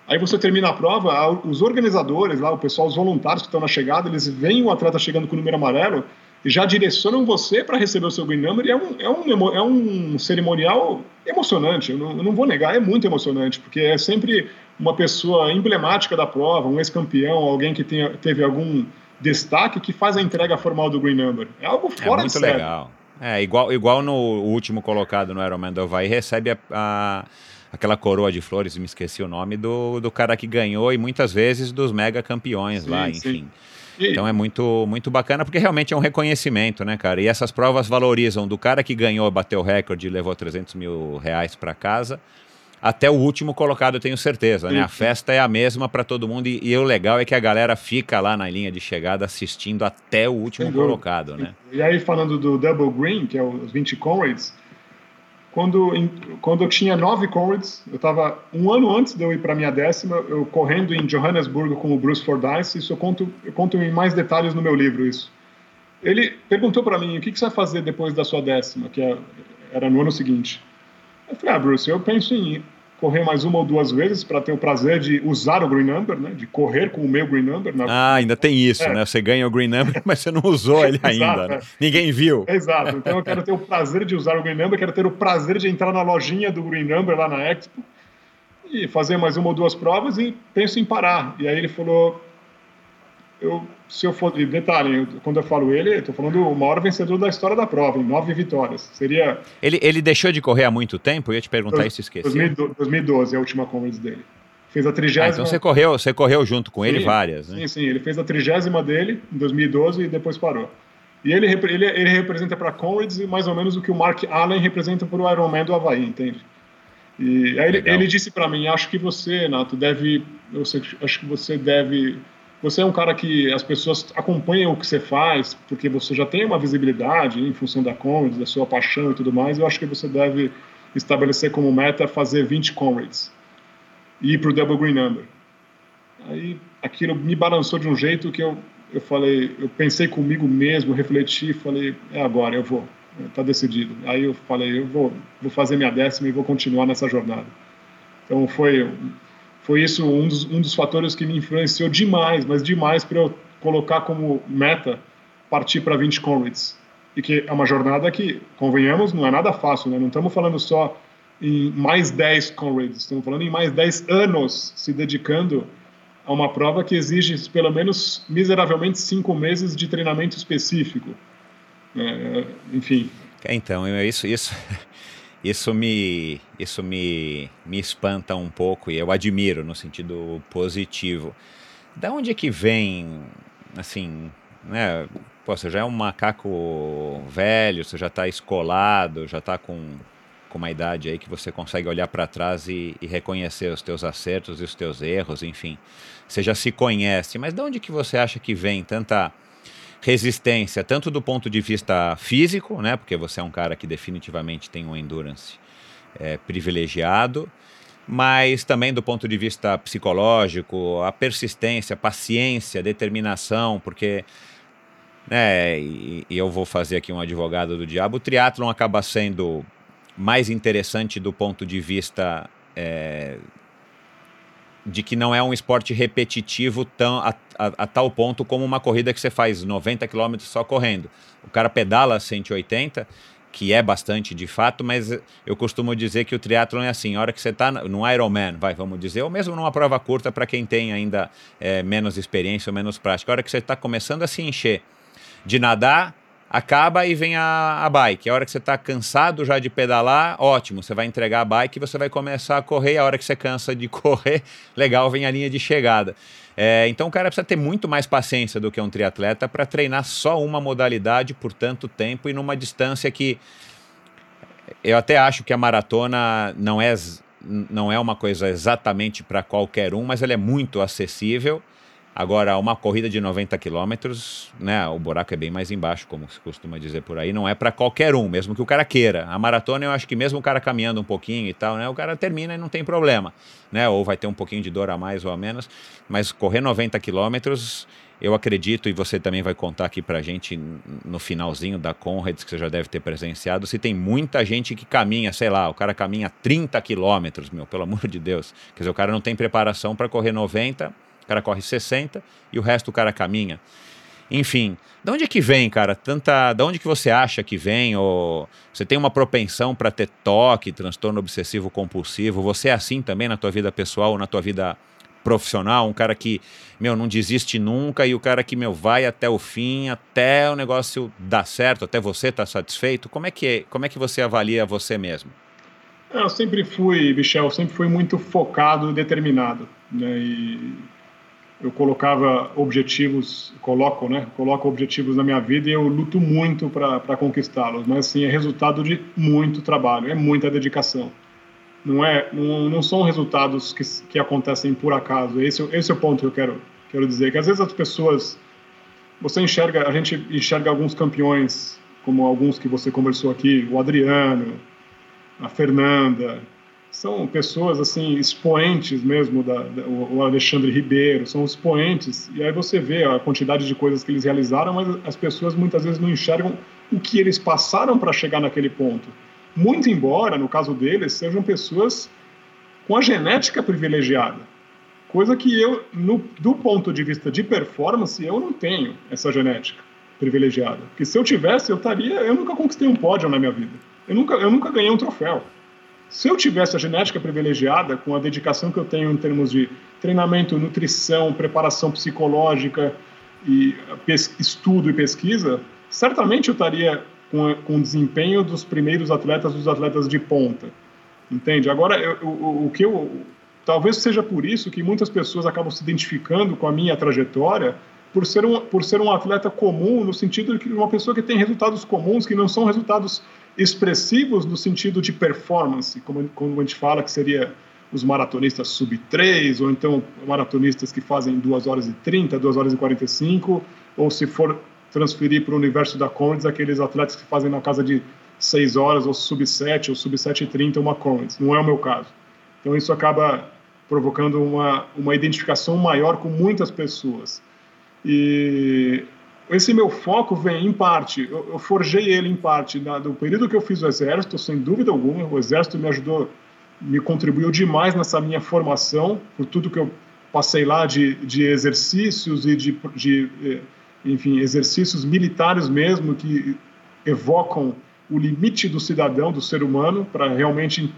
[SPEAKER 1] Aí você termina a prova, os organizadores lá, o pessoal, os voluntários que estão na chegada, eles veem o atleta chegando com o número amarelo já direcionam você para receber o seu green number e é um, é um, é um cerimonial emocionante, eu não, eu não vou negar, é muito emocionante, porque é sempre uma pessoa emblemática da prova, um ex-campeão, alguém que tenha, teve algum destaque que faz a entrega formal do green number. É algo é fora é
[SPEAKER 2] muito de série. legal. É, igual, igual no último colocado no Ironman do Havaí, recebe a, a, aquela coroa de flores, me esqueci o nome, do, do cara que ganhou e muitas vezes dos mega campeões sim, lá, enfim. Sim. Então é muito, muito bacana, porque realmente é um reconhecimento, né, cara? E essas provas valorizam do cara que ganhou, bateu o recorde e levou 300 mil reais para casa, até o último colocado, eu tenho certeza, né? A festa é a mesma para todo mundo e, e, o legal é que a galera fica lá na linha de chegada assistindo até o último colocado, né?
[SPEAKER 1] E aí, falando do Double Green, que é os 20 Comrades, quando, em, quando eu tinha nove Comrades, eu estava um ano antes de eu ir para minha décima, eu correndo em Johannesburgo com o Bruce Fordyce, isso eu conto, eu conto em mais detalhes no meu livro isso. Ele perguntou para mim, o que, que, você vai fazer depois da sua décima, que é, era no ano seguinte. Eu falei, ah, Bruce, eu penso em correr mais uma ou duas vezes para ter o prazer de usar o green number, né? De correr com o meu green number. Na...
[SPEAKER 2] Ah, ainda tem isso, é. né? Você ganha o green number, mas você não usou ele ainda. né? Ninguém viu.
[SPEAKER 1] Exato. Então eu quero ter o prazer de usar o green number, quero ter o prazer de entrar na lojinha do green number lá na Expo e fazer mais uma ou duas provas e penso em parar. E aí ele falou, eu, se eu for, detalhe, eu, quando eu falo ele, eu tô falando o maior vencedor da história da prova, em nove vitórias. Seria.
[SPEAKER 2] Ele, ele deixou de correr há muito tempo? Eu ia te perguntar dois, isso, esqueci.
[SPEAKER 1] 2012 é a última Comrades dele. Fez a trigésima. Ah,
[SPEAKER 2] então você correu, você correu junto com sim, ele várias, né?
[SPEAKER 1] Sim, sim. Ele fez a trigésima dele em 2012 e depois parou. E ele, ele, ele representa para Comrades mais ou menos o que o Mark Allen representa para o Ironman do Havaí, entende? E aí ele, ele disse para mim, acho que você, Nato, deve, eu sei, acho que você deve você é um cara que as pessoas acompanham o que você faz, porque você já tem uma visibilidade em função da Comrades, da sua paixão e tudo mais. Eu acho que você deve estabelecer como meta fazer 20 Comrades e ir para o Double Green Number. Aí aquilo me balançou de um jeito que eu, eu falei, eu pensei comigo mesmo, refleti, falei, é agora, eu vou, está decidido. Aí eu falei, eu vou, vou fazer minha décima e vou continuar nessa jornada. Então foi foi isso um dos, um dos fatores que me influenciou demais, mas demais para eu colocar como meta partir para 20 Comrades. E que é uma jornada que, convenhamos, não é nada fácil, né? Não estamos falando só em mais 10 Comrades, estamos falando em mais 10 anos se dedicando a uma prova que exige pelo menos miseravelmente cinco meses de treinamento específico. É, enfim.
[SPEAKER 2] Então, isso, isso isso me, isso me, me espanta um pouco e eu admiro no sentido positivo. Da onde é que vem, assim, né? Pô, você já é um macaco velho, você já está escolado, já está com, com uma idade aí que você consegue olhar para trás e, e, reconhecer os teus acertos e os teus erros, enfim. Você já se conhece, mas de onde que você acha que vem tanta resistência, tanto do ponto de vista físico, né, porque você é um cara que definitivamente tem um endurance é, privilegiado, mas também do ponto de vista psicológico, a persistência, paciência, determinação, porque né, e, e eu vou fazer aqui um advogado do diabo, o triatlon acaba sendo mais interessante do ponto de vista é, de que não é um esporte repetitivo tão, a, a, a, tal ponto como uma corrida que você faz 90 km só correndo. O cara pedala 180 que é bastante de fato, mas eu costumo dizer que o triatlon é assim, a hora que você está no Ironman, vai, vamos dizer, ou mesmo numa prova curta para quem tem ainda é, menos experiência ou menos prática, a hora que você está começando a se encher de nadar, acaba e vem a, a bike. A hora que você está cansado já de pedalar, ótimo, você vai entregar a bike e você vai começar a correr. A hora que você cansa de correr, legal, vem a linha de chegada. É, então o cara precisa ter muito mais paciência do que um triatleta para treinar só uma modalidade por tanto tempo e numa distância que eu até acho que a maratona não é, não é uma coisa exatamente para qualquer um, mas ela é muito acessível. Agora, uma corrida de 90 quilômetros, né, o buraco é bem mais embaixo, como se costuma dizer por aí, não é para qualquer um, mesmo que o cara queira. A maratona, eu acho que mesmo o cara caminhando um pouquinho e tal, né, o cara termina e não tem problema, né, ou vai ter um pouquinho de dor a mais ou a menos, mas correr 90 quilômetros, eu acredito, e você também vai contar aqui pra gente no finalzinho da Conrads, que você já deve ter presenciado, se tem muita gente que caminha, sei lá, o cara caminha 30 quilômetros, meu, pelo amor de Deus. Quer dizer, o cara não tem preparação para correr 90 o cara corre 60 e o resto o cara caminha. Enfim, de onde é que vem, cara? Tanta, de onde que você acha que vem? Ou você tem uma propensão para ter toque, transtorno obsessivo compulsivo? Você é assim também na tua vida pessoal ou na tua vida profissional? Um cara que, meu, não desiste nunca e o cara que, meu, vai até o fim, até o negócio dar certo, até você estar tá satisfeito? Como é que é, como é que você avalia você mesmo?
[SPEAKER 1] Eu sempre fui, Michel, sempre fui muito focado determinado, né? E eu colocava objetivos, coloco, né? Coloco objetivos na minha vida e eu luto muito para conquistá-los. Mas assim é resultado de muito trabalho, é muita dedicação. Não é, não, não são resultados que, que acontecem por acaso. Esse, esse é o ponto que eu quero quero dizer. Que às vezes as pessoas, você enxerga, a gente enxerga alguns campeões, como alguns que você conversou aqui, o Adriano, a Fernanda, são pessoas assim expoentes mesmo da, da, o Alexandre Ribeiro são expoentes e aí você vê a quantidade de coisas que eles realizaram mas as pessoas muitas vezes não enxergam o que eles passaram para chegar naquele ponto. Muito embora no caso deles sejam pessoas com a genética privilegiada coisa que eu no, do ponto de vista de performance eu não tenho essa genética privilegiada porque se eu tivesse eu estaria eu nunca conquistei um pódio na minha vida. Eu nunca eu nunca ganhei um troféu se eu tivesse a genética privilegiada, com a dedicação que eu tenho em termos de treinamento, nutrição, preparação psicológica e estudo e pesquisa, certamente eu estaria com, o desempenho dos primeiros atletas, dos atletas de ponta. Entende? Agora, eu, o que eu. Talvez seja por isso que muitas pessoas acabam se identificando com a minha trajetória, por ser um, por ser um atleta comum, no sentido de que uma pessoa que tem resultados comuns, que não são resultados expressivos no sentido de performance, como, como a gente fala que seria os maratonistas sub 3, ou então maratonistas que fazem 2 horas e 30, 2 horas e 45, ou se for transferir para o universo da Conrads, aqueles atletas que fazem na casa de 6 horas, ou sub 7, ou sub 7 e 30, uma Conrads. Não é o meu caso. Então isso acaba provocando uma, uma identificação maior com muitas pessoas. E esse meu foco vem, em parte, eu, forjei ele em parte na, do período que eu fiz o Exército, sem dúvida alguma. O Exército me ajudou, me contribuiu demais nessa minha formação, por tudo que eu passei lá de, de exercícios e de, de, eh, enfim, exercícios militares mesmo, que evocam o limite do cidadão, do ser humano, para realmente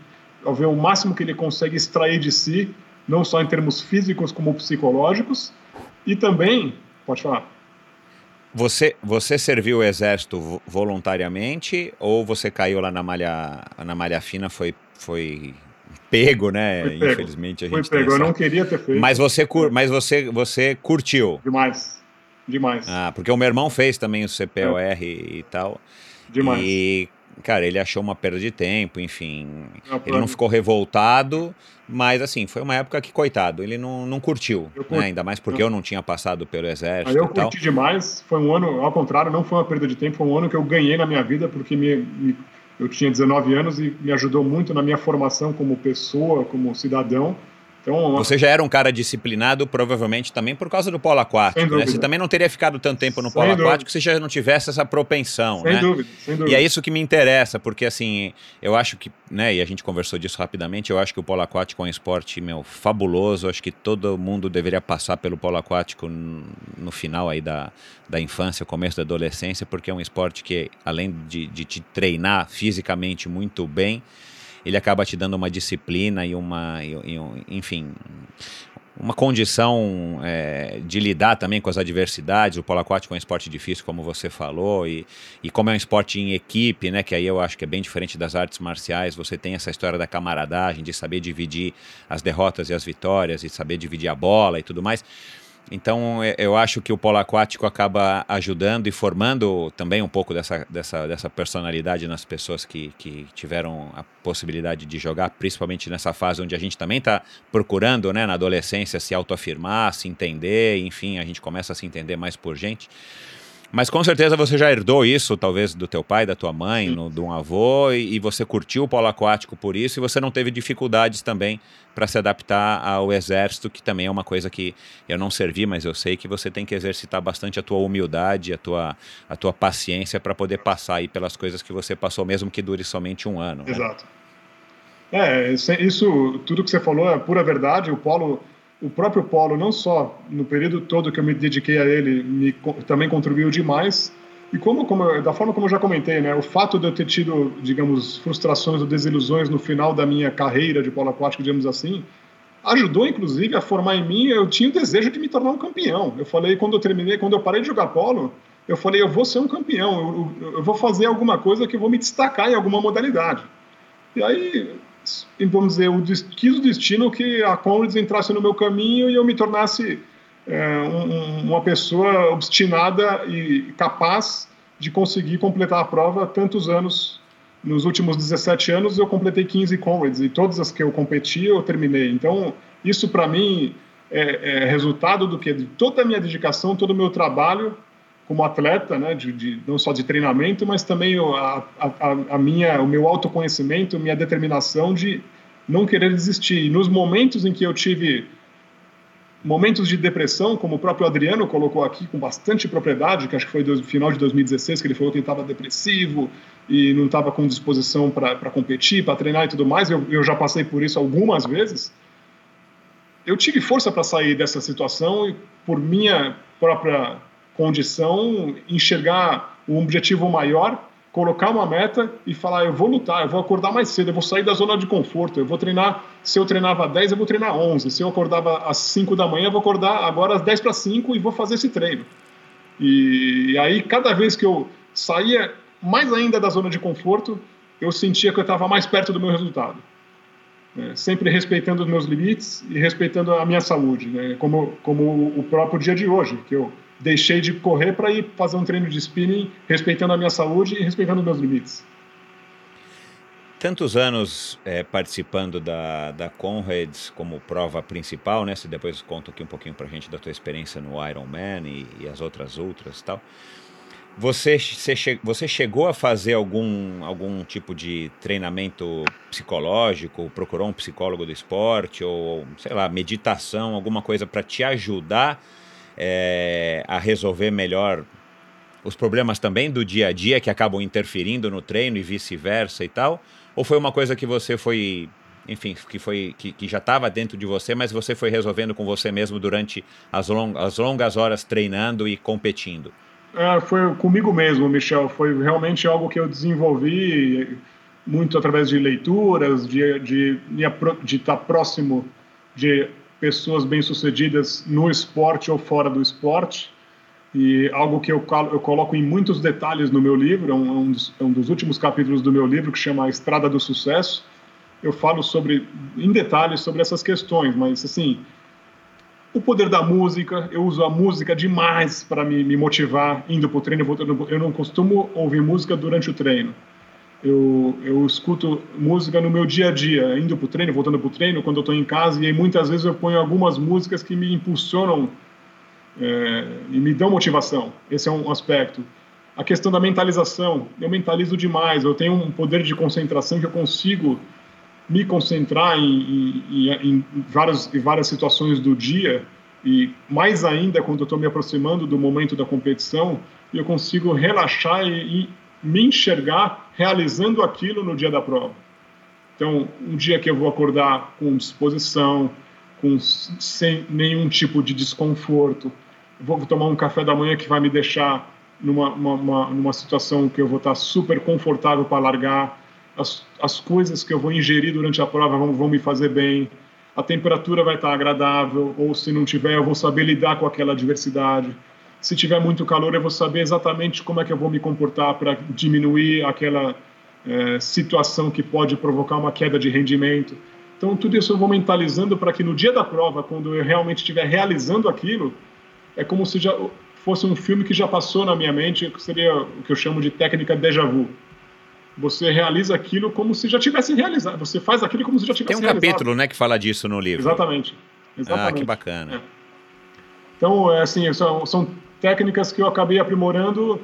[SPEAKER 1] ver o máximo que ele consegue extrair de si, não só em termos físicos como psicológicos. E também, pode falar.
[SPEAKER 2] Você, você serviu o exército voluntariamente ou você caiu lá na malha, na malha fina, foi, foi pego, né?
[SPEAKER 1] Foi pego. Infelizmente a gente Foi pego, eu não queria ter feito.
[SPEAKER 2] Mas você, mas você, você curtiu?
[SPEAKER 1] Demais, demais.
[SPEAKER 2] Ah, porque o meu irmão fez também o CPOR é. e tal.
[SPEAKER 1] Demais.
[SPEAKER 2] E cara, ele achou uma perda de tempo, enfim. Não, ele não ficou revoltado, mas assim, foi uma época que, coitado, ele não, não curtiu, né? ainda mais porque eu, não tinha passado pelo exército. Aí
[SPEAKER 1] eu curti demais, foi um ano, ao contrário, não foi uma perda de tempo, foi um ano que eu ganhei na minha vida, porque me, me, eu tinha 19 anos e me ajudou muito na minha formação como pessoa, como cidadão.
[SPEAKER 2] Então, você já era um cara disciplinado, provavelmente também por causa do polo aquático, né? Você também não teria ficado tanto tempo no polo sem aquático dúvida. se já não tivesse essa propensão,
[SPEAKER 1] sem
[SPEAKER 2] né?
[SPEAKER 1] Dúvida, sem dúvida.
[SPEAKER 2] E é isso que me interessa, porque assim, eu acho que, né, e a gente conversou disso rapidamente, eu acho que o polo aquático é um esporte, meu, fabuloso, acho que todo mundo deveria passar pelo polo aquático no final aí da, da infância, começo da adolescência, porque é um esporte que, além de, de te treinar fisicamente muito bem, ele acaba te dando uma disciplina e uma, e, e, enfim, uma condição é, de lidar também com as adversidades. O polo aquático é um esporte difícil, como você falou, e, e como é um esporte em equipe, né, que aí eu acho que é bem diferente das artes marciais, você tem essa história da camaradagem, de saber dividir as derrotas e as vitórias, e saber dividir a bola e tudo mais. Então, é, eu acho que o polo aquático acaba ajudando e formando também um pouco dessa, dessa, dessa personalidade nas pessoas que, que tiveram a possibilidade de jogar, principalmente nessa fase onde a gente também está procurando, né, na adolescência, se autoafirmar, se entender, enfim, a gente começa a se entender mais por gente. Mas com certeza você já herdou isso, talvez do teu pai, da tua mãe, no, de um avô, e, e, você curtiu o polo aquático por isso, e você não teve dificuldades também para se adaptar ao exército, que também é uma coisa que eu não servi, mas eu sei que você tem que exercitar bastante a tua humildade, a tua, a tua paciência para poder passar aí pelas coisas que você passou, mesmo que dure somente um ano.
[SPEAKER 1] Né? Exato. Né? É, isso, tudo que você falou é pura verdade. O polo o próprio Polo, não só no período todo que eu me dediquei a ele, me, também contribuiu demais. E como, como, da forma como eu já comentei, né, o fato de eu ter tido, digamos, frustrações ou desilusões no final da minha carreira de polo aquático, digamos assim, ajudou, inclusive, a formar em mim, eu tinha o desejo de me tornar um campeão. Eu falei, quando eu terminei, quando eu parei de jogar polo, eu falei, eu vou ser um campeão, eu, eu vou fazer alguma coisa que eu vou me destacar em alguma modalidade. E aí, vamos dizer, o, quis o destino que a Conrads entrasse no meu caminho e eu me tornasse é, um, uma pessoa obstinada e capaz de conseguir completar a prova tantos anos. Nos últimos 17 anos eu completei 15 Conrads e todas as que eu competi eu terminei. Então, isso para mim é, é, resultado do que? De toda a minha dedicação, todo o meu trabalho como atleta, né, de, de, não só de treinamento, mas também a, a, a, minha, o meu autoconhecimento, minha determinação de não querer desistir. E nos momentos em que eu tive momentos de depressão, como o próprio Adriano colocou aqui com bastante propriedade, que acho que foi no final de 2016 que ele falou que estava depressivo e não estava com disposição para competir, para treinar e tudo mais. Eu, eu já passei por isso algumas vezes. Eu tive força para sair dessa situação e por minha própria condição, enxergar um objetivo maior, colocar uma meta e falar: eu vou lutar, eu vou acordar mais cedo, eu vou sair da zona de conforto, eu vou treinar. Se eu treinava 10, eu vou treinar 11. Se eu acordava às 5 da manhã, eu vou acordar agora às 10 para 5 e vou fazer esse treino. E aí, cada vez que eu saía mais ainda da zona de conforto, eu sentia que eu estava mais perto do meu resultado. É, sempre respeitando os meus limites e respeitando a minha saúde, né? como, como o próprio dia de hoje, que eu deixei de correr para ir fazer um treino de spinning, respeitando a minha saúde e respeitando meus limites.
[SPEAKER 2] Tantos anos é, participando da, da Conrads como prova principal, né? Você depois conta aqui um pouquinho para a gente da tua experiência no Ironman e, e as outras ultras e tal. Você, você, você chegou a fazer algum, algum tipo de treinamento psicológico? Procurou um psicólogo do esporte ou, sei lá, meditação, alguma coisa para te ajudar é, a resolver melhor os problemas também do dia a dia que acabam interferindo no treino e vice-versa e tal? Ou foi uma coisa que você foi, enfim, que foi que, que já estava dentro de você, mas você foi resolvendo com você mesmo durante as, long, as longas horas treinando e competindo?
[SPEAKER 1] É, foi comigo mesmo, Michel. Foi realmente algo que eu desenvolvi muito através de leituras, de, de, de estar próximo de pessoas bem-sucedidas no esporte ou fora do esporte. E algo que eu, eu coloco em muitos detalhes no meu livro, é um, é um, dos, é um dos últimos capítulos do meu livro, que chama A Estrada do Sucesso. Eu falo sobre, em detalhes sobre essas questões, mas assim, o poder da música, eu uso a música demais para me, me motivar indo para o treino. Eu não costumo ouvir música durante o treino eu, eu escuto música no meu dia a dia, indo para o treino, voltando para o treino, quando eu estou em casa, e aí muitas vezes eu ponho algumas músicas que me impulsionam é, e me dão motivação. Esse é um aspecto. A questão da mentalização, eu mentalizo demais, eu tenho um poder de concentração que eu consigo me concentrar em, em, em, várias, em várias situações do dia e mais ainda quando eu estou me aproximando do momento da competição, eu consigo relaxar e, e me enxergar realizando aquilo no dia da prova. Então, um dia que eu vou acordar com disposição, com sem nenhum tipo de desconforto, vou tomar um café da manhã que vai me deixar numa, uma, numa situação que eu vou estar super confortável para largar, as, as coisas que eu vou ingerir durante a prova vão, vão me fazer bem, a temperatura vai estar agradável, ou se não tiver, eu vou saber lidar com aquela adversidade. Se tiver muito calor, eu vou saber exatamente como é que eu vou me comportar para diminuir aquela é, situação que pode provocar uma queda de rendimento. Então, tudo isso eu vou mentalizando para que no dia da prova, quando eu realmente estiver realizando aquilo, é como se já fosse um filme que já passou na minha mente, que seria o que eu chamo de técnica déjà vu. Você realiza aquilo como se já tivesse realizado. Você faz aquilo como se já tivesse
[SPEAKER 2] realizado. Tem um capítulo, né, que fala disso no livro.
[SPEAKER 1] Exatamente. Exatamente.
[SPEAKER 2] Ah, que bacana. É.
[SPEAKER 1] Então, é assim, são, são técnicas que eu acabei aprimorando,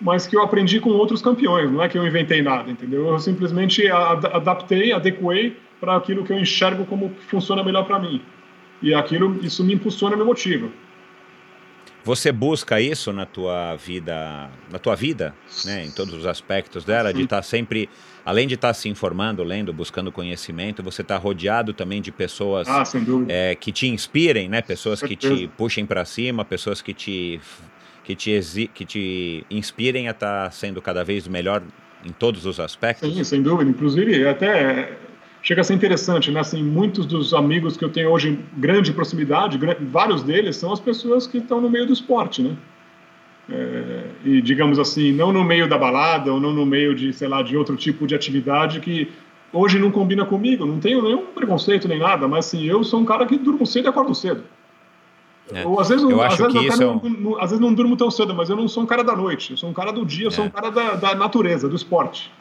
[SPEAKER 1] mas que eu aprendi com outros campeões. Não é que eu inventei nada, entendeu? Eu simplesmente adaptei, adequei para aquilo que eu enxergo como funciona melhor para mim. E aquilo, isso me impulsiona, me motiva.
[SPEAKER 2] Você busca isso na tua vida, na tua vida, né, em todos os aspectos dela, de estar tá sempre, além de estar tá se informando, lendo, buscando conhecimento, você está rodeado também de pessoas
[SPEAKER 1] ah,
[SPEAKER 2] é, que te inspirem, né, pessoas que te puxem para cima, pessoas que te que te, que te inspirem a estar tá sendo cada vez melhor em todos os aspectos.
[SPEAKER 1] Sim, sem dúvida. Inclusive, até chega a ser interessante, né? Assim, muitos dos amigos que eu tenho hoje em grande proximidade, vários deles são as pessoas que estão no meio do esporte, né? É, e digamos assim, não no meio da balada ou não no meio de, sei lá, de outro tipo de atividade que hoje não combina comigo. Não tenho nenhum preconceito nem nada, mas assim, eu sou um cara que durmo cedo e acordo cedo. É. Ou às vezes, eu às, vezes isso não, é não, às vezes não durmo tão cedo, mas eu não sou um cara da noite. Eu sou um cara do dia, eu sou é. um cara da, da natureza, do esporte.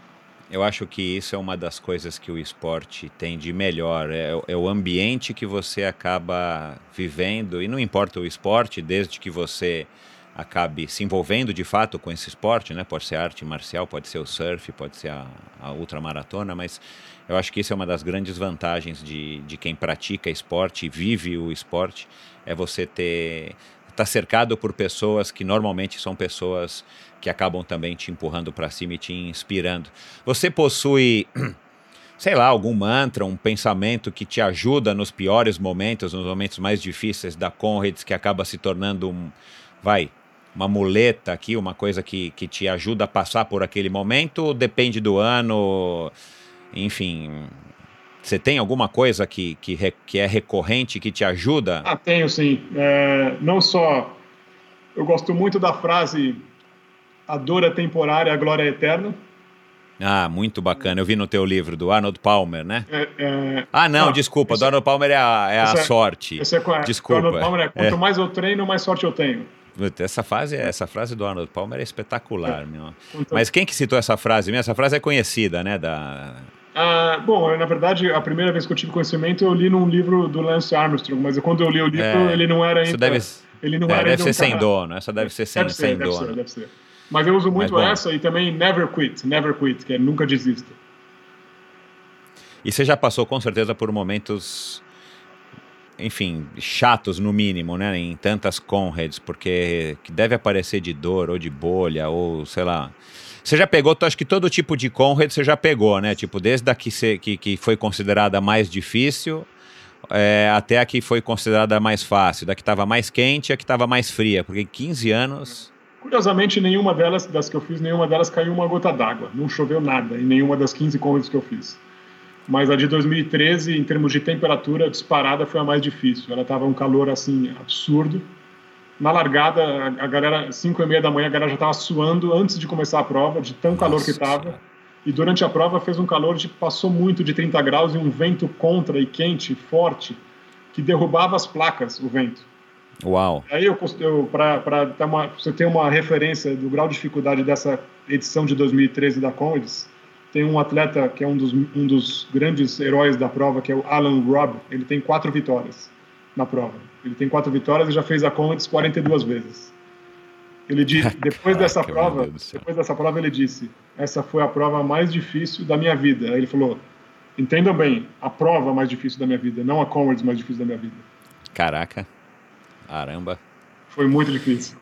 [SPEAKER 2] Eu acho que isso é uma das coisas que o esporte tem de melhor. É, é, o ambiente que você acaba vivendo, e não importa o esporte, desde que você acabe se envolvendo de fato com esse esporte, né? Pode ser arte marcial, pode ser o surf, pode ser a, a ultramaratona, mas eu acho que isso é uma das grandes vantagens de, de quem pratica esporte, vive o esporte, é você ter estar tá cercado por pessoas que normalmente são pessoas que acabam também te empurrando para cima e te inspirando. Você possui, sei lá, algum mantra, um pensamento que te ajuda nos piores momentos, nos momentos mais difíceis da Conrads, que acaba se tornando um, vai, uma muleta aqui, uma coisa que, que te ajuda a passar por aquele momento? Depende do ano, enfim. Você tem alguma coisa que, que, que é recorrente, que te ajuda?
[SPEAKER 1] Ah, tenho sim. É, não só. Eu gosto muito da frase a dor é temporária, a glória é eterna.
[SPEAKER 2] Ah, muito bacana. Eu vi no teu livro do Arnold Palmer, né?
[SPEAKER 1] É, é...
[SPEAKER 2] Ah, não, desculpa. Do Arnold Palmer é a, é a é- sorte.
[SPEAKER 1] Esse é, desculpa. Do Arnold Palmer é quanto mais eu treino, mais sorte eu tenho.
[SPEAKER 2] Essa frase, essa frase do Arnold Palmer é espetacular, é. meu. Mas quem que citou essa frase? Essa frase é conhecida, né? Da...
[SPEAKER 1] Ah, bom, na verdade, a primeira vez que eu tive conhecimento, eu li num livro do Lance Armstrong, mas quando eu li o livro, é, ele não era ainda... Isso
[SPEAKER 2] deve,
[SPEAKER 1] ele
[SPEAKER 2] não é, era deve ser um sem dono, essa deve ser sem, deve ser, sem
[SPEAKER 1] deve
[SPEAKER 2] dono.
[SPEAKER 1] Ser, deve ser. Mas eu uso muito essa e também never quit, never quit, que é nunca desista.
[SPEAKER 2] E você já passou com certeza por momentos, enfim, chatos no mínimo, né? Em tantas Conrads, porque que deve aparecer de dor ou de bolha ou sei lá. Você já pegou, acho que todo tipo de Conrad você já pegou, né? Tipo, desde a que, você, que, que foi considerada mais difícil é, até a que foi considerada mais fácil, da que estava mais quente a que estava mais fria, porque 15 anos
[SPEAKER 1] Curiosamente, nenhuma delas, das que eu fiz, nenhuma delas caiu uma gota d'água. Não choveu nada em nenhuma das 15 corridas que eu fiz. Mas a de 2013, em termos de temperatura, disparada foi a mais difícil. Ela estava um calor assim absurdo. Na largada, a galera, 5 e meia da manhã, a galera já estava suando antes de começar a prova, de tão calor Nossa, que estava. E durante a prova fez um calor de passou muito de 30 graus e um vento contra e quente, forte, que derrubava as placas, o vento.
[SPEAKER 2] Uau!
[SPEAKER 1] Aí eu, eu para você ter uma referência do grau de dificuldade dessa edição de 2013 da Conrads, tem um atleta que é um dos, um dos grandes heróis da prova, que é o Alan Robb. Ele tem quatro vitórias na prova. Ele tem quatro vitórias e já fez a Conrads 42 vezes. Ele disse, depois dessa prova, depois dessa prova ele disse: essa foi a prova mais difícil da minha vida. Aí ele falou: Entendam bem, a prova mais difícil da minha vida, não a Comrades mais difícil da minha vida.
[SPEAKER 2] Caraca, caramba.
[SPEAKER 1] Foi muito difícil.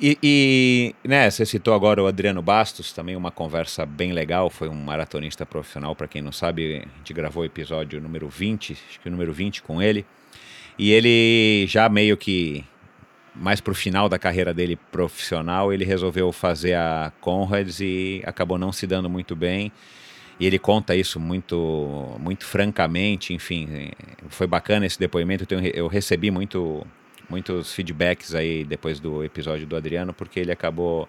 [SPEAKER 2] E, e, né, você citou agora o Adriano Bastos, também uma conversa bem legal, foi um maratonista profissional, para quem não sabe, a gente gravou o episódio número 20, acho que o número 20 com ele, e ele já meio que mais pro final da carreira dele profissional, ele resolveu fazer a Conrads e acabou não se dando muito bem. E ele conta isso muito, muito francamente, enfim, foi bacana esse depoimento. Eu, tenho, eu recebi muito, muitos feedbacks aí depois do episódio do Adriano, porque ele acabou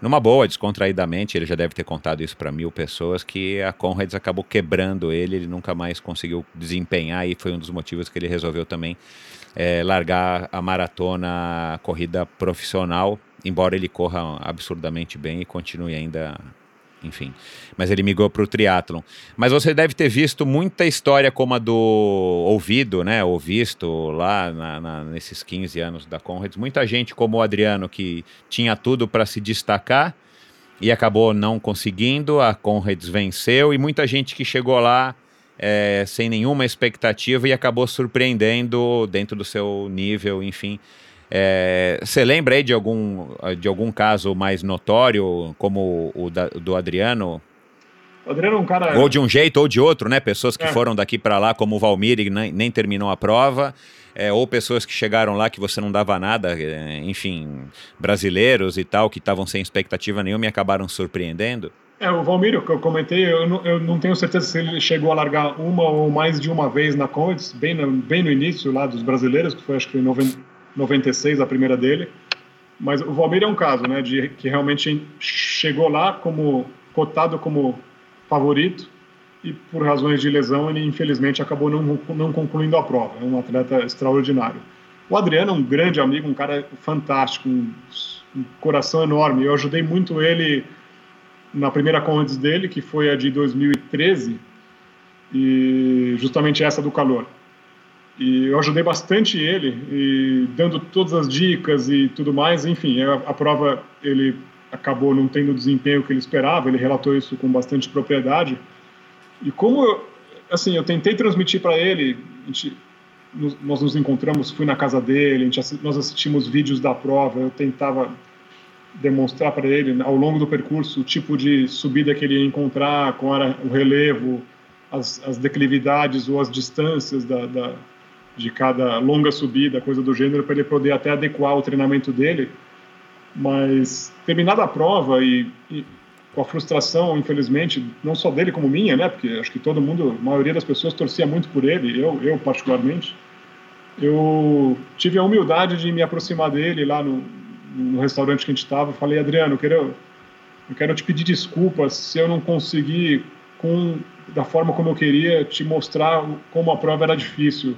[SPEAKER 2] numa boa, descontraidamente, ele já deve ter contado isso para mil pessoas, que a Conrads acabou quebrando ele, ele nunca mais conseguiu desempenhar e foi um dos motivos que ele resolveu também é, largar a maratona, a corrida profissional, embora ele corra absurdamente bem e continue ainda enfim. Mas ele migrou para o triatlon. Mas você deve ter visto muita história como a do ouvido, né? Ou visto lá na, na, nesses 15 anos da Conrads. Muita gente como o Adriano que tinha tudo para se destacar e acabou não conseguindo. A Conrads venceu e muita gente que chegou lá é, sem nenhuma expectativa e acabou surpreendendo dentro do seu nível, enfim. Você é, lembra aí de algum, de algum caso mais notório, como o da, do Adriano?
[SPEAKER 1] O Adriano é um cara.
[SPEAKER 2] Ou de um jeito ou de outro, né? Pessoas que é. foram daqui para lá, como o Valmir, e nem, nem terminou a prova. É, ou pessoas que chegaram lá que você não dava nada, é, enfim, brasileiros e tal, que estavam sem expectativa nenhuma e acabaram surpreendendo?
[SPEAKER 1] É, o Valmir, que eu comentei, eu não, eu não, tenho certeza se ele chegou a largar uma ou mais de uma vez na Condes, bem no, bem no início lá dos brasileiros, que foi acho que em 90, 96, a primeira dele. Mas o Valmir é um caso, né, de que realmente chegou lá como cotado como favorito e por razões de lesão ele infelizmente acabou não, não concluindo a prova. É um atleta extraordinário. O Adriano é um grande amigo, um cara fantástico, um, um coração enorme. Eu ajudei muito ele na primeira Conrads dele, que foi a de 2013, e justamente essa do calor. E eu ajudei bastante ele, dando todas as dicas e tudo mais. Enfim, a, a prova ele acabou não tendo o desempenho que ele esperava. Ele relatou isso com bastante propriedade. E como eu, assim, eu tentei transmitir para ele, gente, nós nos encontramos, fui na casa dele, gente, nós assistimos vídeos da prova. Eu tentava demonstrar para ele ao longo do percurso o tipo de subida que ele ia encontrar, qual era o relevo, as, as declividades ou as distâncias da, da de cada longa subida, coisa do gênero, para ele poder até adequar o treinamento dele. Mas terminada a prova e, e, com a frustração, infelizmente, não só dele como minha, né? Porque acho que todo mundo, a maioria das pessoas torcia muito por ele, eu, eu particularmente. Eu tive a humildade de me aproximar dele lá no, no restaurante que a gente estava. Falei, Adriano, eu quero, eu quero te pedir desculpas se eu não conseguir, com, da forma como eu queria, te mostrar como a prova era difícil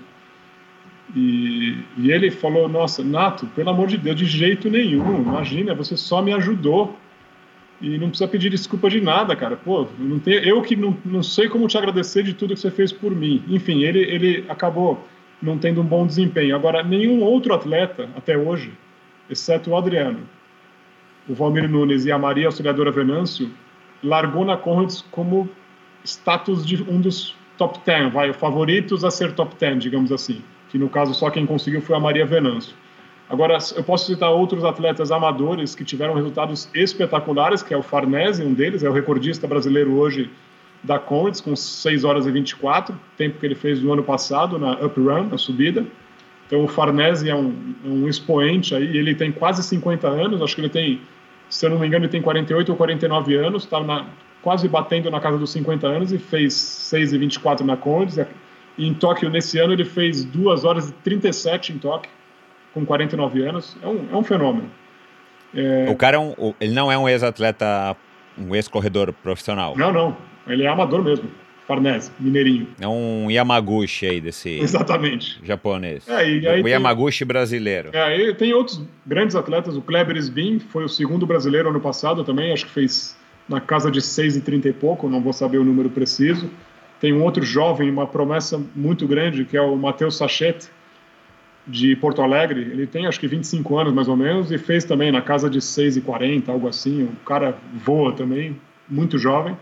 [SPEAKER 1] e, e, ele falou: Nossa, Nato, pelo amor de Deus, de jeito nenhum. Imagina, você só me ajudou e não precisa pedir desculpa de nada, cara. Pô, não tem, eu que não, não sei como te agradecer de tudo que você fez por mim. Enfim, ele, ele acabou não tendo um bom desempenho. Agora, nenhum outro atleta até hoje, exceto o Adriano, o Valmir Nunes e a Maria Auxiliadora Venâncio, largou na Conrads como status de um dos top 10, vai, favoritos a ser top 10, digamos assim que no caso só quem conseguiu foi a Maria Venâncio. Agora, eu posso citar outros atletas amadores que tiveram resultados espetaculares, que é o Farnese, um deles, é o recordista brasileiro hoje da Conrads, com 6 horas e 24, tempo que ele fez no ano passado na Up Run, na subida. Então, o Farnese é um, um expoente aí, ele tem quase 50 anos, acho que ele tem, se eu não me engano, ele tem 48 ou 49 anos, está quase batendo na casa dos 50 anos e fez 6 e 24 na Em Tóquio, nesse ano, ele fez 2 horas e 37 em Tóquio, com 49 anos. É um, é um fenômeno.
[SPEAKER 2] É... O cara é um, ele não é um ex-atleta, um ex-corredor profissional.
[SPEAKER 1] Não, não. Ele é amador mesmo. Farnese, mineirinho.
[SPEAKER 2] É um Yamaguchi aí desse
[SPEAKER 1] Exatamente.
[SPEAKER 2] japonês.
[SPEAKER 1] É, e aí
[SPEAKER 2] o tem, Yamaguchi brasileiro.
[SPEAKER 1] É, e tem outros grandes atletas. O Kleber Sbin foi o segundo brasileiro ano passado também. Acho que fez na casa de 6 e 30 e pouco, não vou saber o número preciso. Tem um outro jovem, uma promessa muito grande, que é o Matheus Sachete, de Porto Alegre. Ele tem acho que 25 anos mais ou menos e fez também na casa de 6 e 40, algo assim. O cara voa também, muito jovem.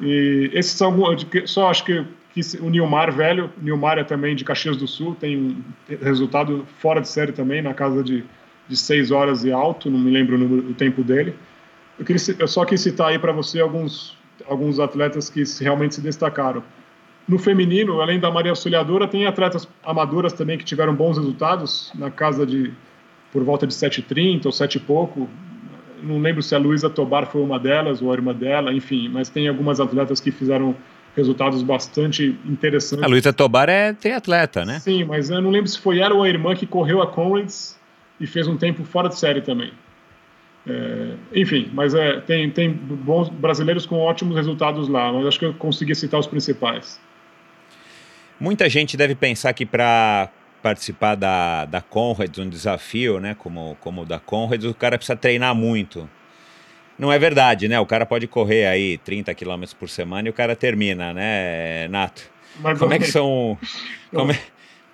[SPEAKER 1] E esses são alguns, só acho que, que o Nilmar velho, Nilmar é também de Caxias do Sul, tem um resultado fora de série também, na casa de, de seis horas e alto, não me lembro o, número, o tempo dele. Eu, queria, eu só quis citar aí para você alguns, alguns atletas que realmente se destacaram. No feminino, além da Maria Auxiliadora, tem atletas amadoras também que tiveram bons resultados, na casa de por volta de 7,30 ou 7 e pouco. Não lembro se a Luísa Tobar foi uma delas ou a irmã dela, enfim, mas tem algumas atletas que fizeram resultados bastante interessantes.
[SPEAKER 2] A Luísa Tobar é triatleta, né?
[SPEAKER 1] Sim, mas eu não lembro se foi ela ou a irmã que correu a Conrads e fez um tempo fora de série também. É, enfim, mas é, tem, tem bons brasileiros com ótimos resultados lá, mas acho que eu consegui citar os principais.
[SPEAKER 2] Muita gente deve pensar que para participar da, da Conrads, um desafio, né, como, como o da Conrads, o cara precisa treinar muito. Não é verdade, né? O cara pode correr aí 30 km por semana e o cara termina, né, Nato? Mas como é que são... Como é,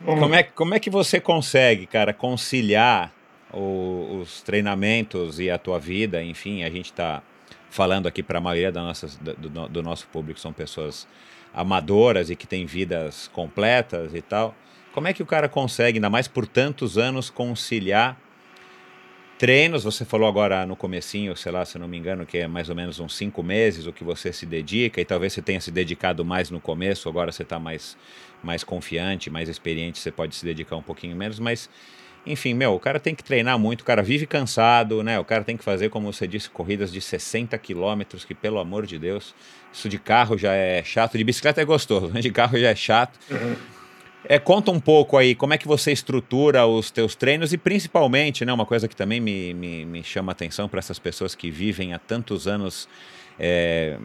[SPEAKER 2] como, é, como é que você consegue, cara, conciliar o, os treinamentos e a tua vida? Enfim, a gente está falando aqui para a maioria da nossa, do, do nosso público, são pessoas amadoras e que têm vidas completas e tal. Como é que o cara consegue, ainda mais por tantos anos, conciliar treinos? Você falou agora no comecinho, sei lá, se não me engano, que é mais ou menos uns cinco meses o que você se dedica, e talvez você tenha se dedicado mais no começo, agora você está mais, mais confiante, mais experiente, você pode se dedicar um pouquinho menos, mas enfim, meu, o cara tem que treinar muito, o cara vive cansado, né? O cara tem que fazer, como você disse, corridas de 60 quilômetros, que pelo amor de Deus, isso de carro já é chato, de bicicleta é gostoso, mas de carro já é chato. Uhum. É, conta um pouco aí como é que você estrutura os teus treinos e principalmente, né, uma coisa que também me, me, me chama atenção para essas pessoas que vivem há tantos anos é,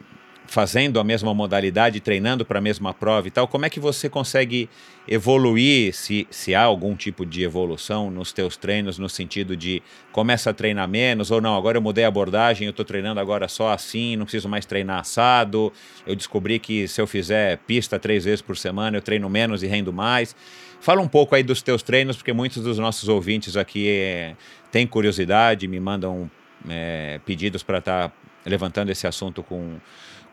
[SPEAKER 2] fazendo a mesma modalidade, treinando para a mesma prova e tal, como é que você consegue evoluir, se, se há algum tipo de evolução nos teus treinos, no sentido de começa a treinar menos, ou não, agora eu mudei a abordagem, eu estou treinando agora só assim, não preciso mais treinar assado, eu descobri que se eu fizer pista três vezes por semana, eu treino menos e rendo mais. Fala um pouco aí dos teus treinos, porque muitos dos nossos ouvintes aqui é, têm curiosidade, me mandam é, pedidos para estar tá levantando esse assunto com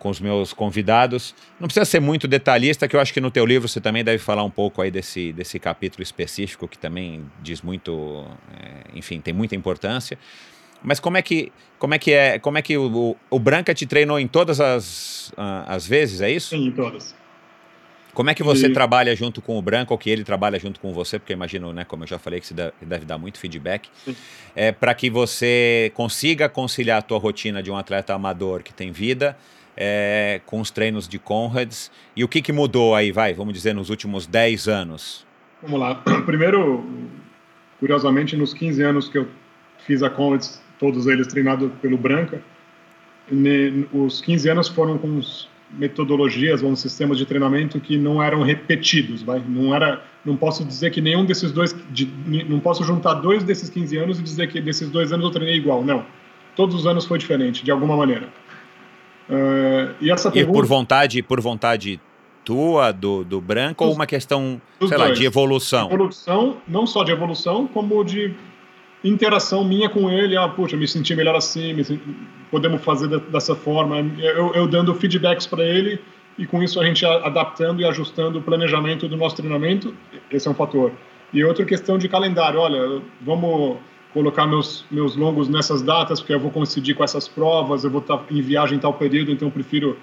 [SPEAKER 2] com os meus convidados. Não precisa ser muito detalhista, que eu acho que no teu livro você também deve falar um pouco aí desse, desse capítulo específico, que também diz muito, é, enfim, tem muita importância. Mas como é que, como é, que é, como é que o, o Branca te treinou em todas as, as vezes, é isso?
[SPEAKER 1] Sim, em todas.
[SPEAKER 2] Como é que você e... trabalha junto com o Branco, ou que ele trabalha junto com você? Porque imagino, né, como eu já falei, que você deve dar muito feedback. É, para que você consiga conciliar a tua rotina de um atleta amador que tem vida é, com os treinos de Conrads. E o que, que mudou aí, vai, vamos dizer, nos últimos 10 anos?
[SPEAKER 1] Vamos lá. Primeiro, curiosamente, nos 15 anos que eu fiz a Conrads, todos eles treinados pelo Branca, os 15 anos foram com metodologias, ou sistemas de treinamento que não eram repetidos, vai? Não era, não posso dizer que nenhum desses dois, de, não posso juntar dois desses 15 anos e dizer que desses dois anos eu treinei igual, não. Todos os anos foi diferente, de alguma maneira.
[SPEAKER 2] Uh, e essa pergunta... E por vontade, por vontade tua, do, do branco, ou uma questão, sei lá, de evolução?
[SPEAKER 1] Evolução, não só de evolução, como de interação minha com ele. Ah, puxa, me senti melhor assim, me senti... podemos fazer dessa forma. Eu, eu dando feedbacks para ele e com isso a gente adaptando e ajustando o planejamento do nosso treinamento. Esse é um fator. E outra questão de calendário. Olha, vamos colocar meus, meus longos nessas datas, porque eu vou coincidir com essas provas, eu vou estar em viagem em tal período, então eu prefiro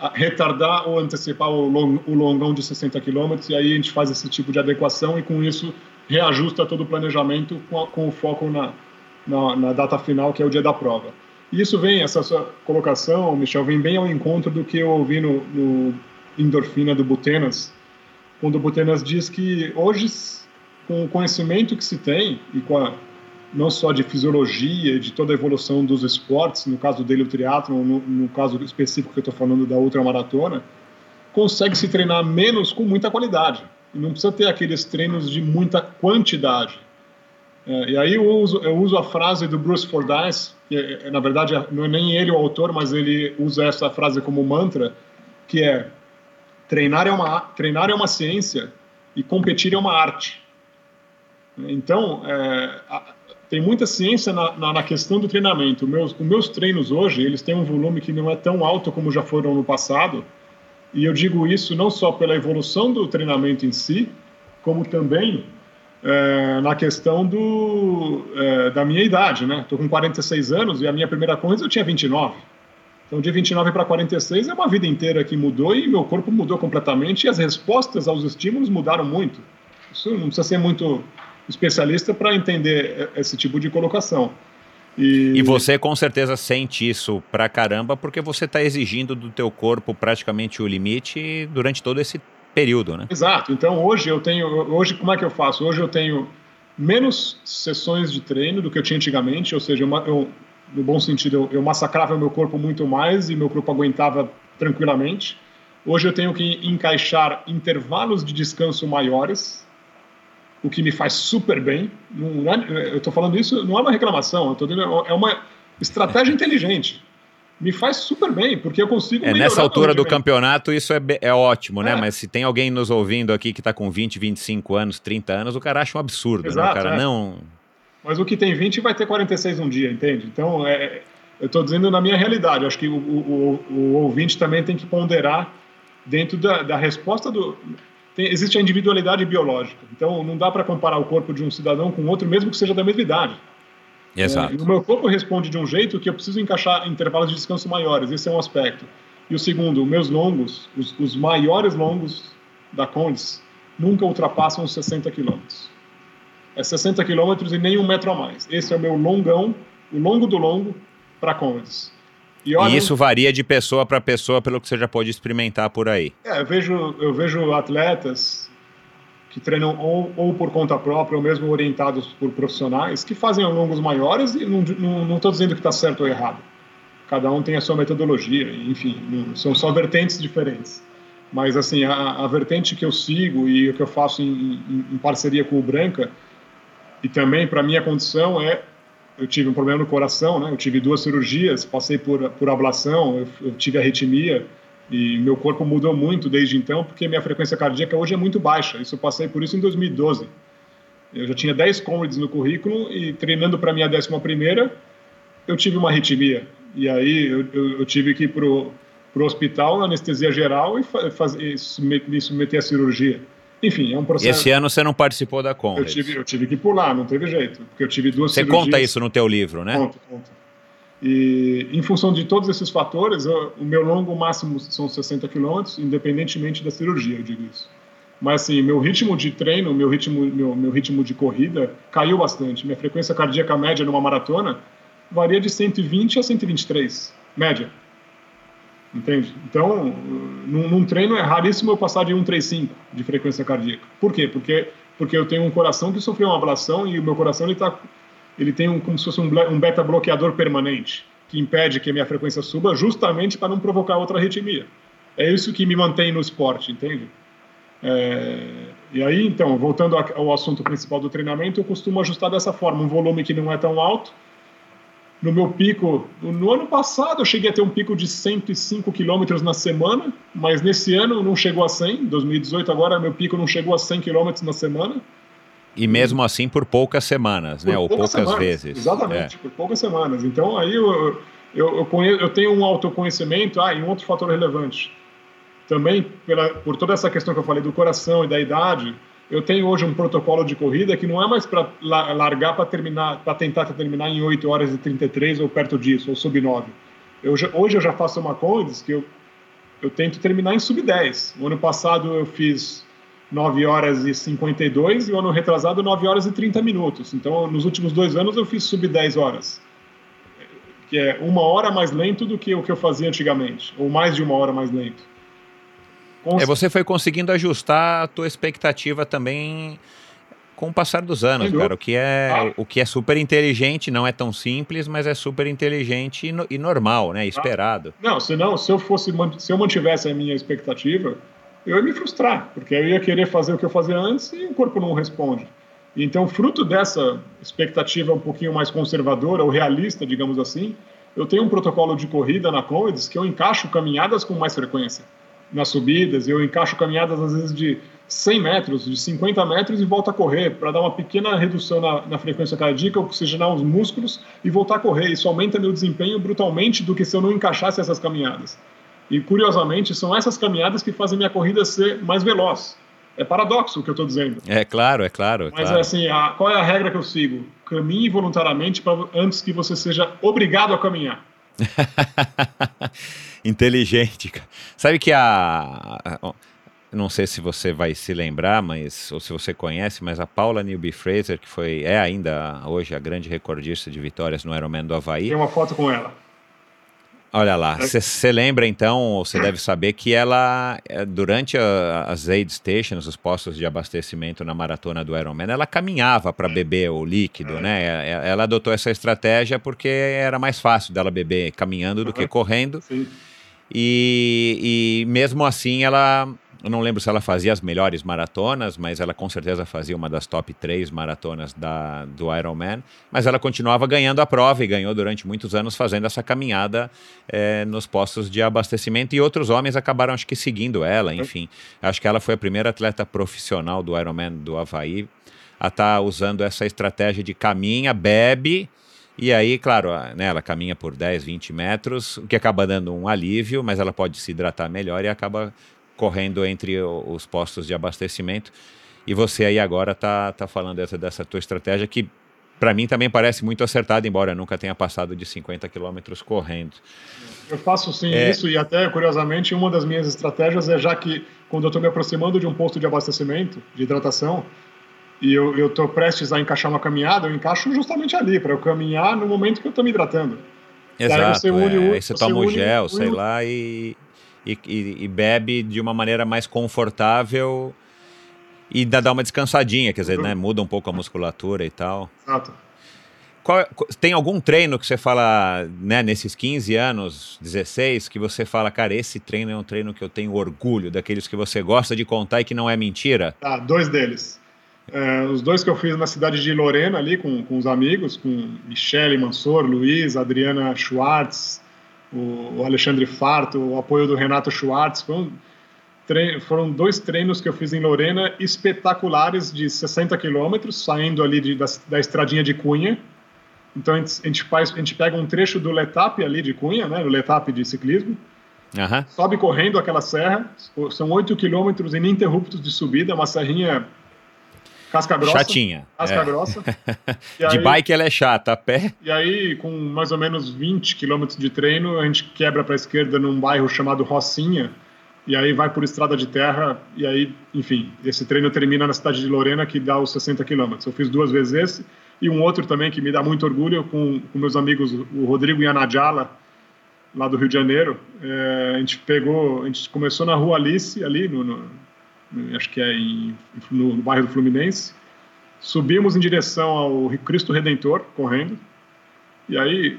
[SPEAKER 1] ah, retardar ou antecipar o, long, o longão de 60 quilômetros, e aí a gente faz esse tipo de adequação e com isso reajusta todo o planejamento com, a, com o foco na, na, na, data final, que é o dia da prova. E isso vem, essa sua colocação, Michel, vem bem ao encontro do que eu ouvi no, no Endorfina do Butenas, quando o Butenas diz que hoje, com o conhecimento que se tem e com a não só de fisiologia, de toda a evolução dos esportes, no caso dele o triatlo, no, no caso específico que eu estou falando da ultramaratona, consegue se treinar menos com muita qualidade. E não precisa ter aqueles treinos de muita quantidade. É, e aí eu uso, eu uso a frase do Bruce Fordyce, que é, na verdade não é nem ele o autor, mas ele usa essa frase como mantra, que é treinar é uma, treinar é uma ciência e competir é uma arte. Então, é, tem muita ciência na, na, na questão do treinamento. Meus, os meus treinos hoje, eles têm um volume que não é tão alto como já foram no passado, e eu digo isso não só pela evolução do treinamento em si, como também é, na questão do, é, da minha idade, né? Estou com 46 anos e a minha primeira coisa eu tinha 29. Então, de 29 para 46 é uma vida inteira que mudou e meu corpo mudou completamente e as respostas aos estímulos mudaram muito. Isso não precisa ser muito especialista para entender esse tipo de colocação.
[SPEAKER 2] E... e... você com certeza sente isso pra caramba porque você está exigindo do teu corpo praticamente o limite durante todo esse período, né?
[SPEAKER 1] Exato. Então hoje eu tenho, hoje como é que eu faço? Hoje eu tenho menos sessões de treino do que eu tinha antigamente, ou seja, eu, eu no bom sentido eu, eu massacrava meu corpo muito mais e meu corpo aguentava tranquilamente. Hoje eu tenho que encaixar intervalos de descanso maiores o que me faz super bem. Não é, eu estou falando isso, não é uma reclamação, eu tô dizendo, é uma estratégia inteligente. Me faz super bem, porque eu consigo.
[SPEAKER 2] É, nessa altura do campeonato, isso é, é ótimo, né? é. né? Mas se tem alguém nos ouvindo aqui que está com 20, 25 anos, 30 anos, o cara acha um absurdo, Exato, né? O cara é. não.
[SPEAKER 1] Mas o que tem 20 vai ter 46 um dia, entende? Então, é, eu estou dizendo na minha realidade. Acho que o, o, o, o ouvinte também tem que ponderar dentro da, da resposta do tem, existe a individualidade biológica. Então, não dá para comparar o corpo de um cidadão com outro, mesmo que seja da mesma idade.
[SPEAKER 2] Exato. É,
[SPEAKER 1] o meu corpo responde de um jeito que eu preciso encaixar intervalos de descanso maiores. Esse é um aspecto. E o segundo, meus longos, os, os maiores longos da Condes, nunca ultrapassam os 60 quilômetros. É 60 quilômetros e nem um metro a mais. Esse é o meu longão, o longo do longo para Condes.
[SPEAKER 2] E, olha, e isso varia de pessoa para pessoa, pelo que você já pode experimentar por aí.
[SPEAKER 1] É, eu vejo, eu vejo atletas que treinam ou, ou por conta própria ou mesmo orientados por profissionais que fazem longos maiores e não estou dizendo que está certo ou errado. Cada um tem a sua metodologia, enfim, não, são só vertentes diferentes. Mas assim, a, a, vertente que eu sigo e o que eu faço em, em, em parceria com o Branca e também para minha condição é eu tive um problema no coração, né? Eu tive duas cirurgias, passei por, por ablação, eu, eu tive arritmia e meu corpo mudou muito desde então, porque minha frequência cardíaca hoje é muito baixa. Isso eu passei por isso em 2012. Eu já tinha 10 comrades no currículo e treinando para minha décima primeira, eu tive uma arritmia. E aí eu, eu, eu tive que ir pro pro hospital, anestesia geral e faz, me submeter à cirurgia. Enfim, é um processo.
[SPEAKER 2] Esse ano você não participou da Congress.
[SPEAKER 1] Eu tive, eu tive que pular, não teve jeito, porque eu tive duas
[SPEAKER 2] Você
[SPEAKER 1] cirurgias.
[SPEAKER 2] conta isso no teu livro, né?
[SPEAKER 1] Conto, conto. E em função de todos esses fatores, eu, o meu longo máximo são 60 quilômetros, independentemente da cirurgia, eu digo isso. Mas assim, meu ritmo de treino, meu ritmo, meu, meu ritmo de corrida caiu bastante. Minha frequência cardíaca média numa maratona varia de 120 a 123, média. Entende? Então, num, num, treino é raríssimo eu passar de 135 de frequência cardíaca. Por quê? Porque, porque eu tenho um coração que sofreu uma ablação e o meu coração ele, tá, ele tem um, como se fosse um, um beta bloqueador permanente que impede que a minha frequência suba justamente para não provocar outra arritmia. É isso que me mantém no esporte, entende? É, e aí, então, voltando ao assunto principal do treinamento, eu costumo ajustar dessa forma, um volume que não é tão alto, no meu pico. No ano passado eu cheguei a ter um pico de 105 quilômetros na semana, mas nesse ano não chegou a 100. 2018 agora meu pico não chegou a 100 quilômetros na semana.
[SPEAKER 2] E mesmo assim por poucas semanas, né? Por né? Ou poucas, semanas, vezes.
[SPEAKER 1] Exatamente, é. por poucas semanas. Então aí eu, eu, eu, conheço, eu tenho um autoconhecimento. Ah, e um outro fator relevante. Também pela, por toda essa questão que eu falei do coração e da idade, eu tenho hoje um protocolo de corrida que não é mais para largar para terminar, para tentar terminar em 8 horas e 33 ou perto disso, ou sub 9. Eu hoje eu já faço uma coisa que eu, eu tento terminar em sub 10. O ano passado eu fiz 9 horas e 52 e o ano retrasado 9 horas e 30 minutos. Então, nos últimos dois anos eu fiz sub 10 horas, que é uma hora mais lento do que o que eu fazia antigamente, ou mais de uma hora mais lento.
[SPEAKER 2] É, você foi conseguindo ajustar a tua expectativa também com o passar dos anos, cara. O que é, ah. o que é super inteligente, não é tão simples, mas é super inteligente e, no, e normal, né? Esperado.
[SPEAKER 1] Ah. Não, senão, se eu fosse, se eu mantivesse a minha expectativa, eu ia me frustrar, porque eu ia querer fazer o que eu fazia antes e o corpo não responde. Então, fruto dessa expectativa um pouquinho mais conservadora ou realista, digamos assim, eu tenho um protocolo de corrida na Comedies que eu encaixo caminhadas com mais frequência nas subidas, eu encaixo caminhadas às vezes de 100 metros, de 50 metros e volta a correr, para dar uma pequena redução na, na, frequência cardíaca, oxigenar os músculos e voltar a correr. Isso aumenta meu desempenho brutalmente do que se eu não encaixasse essas caminhadas. E, curiosamente, são essas caminhadas que fazem minha corrida ser mais veloz. É paradoxo o que eu estou dizendo.
[SPEAKER 2] É claro, é claro. É
[SPEAKER 1] Mas
[SPEAKER 2] claro.
[SPEAKER 1] é assim, a, qual é a regra que eu sigo? Caminhe voluntariamente pra, antes que você seja obrigado a caminhar.
[SPEAKER 2] Inteligente, cara. Sabe que a, a não sei se você vai se lembrar, mas ou se você conhece, mas a Paula Newby Fraser, que foi é ainda hoje a grande recordista de vitórias no Ironman do Havaí.
[SPEAKER 1] Tem uma foto com ela.
[SPEAKER 2] Olha lá, você é. lembra então, você deve saber que ela, é, durante a, as aid stations, os postos de abastecimento na maratona do Ironman, ela caminhava para beber o líquido, né? Ela adotou essa estratégia porque era mais fácil dela beber caminhando do uhum. que correndo.
[SPEAKER 1] Sim.
[SPEAKER 2] E, e mesmo assim ela eu não lembro se ela fazia as melhores maratonas, mas ela com certeza fazia uma das top três maratonas da, do Ironman. Mas ela continuava ganhando a prova e ganhou durante muitos anos fazendo essa caminhada é, nos postos de abastecimento. E outros homens acabaram, acho que, seguindo ela. Enfim, acho que ela foi a primeira atleta profissional do Ironman do Havaí a estar tá usando essa estratégia de caminha, bebe. E aí, claro, né, ela caminha por 10, 20 metros, o que acaba dando um alívio, mas ela pode se hidratar melhor e acaba correndo entre os postos de abastecimento. E você aí agora está tá falando dessa, dessa tua estratégia que para mim também parece muito acertada, embora eu nunca tenha passado de 50 quilômetros correndo.
[SPEAKER 1] Eu faço sim é... isso e até curiosamente uma das minhas estratégias é já que quando eu estou me aproximando de um posto de abastecimento, de hidratação, e eu estou prestes a encaixar uma caminhada, eu encaixo justamente ali, para eu caminhar no momento que eu estou me hidratando.
[SPEAKER 2] Exato, aí você, une, é. aí você, toma o gel, une, sei lá, e, e, e, bebe de uma maneira mais confortável e dá uma descansadinha, quer dizer, né? Muda um pouco a musculatura e tal.
[SPEAKER 1] Exato.
[SPEAKER 2] Qual, tem algum treino que você fala, né, nesses 15 anos, 16, que você fala, cara, esse treino é um treino que eu tenho orgulho, daqueles que você gosta de contar e que não é mentira?
[SPEAKER 1] Ah, dois deles. É, os dois que eu fiz na cidade de Lorena, ali, com, com os amigos, com Michele Mansor, Luiz, Adriana Schwartz, o Alexandre Farto, o apoio do Renato Schwartz. Foram, foram dois treinos que eu fiz em Lorena espetaculares de 60 quilômetros, saindo ali de, da, da, estradinha de Cunha. Então a gente, a gente, faz, a gente pega um trecho do Letap ali de Cunha, né, o Letap de ciclismo,
[SPEAKER 2] uhum.
[SPEAKER 1] sobe correndo aquela serra, são 8 quilômetros ininterruptos de subida, uma serrinha casca grossa.
[SPEAKER 2] Chatinha.
[SPEAKER 1] Casca é. grossa.
[SPEAKER 2] de aí, bike ela é chata, a pé.
[SPEAKER 1] E aí, com mais ou menos 20 quilômetros de treino, a gente quebra para a esquerda num bairro chamado Rocinha, e aí vai por estrada de terra, e aí, enfim, esse treino termina na cidade de Lorena, que dá os 60 quilômetros. Eu fiz duas vezes esse, e um outro também que me dá muito orgulho, com, com meus amigos, o Rodrigo e a Nadjala, lá do Rio de Janeiro. É, a gente pegou, a gente começou na Rua Alice, ali no, no acho que é em, no, no bairro do Fluminense. Subimos em direção ao Cristo Redentor, correndo. E aí,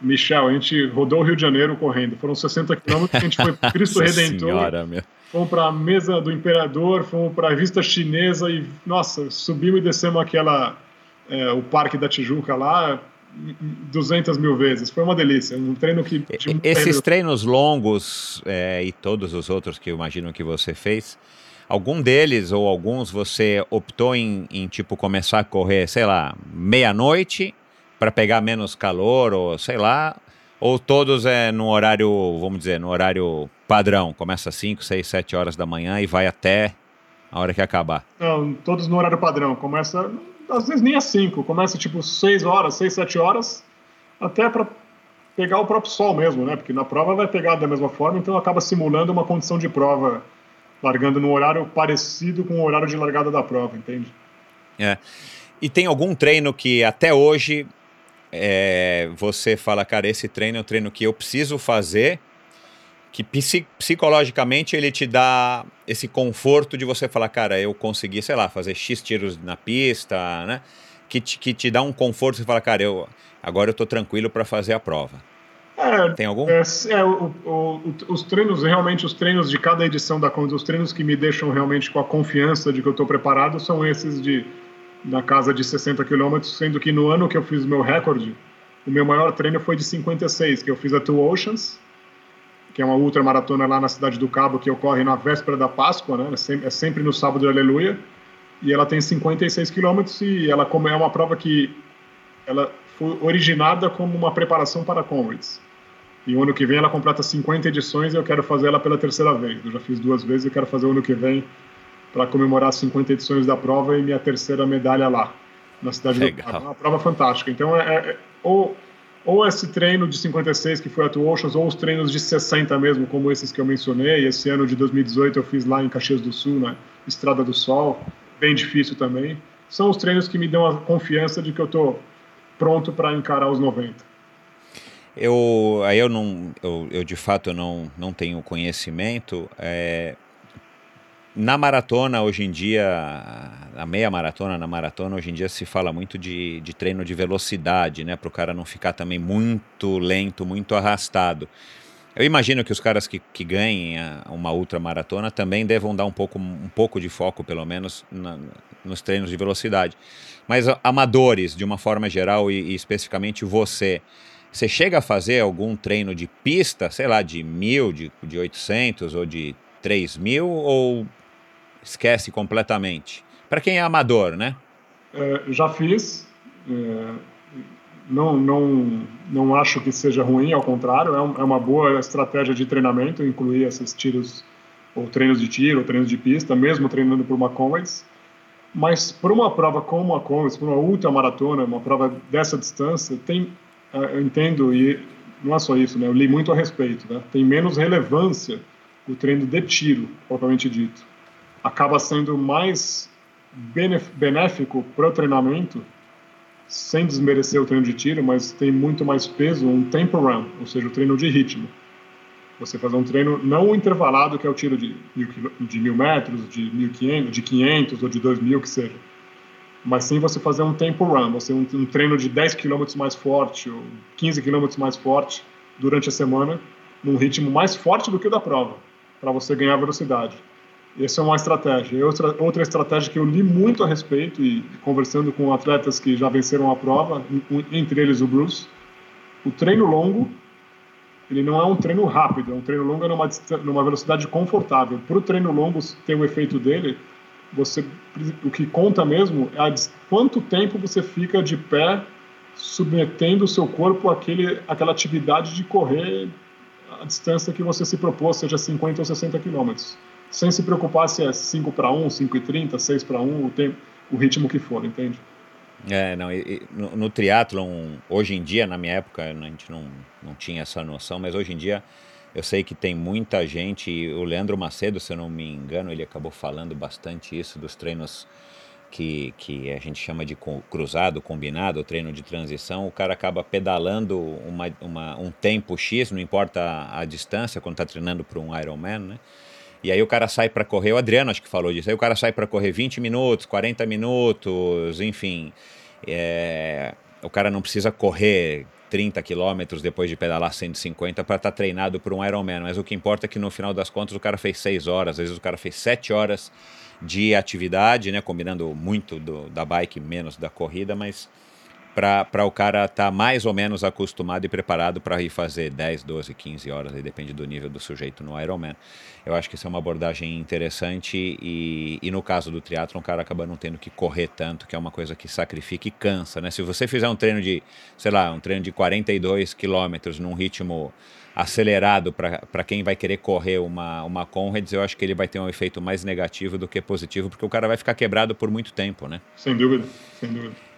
[SPEAKER 1] Michel, a gente rodou o Rio de Janeiro correndo. Foram 60 quilômetros, a gente foi para Cristo Redentor. Senhora, meu. Fomos para a mesa do imperador, fomos para a vista chinesa e, nossa, subimos e descemos aquela, é, o Parque da Tijuca lá, 200 mil vezes. Foi uma delícia. Um treino que.
[SPEAKER 2] Um Esses treinos longos é, e todos os outros que eu imagino que você fez, Algum deles ou alguns você optou em, em tipo começar a correr, sei lá, meia-noite para pegar menos calor ou sei lá, ou todos é no horário, vamos dizer, no horário padrão, começa às 5, 6, 7 horas da manhã e vai até a hora que acabar?
[SPEAKER 1] Não, todos no horário padrão. Começa, às vezes nem às 5, começa tipo 6 horas, 6, 7 horas, até para pegar o próprio sol mesmo, né? Porque na prova vai pegar da mesma forma, então acaba simulando uma condição de prova largando no horário parecido com o horário de largada da prova, entende?
[SPEAKER 2] É. E tem algum treino que até hoje é, você fala, cara, esse treino é um treino que eu preciso fazer, que psicologicamente ele te dá esse conforto de você falar, cara, eu consegui, sei lá, fazer X tiros na pista, né? Que te, que te dá um conforto, você fala, cara, eu, agora eu tô tranquilo para fazer a prova.
[SPEAKER 1] É,
[SPEAKER 2] Tem algum?
[SPEAKER 1] É, é o, o, os treinos, realmente, os treinos de cada edição da Conde, os treinos que me deixam realmente com a confiança de que eu estou preparado são esses de na casa de 60 quilômetros, sendo que no ano que eu fiz meu recorde, o meu maior treino foi de 56, que eu fiz a Two Oceans, que é uma ultramaratona lá na cidade do Cabo, que ocorre na véspera da Páscoa, né? É sempre, é sempre no sábado de Aleluia. E ela tem 56 quilômetros e ela como é uma prova que ela foi originada como uma preparação para Comrades. E o ano que vem ela completa 50 edições e eu quero fazer ela pela terceira vez. Eu já fiz duas vezes e quero fazer o ano que vem para comemorar 50 edições da prova e minha terceira medalha lá, na cidade Legal. do. É uma prova fantástica. Então, é, é, ou ou esse treino de 56 que foi a Two Oceans, ou os treinos de 60 mesmo, como esses que eu mencionei. Esse ano de 2018 eu fiz lá em Caxias do Sul, na Estrada do Sol, bem difícil também. São os treinos que me dão a confiança de que eu estou pronto para encarar os 90.
[SPEAKER 2] Eu, aí eu não, eu, eu de fato não, não tenho conhecimento. É, na maratona, hoje em dia, na meia maratona, na maratona, hoje em dia se fala muito de, de treino de velocidade, né? Para o cara não ficar também muito lento, muito arrastado. Eu imagino que os caras que, que ganhem uma ultramaratona também devam dar um pouco, um pouco de foco, pelo menos, na, nos treinos de velocidade. Mas amadores, de uma forma geral, e, e especificamente você, você chega a fazer algum treino de pista, sei lá, de mil, de, de 800 ou de 3 mil, ou esquece completamente? Para quem é amador, né?
[SPEAKER 1] É, já fiz. É, não, não, não acho que seja ruim, ao contrário, é, um, é, uma boa estratégia de treinamento incluir esses tiros, ou treinos de tiro, ou treinos de pista, mesmo treinando por uma Comrades. Mas para uma prova como a Comrades, para uma ultramaratona, uma prova dessa distância, tem, eu entendo, e não é só isso, né? eu li muito a respeito, né? tem menos relevância o treino de tiro, propriamente dito acaba sendo mais benéfico para o treinamento, sem desmerecer o treino de tiro, mas tem muito mais peso um tempo run, ou seja, o treino de ritmo. Você fazer um treino não intervalado, que é o tiro de mil, de mil metros, de 1.500, de 500 ou de 2.000, que seja. Mas sim você fazer um tempo run, você um, um treino de 10 km mais forte ou 15 km mais forte durante a semana, num ritmo mais forte do que o da prova, para você ganhar velocidade. Essa é uma estratégia. Outra, outra estratégia que eu li muito a respeito e conversando com atletas que já venceram a prova, entre eles o Bruce, o treino longo, ele não é um treino rápido, é um treino longo numa, numa velocidade confortável. Para o treino longo ter o efeito dele, você, o que conta mesmo é quanto tempo você fica de pé submetendo o seu corpo àquele, àquela atividade de correr a distância que você se propôs, seja 50 ou 60 quilômetros sem se preocupar se é 5 para 1, 5 e 30, 6 para 1, o, tempo, o ritmo que for, entende?
[SPEAKER 2] É, não, e, no, no triatlon, hoje em dia, na minha época, a gente não, não tinha essa noção, mas hoje em dia eu sei que tem muita gente, o Leandro Macedo, se eu não me engano, ele acabou falando bastante isso dos treinos que, que a gente chama de cruzado, combinado, treino de transição, o cara acaba pedalando uma, uma, um tempo X, não importa a, a distância, quando está treinando para um Ironman, né? E aí o cara sai para correr, o Adriano acho que falou disso, aí o cara sai para correr 20 minutos, 40 minutos, enfim. É, o cara não precisa correr 30 quilômetros depois de pedalar 150 para estar tá treinado por um Ironman, mas o que importa é que no final das contas o cara fez 6 horas, às vezes o cara fez 7 horas de atividade, né, combinando muito do, da bike menos da corrida, mas para o cara estar tá mais ou menos acostumado e preparado para ir fazer 10, 12, 15 horas, aí depende do nível do sujeito no Ironman. Eu acho que isso é uma abordagem interessante e, e no caso do triatlon, o cara acaba não tendo que correr tanto, que é uma coisa que sacrifica e cansa, né? Se você fizer um treino de, sei lá, um treino de 42 quilômetros num ritmo acelerado para quem vai querer correr uma, uma Conrads, eu acho que ele vai ter um efeito mais negativo do que positivo, porque o cara vai ficar quebrado por muito tempo, né?
[SPEAKER 1] Sem dúvida, sem dúvida.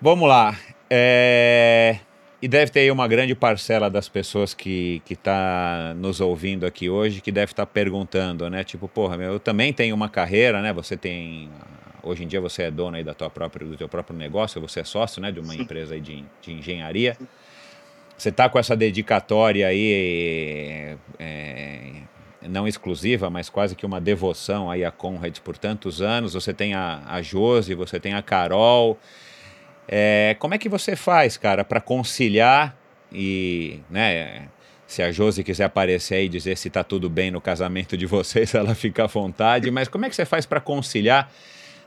[SPEAKER 2] Vamos lá. É... E deve ter aí uma grande parcela das pessoas que está nos ouvindo aqui hoje que deve estar tá perguntando, né? Tipo, porra, meu, eu também tenho uma carreira, né? Você tem. Hoje em dia você é dono aí da tua própria, do teu próprio negócio, você é sócio né, de uma Sim. empresa aí de, de engenharia. Você está com essa dedicatória aí, é, não exclusiva, mas quase que uma devoção aí a Conrad por tantos anos. Você tem a, a Josi, você tem a Carol. É, como é que você faz, cara, para conciliar e, né, se a Josi quiser aparecer e dizer se tá tudo bem no casamento de vocês, ela fica à vontade, mas como é que você faz para conciliar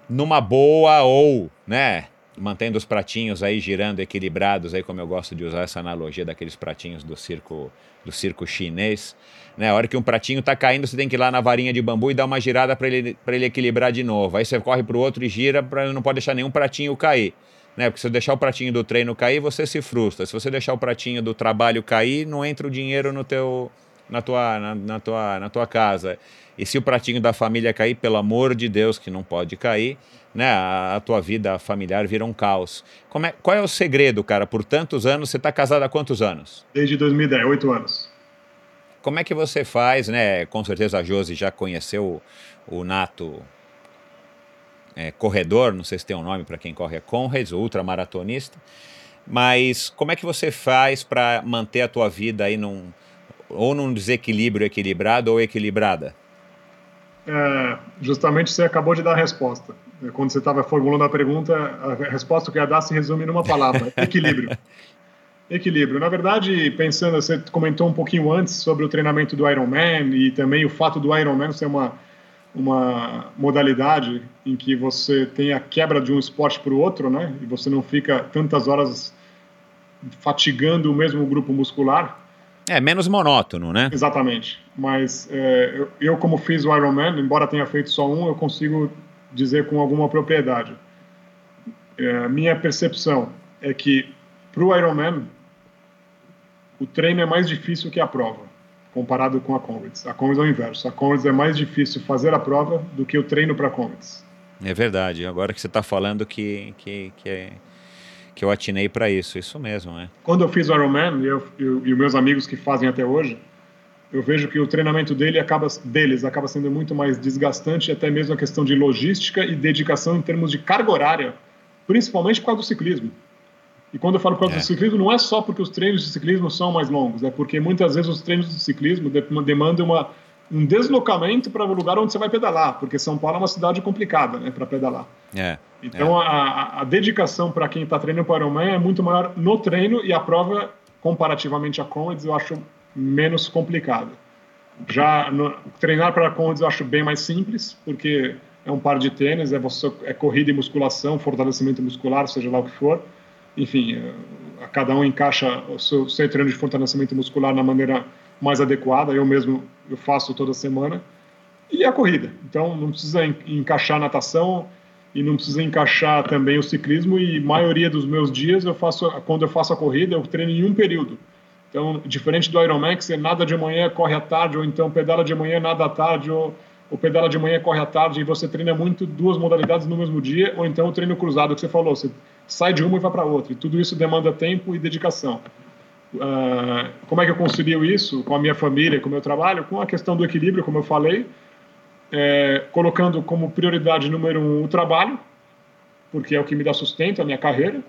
[SPEAKER 2] numa boa ou, né, mantendo os pratinhos aí girando equilibrados, aí como eu gosto de usar essa analogia daqueles pratinhos do circo do circo chinês, né? A hora que um pratinho está caindo, você tem que ir lá na varinha de bambu e dar uma girada para ele para ele equilibrar de novo. Aí você corre para o outro e gira para não pode deixar nenhum pratinho cair. Né? Porque se você deixar o pratinho do treino cair, você se frustra. Se você deixar o pratinho do trabalho cair, não entra o dinheiro no teu na tua, na, na, tua, na tua casa. E se o pratinho da família cair, pelo amor de Deus, que não pode cair, né, a, a tua vida familiar vira um caos. Como é, qual é o segredo, cara? Por tantos anos, você está casado há quantos anos?
[SPEAKER 1] Desde 2010, oito anos.
[SPEAKER 2] Como é que você faz, né? Com certeza a Josi já conheceu o, o Nato é, corredor, não sei se tem um nome para quem corre, é Conrads, ultramaratonista. Mas como é que você faz para manter a tua vida aí num, ou num desequilíbrio equilibrado ou equilibrada?
[SPEAKER 1] É, justamente você acabou de dar a resposta. Quando você estava formulando a pergunta, a resposta que eu ia dar se resume numa palavra: equilíbrio. equilíbrio. Na verdade, pensando, você comentou um pouquinho antes sobre o treinamento do Ironman e também o fato do Ironman ser uma, uma modalidade em que você tem a quebra de um esporte para o outro, né? E você não fica tantas horas fatigando o mesmo grupo muscular.
[SPEAKER 2] É, menos monótono, né?
[SPEAKER 1] Exatamente. Mas é, eu, eu, como fiz o Ironman, embora tenha feito só um, eu consigo dizer com alguma propriedade. É, minha percepção é que para o Ironman, o treino é mais difícil que a prova, comparado com a Comrades. A Comrades é o inverso. A Comrades é mais difícil fazer a prova do que o treino para a Comrades.
[SPEAKER 2] É verdade. Agora que você está falando que, que, que é que eu atinei para isso, isso mesmo, né?
[SPEAKER 1] Quando eu fiz o Ironman, e, eu, eu, e os meus amigos que fazem até hoje, eu vejo que o treinamento dele acaba, deles acaba sendo muito mais desgastante, até mesmo a questão de logística e dedicação em termos de carga horária, principalmente por causa do ciclismo. E quando eu falo por causa é. do ciclismo, não é só porque os treinos de ciclismo são mais longos, é porque muitas vezes os treinos de ciclismo demandam uma um deslocamento para o lugar onde você vai pedalar, porque São Paulo é uma cidade complicada né, para pedalar.
[SPEAKER 2] É,
[SPEAKER 1] então
[SPEAKER 2] é.
[SPEAKER 1] A, a, dedicação para quem está treinando para o Ironman é muito maior no treino e a prova, comparativamente a Comrades, eu acho menos complicada. Já no, treinar para a Comrades eu acho bem mais simples, porque é um par de tênis, é, você, é corrida e musculação, fortalecimento muscular, seja lá o que for. Enfim, eh, cada um encaixa o seu, seu treino de fortalecimento muscular na maneira mais adequada. Eu mesmo eu faço toda semana. E a corrida. Então não precisa encaixar a natação e não precisa encaixar também o ciclismo. E maioria dos meus dias eu faço quando eu faço a corrida eu treino em um período. Então diferente do Ironman que você nada de manhã corre à tarde ou então pedala de manhã nada à tarde ou, ou pedala de manhã corre à tarde e você treina muito duas modalidades no mesmo dia ou então o treino cruzado que você falou você sai de uma e vai para outra e tudo isso demanda tempo e dedicação. Uh, como é que eu concilio isso com a minha família, com o meu trabalho? Com a questão do equilíbrio, como eu falei, é, colocando como prioridade número um o trabalho, porque é o que me dá sustento, a minha carreira.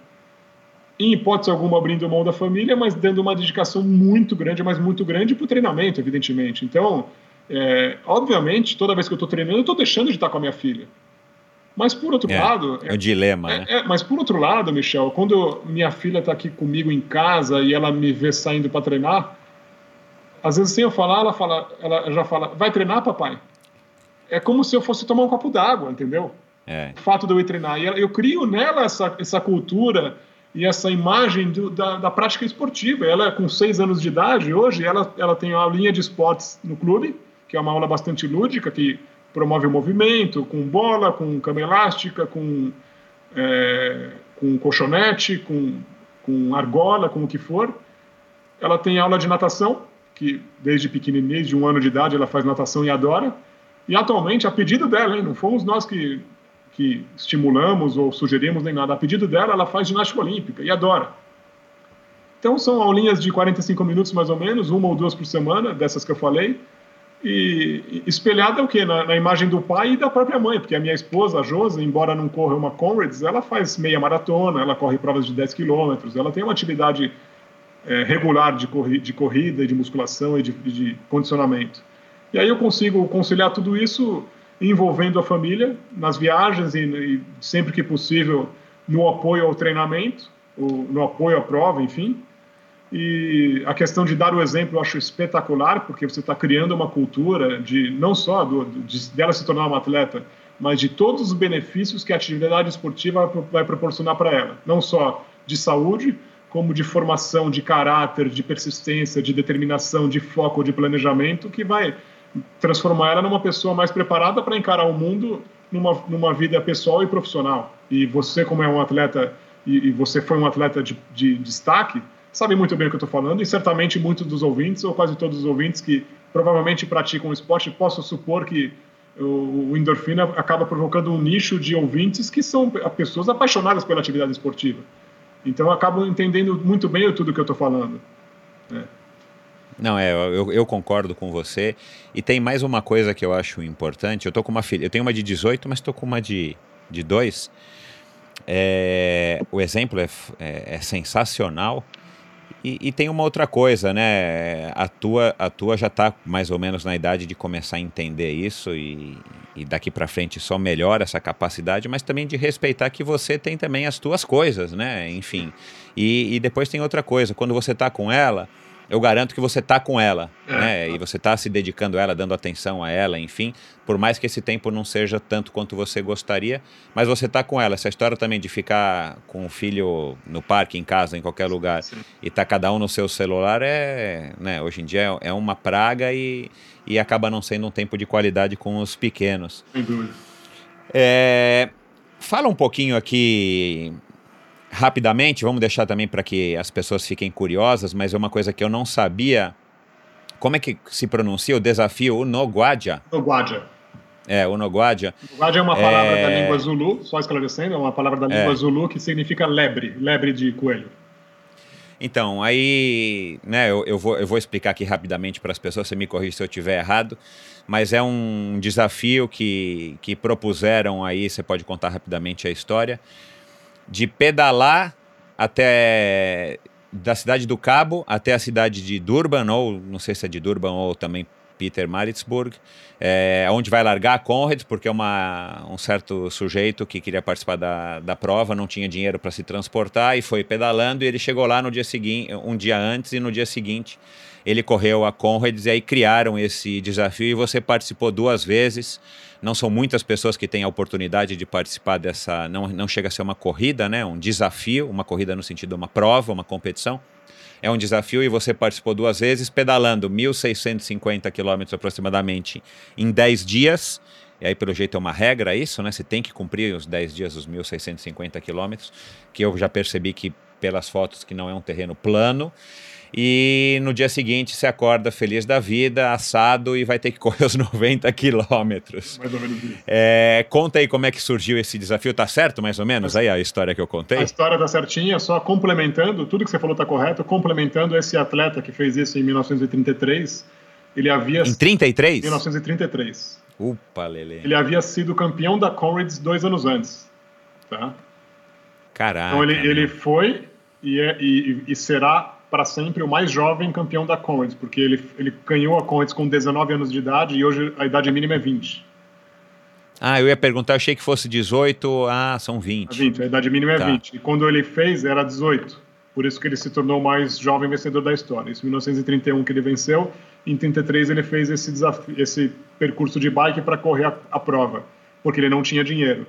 [SPEAKER 1] Em hipótese alguma, abrindo mão da família, mas dando uma dedicação muito grande, mas muito grande para o treinamento, evidentemente. Então, é, obviamente, toda vez que eu estou treinando, eu estou deixando de estar com a minha filha. Mas por outro
[SPEAKER 2] é,
[SPEAKER 1] lado.
[SPEAKER 2] É o dilema,
[SPEAKER 1] é,
[SPEAKER 2] né?
[SPEAKER 1] É, mas por outro lado, Michel, quando minha filha está aqui comigo em casa e ela me vê saindo para treinar, às vezes sem eu falar, ela, fala, ela já fala: vai treinar, papai? É como se eu fosse tomar um copo d'água, entendeu?
[SPEAKER 2] É.
[SPEAKER 1] O fato de eu ir treinar. E eu crio nela essa, essa cultura e essa imagem do, da, da, prática esportiva. Ela, com seis anos de idade, hoje, ela, ela tem uma linha de esportes no clube, que é uma aula bastante lúdica, que promove o movimento, com bola, com cama elástica, com, é, com colchonete, com, com argola, com o que for. Ela tem aula de natação, que desde pequenininha, de um ano de idade, ela faz natação e adora. E atualmente, a pedido dela, hein, não fomos nós que, que estimulamos ou sugerimos nem nada, a pedido dela, ela faz ginástica olímpica e adora. Então, são aulinhas de 45 minutos mais ou menos, uma ou duas por semana, dessas que eu falei e espelhada é o quê? Na, na, imagem do pai e da própria mãe, porque a minha esposa, a Josi, embora não corra uma Comrades, ela faz meia maratona, ela corre provas de 10 quilômetros, ela tem uma atividade é, regular de, corri de corrida, de musculação e de, de, condicionamento. E aí eu consigo conciliar tudo isso envolvendo a família nas viagens e, e sempre que possível no apoio ao treinamento, no apoio à prova, enfim, e a questão de dar o exemplo eu acho espetacular, porque você está criando uma cultura de não só do, de, dela se tornar uma atleta, mas de todos os benefícios que a atividade esportiva vai proporcionar para ela, não só de saúde, como de formação, de caráter, de persistência, de determinação, de foco, de planejamento, que vai transformar ela numa pessoa mais preparada para encarar o mundo numa, numa vida pessoal e profissional. E você, como é um atleta, e, e você foi um atleta de, de, destaque, sabe muito bem o que eu estou falando, e certamente muitos dos ouvintes, ou quase todos os ouvintes que provavelmente praticam esporte, posso supor que o, o endorfina acaba provocando um nicho de ouvintes que são pessoas apaixonadas pela atividade esportiva. Então acabam entendendo muito bem tudo que eu estou falando. É.
[SPEAKER 2] Não, é, eu, eu, concordo com você. E tem mais uma coisa que eu acho importante. Eu tô com uma filha, eu tenho uma de 18, mas estou com uma de, de 2. É, o exemplo é, é, é sensacional. E, e, tem uma outra coisa, né? A tua, a tua já está mais ou menos na idade de começar a entender isso e, e daqui para frente só melhora essa capacidade, mas também de respeitar que você tem também as tuas coisas, né? Enfim. E, e depois tem outra coisa, quando você está com ela, eu garanto que você está com ela, é. né? E você está se dedicando a ela, dando atenção a ela, enfim. Por mais que esse tempo não seja tanto quanto você gostaria, mas você está com ela. Essa história também de ficar com o filho no parque, em casa, em qualquer lugar, Sim. e tá cada um no seu celular é, né? Hoje em dia é, é uma praga e, e acaba não sendo um tempo de qualidade com os pequenos.
[SPEAKER 1] Sem dúvida.
[SPEAKER 2] É, fala um pouquinho aqui rapidamente, vamos deixar também para que as pessoas fiquem curiosas, mas é uma coisa que eu não sabia. Como é que se pronuncia o desafio Unoguadia?
[SPEAKER 1] Unoguadia.
[SPEAKER 2] É, Unoguadia.
[SPEAKER 1] Unoguadia é uma palavra é... da língua Zulu, só esclarecendo, é uma palavra da língua é. Zulu que significa lebre, lebre de coelho.
[SPEAKER 2] Então, aí, né, eu, eu, vou, eu vou explicar aqui rapidamente para as pessoas, você me corrija se eu estiver errado, mas é um desafio que, que propuseram aí, você pode contar rapidamente a história, de pedalar até da cidade do Cabo até a cidade de Durban, ou não sei se é de Durban ou também Peter Maritzburg, é, onde vai largar a Conrad, porque é uma, um certo sujeito que queria participar da, da prova, não tinha dinheiro para se transportar e foi pedalando e ele chegou lá no dia seguinte, um dia antes e no dia seguinte ele correu a Conrads e aí criaram esse desafio e você participou duas vezes não são muitas pessoas que têm a oportunidade de participar dessa. Não, não chega a ser uma corrida, né? Um desafio, uma corrida no sentido de uma prova, uma competição. É um desafio e você participou duas vezes, pedalando 1.650 quilômetros aproximadamente em 10 dias. E aí, pelo jeito, é uma regra isso, né? Você tem que cumprir os 10 dias, os 1.650 quilômetros, que eu já percebi que, pelas fotos, que não é um terreno plano. E no dia seguinte você acorda feliz da vida, assado e vai ter que correr os 90 quilômetros. Mais ou menos isso. É, conta aí como é que surgiu esse desafio, tá certo mais ou menos aí a história que eu contei? A
[SPEAKER 1] história tá certinha, só complementando, tudo que você falou tá correto, complementando esse atleta que fez isso em 1933, ele havia...
[SPEAKER 2] Em 33?
[SPEAKER 1] 1933.
[SPEAKER 2] Upa, Lele.
[SPEAKER 1] Ele havia sido campeão da Comrades dois anos antes, tá?
[SPEAKER 2] Caraca.
[SPEAKER 1] Então ele, ele foi e, é, e, e será para sempre o mais jovem campeão da Conrads, porque ele, ele ganhou a Conrads com 19 anos de idade e hoje a idade mínima é 20.
[SPEAKER 2] Ah, eu ia perguntar, achei que fosse 18, ah, são 20.
[SPEAKER 1] 20, a idade mínima é tá. 20. E quando ele fez, era 18. Por isso que ele se tornou o mais jovem vencedor da história. Isso em 1931 que ele venceu, em 33 ele fez esse desafio, esse percurso de bike para correr a, a prova, porque ele não tinha dinheiro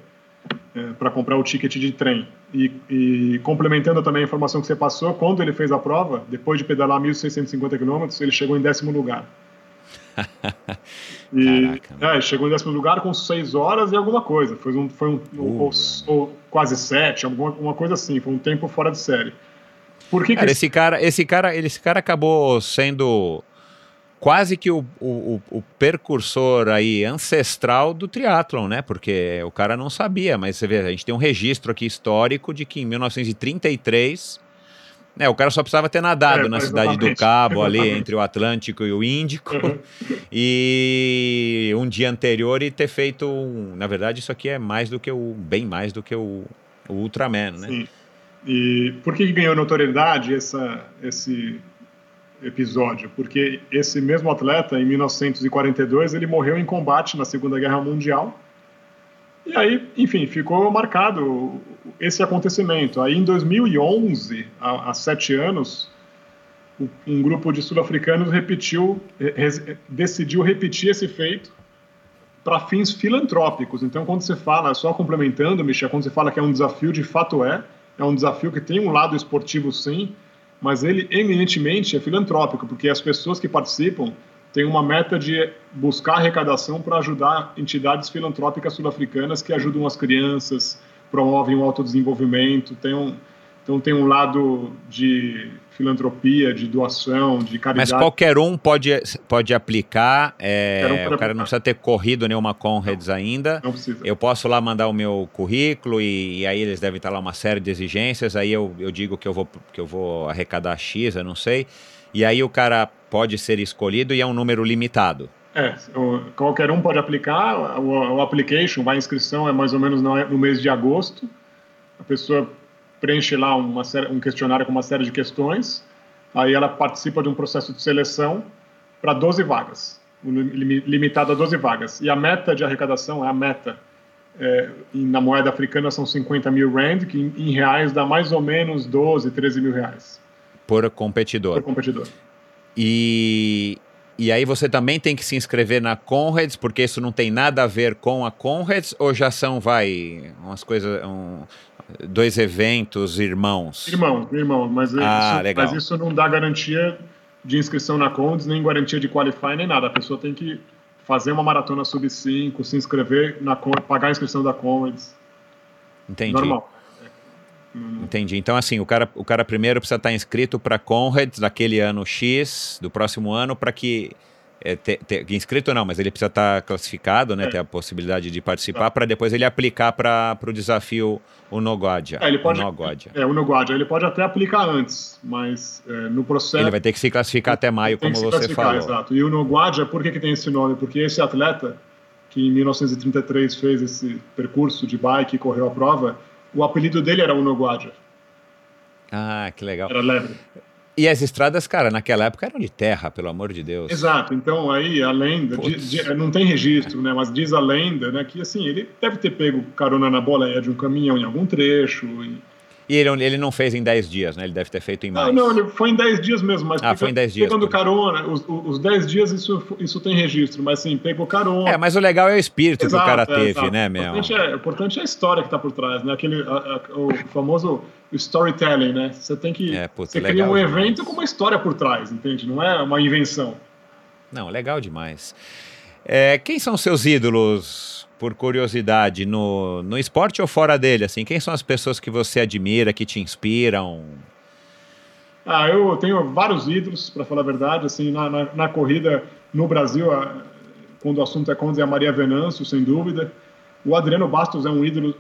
[SPEAKER 1] é, para comprar o ticket de trem. E, e, complementando também a informação que você passou, quando ele fez a prova, depois de pedalar 1.650 quilômetros, ele chegou em décimo lugar. e, Caraca, é, chegou em décimo lugar com seis horas e alguma coisa. Foi um, foi um uh, ou, ou, quase sete, alguma uma coisa assim. Foi um tempo fora de série.
[SPEAKER 2] Por que, cara, que esse cara, esse cara, esse cara acabou sendo quase que o, o, o, percursor aí ancestral do triatlon, né? Porque o cara não sabia, mas você vê, a gente tem um registro aqui histórico de que em 1933, né, o cara só precisava ter nadado é, na cidade do Cabo, ali entre o Atlântico e o Índico, uhum. e um dia anterior e ter feito, um, na verdade, isso aqui é mais do que o, bem mais do que o, o Ultraman, né? Sim.
[SPEAKER 1] E por que ganhou notoriedade essa, esse episódio, porque esse mesmo atleta, em 1942, ele morreu em combate na Segunda Guerra Mundial. E aí, enfim, ficou marcado esse acontecimento. Aí, em 2011, há, há sete anos, um grupo de sul-africanos repetiu, decidiu repetir esse feito para fins filantrópicos. Então, quando você fala, só complementando, Michel, quando você fala que é um desafio, de fato é, é um desafio que tem um lado esportivo sim, mas ele eminentemente é filantrópico, porque as pessoas que participam têm uma meta de buscar arrecadação para ajudar entidades filantrópicas sul-africanas que ajudam as crianças, promovem o autodesenvolvimento, tem um, então tem um lado de filantropia, de doação, de caridade.
[SPEAKER 2] Mas qualquer um pode, pode aplicar. É, um o cara aplicar. não precisa ter corrido nenhuma Conrads não, ainda. Não precisa. Eu posso lá mandar o meu currículo e, e, aí eles devem estar lá uma série de exigências. Aí eu, eu digo que eu, vou, que eu vou arrecadar X, eu não sei. E aí o cara pode ser escolhido e é um número limitado.
[SPEAKER 1] É, qualquer um pode aplicar. O, o application, a inscrição é mais ou menos no, no mês de agosto. A pessoa preenche lá uma série, um questionário com uma série de questões, aí ela participa de um processo de seleção para 12 vagas, limitado a 12 vagas. E a meta de arrecadação é a meta. É, na moeda africana são 50 mil rand, que em, em reais dá mais ou menos 12, 13 mil reais.
[SPEAKER 2] Por competidor.
[SPEAKER 1] Por competidor.
[SPEAKER 2] E, e aí você também tem que se inscrever na Conrads, porque isso não tem nada a ver com a Conrads, ou já são, vai, umas coisas, um, dois eventos irmãos?
[SPEAKER 1] Irmão, irmão, mas, ah, isso, legal. mas isso não dá garantia de inscrição na Condes, nem garantia de qualify, nem nada. A pessoa tem que fazer uma maratona sub 5, se inscrever, na pagar a inscrição da Condes.
[SPEAKER 2] Entendi. Normal. Entendi. Então, assim, o cara, o cara primeiro precisa estar inscrito para Conrads daquele ano X, do próximo ano, para que é, ter, ter, inscrito não, mas ele precisa estar classificado, né, é. ter a possibilidade de participar, tá. para depois ele aplicar para o desafio Unoguadia.
[SPEAKER 1] É, ele pode, Unoguadia. É, Unoguadia. Ele pode até aplicar antes, mas é, no processo...
[SPEAKER 2] Ele vai ter que se classificar até maio, como você falou.
[SPEAKER 1] Exato. E o Unoguadia, por que, que tem esse nome? Porque esse atleta, que em 1933 fez esse percurso de bike e correu a prova, o apelido dele era Unoguadia.
[SPEAKER 2] Ah, que legal.
[SPEAKER 1] Era leve.
[SPEAKER 2] E as estradas, cara, naquela época eram de terra, pelo amor de Deus.
[SPEAKER 1] Exato. Então aí a lenda, não tem registro, né? Mas diz a lenda, né, que assim ele deve ter pego carona na boleia de um caminhão em algum trecho. E,
[SPEAKER 2] e ele, ele não fez em 10 dias, né? Ele deve ter feito em mais.
[SPEAKER 1] Não, não, ele foi em 10 dias mesmo. Mas
[SPEAKER 2] ah, foi em 10 dias.
[SPEAKER 1] Pegando carona, os, os 10 dias isso, isso tem registro, mas sim, pegou carona.
[SPEAKER 2] É, mas o legal é o espírito exato, que o cara é, teve, exato. né, meu?
[SPEAKER 1] O importante, é, o importante é a história que está por trás, né? Aquele, a, a, o famoso storytelling, né? Você tem que. É, você cria um demais. evento com uma história por trás, entende? Não é uma invenção.
[SPEAKER 2] Não, legal demais. É, quem são seus ídolos por curiosidade, no, no esporte ou fora dele? Assim, quem são as pessoas que você admira, que te inspiram?
[SPEAKER 1] Ah, eu tenho vários ídolos, para falar a verdade. Assim, na, na, na corrida no Brasil, a, quando o assunto é Condes, é a Maria Venâncio, sem dúvida. O Adriano Bastos é um ídolo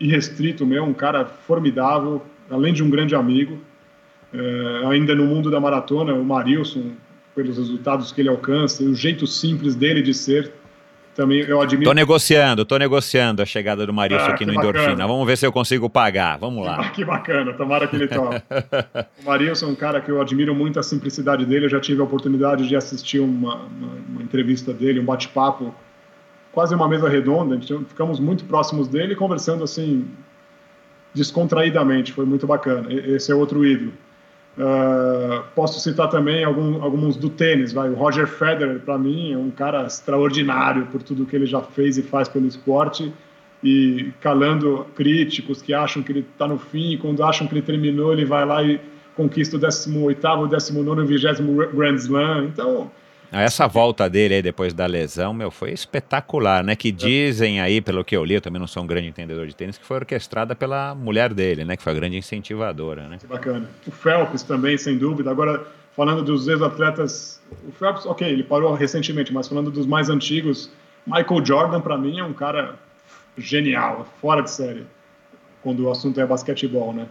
[SPEAKER 1] irrestrito meu, um cara formidável, além de um grande amigo. É, ainda no mundo da maratona, o Marilson, pelos resultados que ele alcança, o jeito simples dele de ser, também eu admiro.
[SPEAKER 2] Tô negociando, tô negociando a chegada do Marilson ah, aqui no bacana. Endorfina. Vamos ver se eu consigo pagar. Vamos lá.
[SPEAKER 1] Que bacana, tomara que ele toque. o Marilson é um cara que eu admiro muito a simplicidade dele. Eu já tive a oportunidade de assistir uma, uma, uma entrevista dele, um bate-papo, quase uma mesa redonda. Então, ficamos muito próximos dele, conversando assim descontraídamente. Foi muito bacana. Esse é outro ídolo. Uh, posso citar também algum, alguns do tênis. Vai. O Roger Federer, para mim, é um cara extraordinário por tudo que ele já fez e faz pelo esporte. E calando críticos que acham que ele está no fim, e quando acham que ele terminou, ele vai lá e conquista o 18º, 19 20 Grand Slam. Então,
[SPEAKER 2] essa volta dele aí depois da lesão, meu, foi espetacular, né? Que dizem aí, pelo que eu li, eu também não sou um grande entendedor de tênis, que foi orquestrada pela mulher dele, né? Que foi a grande incentivadora, né?
[SPEAKER 1] Que bacana. O Phelps também, sem dúvida. Agora, falando dos ex-atletas, o Phelps, ok, ele parou recentemente, mas falando dos mais antigos, Michael Jordan, para mim, é um cara genial, fora de série, quando o assunto é basquetebol, né?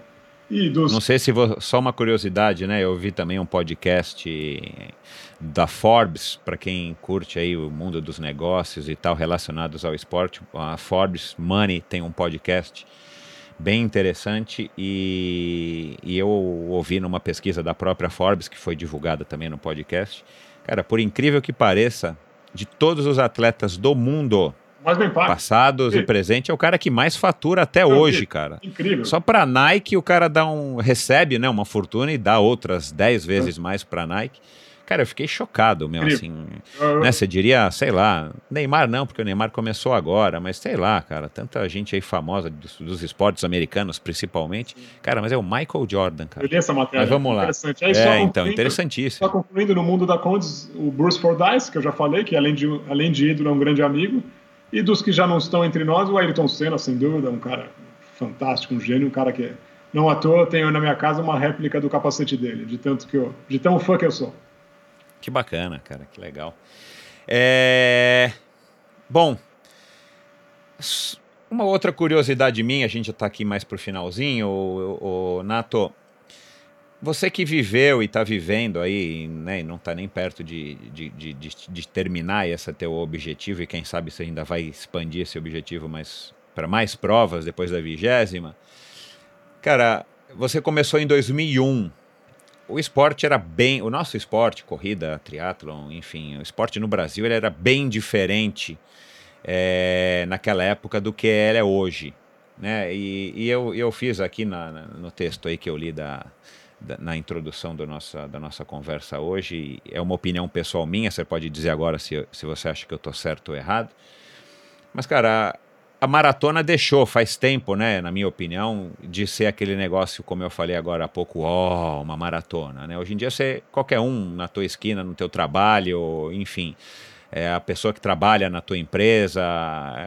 [SPEAKER 2] Dos... Não sei se vou, só uma curiosidade, né? Eu vi também um podcast da Forbes, para quem curte aí o mundo dos negócios e tal relacionados ao esporte. A Forbes Money tem um podcast bem interessante e, e eu ouvi numa pesquisa da própria Forbes, que foi divulgada também no podcast. Cara, por incrível que pareça, de todos os atletas do mundo. Passados e presente é o cara que mais fatura até hoje, cara.
[SPEAKER 1] Incrível.
[SPEAKER 2] Só para Nike o cara dá um recebe, né, uma fortuna e dá outras 10 vezes é. mais para Nike. Cara, eu fiquei chocado, meu, assim. Né, você diria, sei lá, Neymar não, porque o Neymar começou agora, mas sei lá, cara, tanta gente aí famosa dos, dos esportes americanos, principalmente. Cara, mas é o Michael Jordan, cara. Eu
[SPEAKER 1] li essa matéria.
[SPEAKER 2] Mas vamos lá. Interessante. Aí, é, então, interessantíssimo.
[SPEAKER 1] Só concluindo no mundo da Condes, o Bruce Fordyce, que eu já falei, que além de, além de ídolo é um grande amigo. E dos que já não estão entre nós, o Ayrton Senna, sem dúvida, um cara fantástico, um gênio, um cara que não à toa tenho na minha casa uma réplica do capacete dele, de tanto que eu, de tão fã que eu sou.
[SPEAKER 2] Que bacana, cara, que legal. É... Bom, uma outra curiosidade minha, a gente já está aqui mais para o finalzinho, o, o, Nato. Você que viveu e está vivendo aí, né, e não está nem perto de, de, de, de, terminar esse teu objetivo, e quem sabe você ainda vai expandir esse objetivo para mais provas depois da vigésima. Cara, você começou em 2001 o esporte era bem, o nosso esporte, corrida, triatlon, enfim, o esporte no Brasil ele era bem diferente é, naquela época do que ele é hoje, né? E, e eu, eu fiz aqui na, no texto aí que eu li da, na introdução do nossa, da nossa conversa hoje, é uma opinião pessoal minha, você pode dizer agora se, se você acha que eu estou certo ou errado, mas cara, a maratona deixou faz tempo, né, na minha opinião, de ser aquele negócio, como eu falei agora há pouco, ó, oh, uma maratona, né? Hoje em dia você, qualquer um na tua esquina, no teu trabalho, enfim, é, a pessoa que trabalha na tua empresa,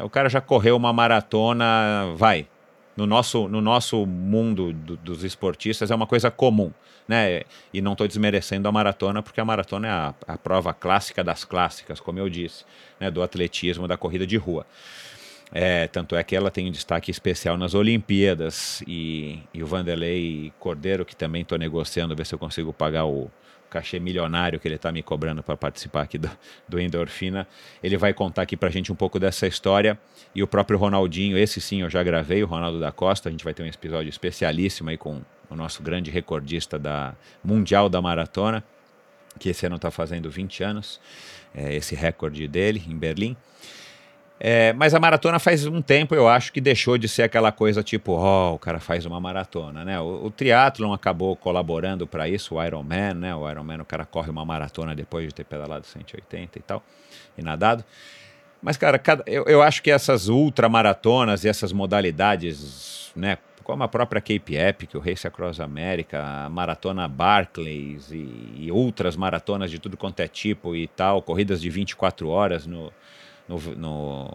[SPEAKER 2] o cara já correu uma maratona, vai. No nosso, no nosso mundo do, dos esportistas é uma coisa comum, né? E não estou desmerecendo a maratona, porque a maratona é a, a prova clássica das clássicas, como eu disse, né? do atletismo, da corrida de rua. É, tanto é que ela tem um destaque especial nas Olimpíadas e, e o Vanderlei Cordeiro, que também estou negociando, ver se eu consigo pagar o cachê milionário que ele está me cobrando para participar aqui do, do Endorfina, ele vai contar aqui para a gente um pouco dessa história. E o próprio Ronaldinho, esse sim eu já gravei, o Ronaldo da Costa, a gente vai ter um episódio especialíssimo aí com o nosso grande recordista da Mundial da Maratona, que esse ano está fazendo 20 anos, é, esse recorde dele em Berlim. É, mas a maratona faz um tempo, eu acho, que deixou de ser aquela coisa tipo, ó, oh, o cara faz uma maratona, né? O, o triatlon acabou colaborando para isso, o Ironman, né? O Ironman, o cara corre uma maratona depois de ter pedalado 180 e tal, e nadado. Mas, cara, cada, eu, eu acho que essas ultramaratonas e essas modalidades, né? Como a própria Cape Epic, o Race Across America, a maratona Barclays e, e outras maratonas de tudo quanto é tipo e tal, corridas de 24 horas no no, no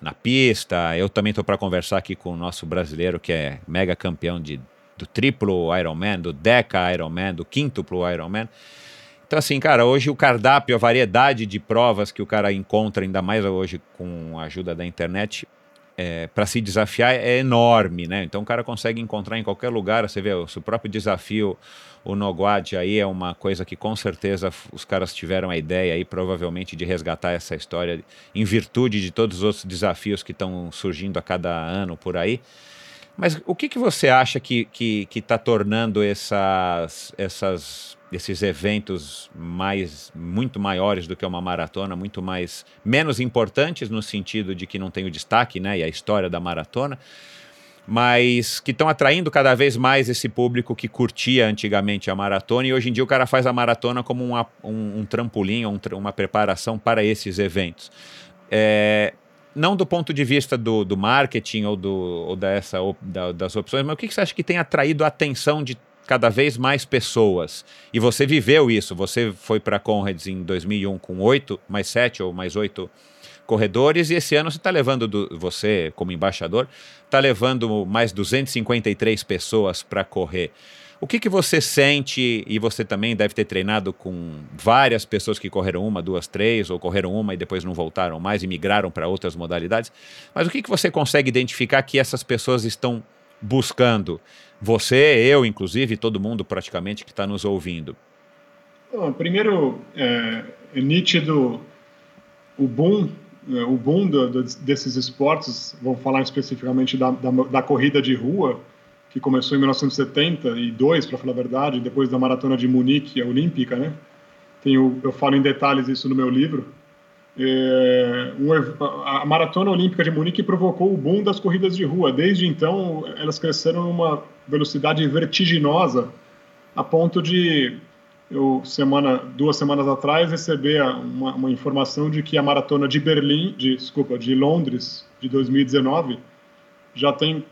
[SPEAKER 2] na pista. Eu também estou para conversar aqui com o nosso brasileiro que é mega campeão de, do triplo Ironman, do deca Ironman, do quíntuplo Ironman. Então, assim, cara, hoje o cardápio, a variedade de provas que o cara encontra, ainda mais hoje com a ajuda da internet, é, para se desafiar é enorme, né? Então o cara consegue encontrar em qualquer lugar. Você vê o seu próprio desafio, o Noguad aí é uma coisa que com certeza os caras tiveram a ideia aí, provavelmente, de resgatar essa história em virtude de todos os outros desafios que estão surgindo a cada ano por aí. Mas o que, que você acha que está tá tornando essas, essas, esses eventos mais muito maiores do que uma maratona, muito mais menos importantes no sentido de que não tem o destaque, né, e a história da maratona, mas que estão atraindo cada vez mais esse público que curtia antigamente a maratona e hoje em dia o cara faz a maratona como uma, um, um trampolim, um, uma preparação para esses eventos. É, não do ponto de vista do, do marketing ou, do, ou dessa, ou da, das opções, mas o que, que você acha que tem atraído a atenção de cada vez mais pessoas? E você viveu isso, você foi para a Conrads em 2001 com oito, mais sete ou mais oito corredores, e esse ano você está levando, do, você como embaixador, está levando mais 253 pessoas para correr. O que, que você sente, e você também deve ter treinado com várias pessoas que correram uma, duas, três, ou correram uma e depois não voltaram mais e migraram para outras modalidades, mas o que, que você consegue identificar que essas pessoas estão buscando? Você, eu, inclusive, todo mundo praticamente que está nos ouvindo.
[SPEAKER 1] Bom, primeiro, é, é nítido o boom o boom do, do, desses esportes, vou falar especificamente da, da, da, corrida de rua, que começou em 1972, para falar a verdade, depois da maratona de Munique, a olímpica, né? Tenho, eu falo em detalhes isso no meu livro. É, um, a maratona olímpica de Munique provocou o boom das corridas de rua. Desde então, elas cresceram numa velocidade vertiginosa, a ponto de eu semana, duas semanas atrás recebi uma, uma, informação de que a maratona de Berlim, de, desculpa, de Londres de 2019 já tem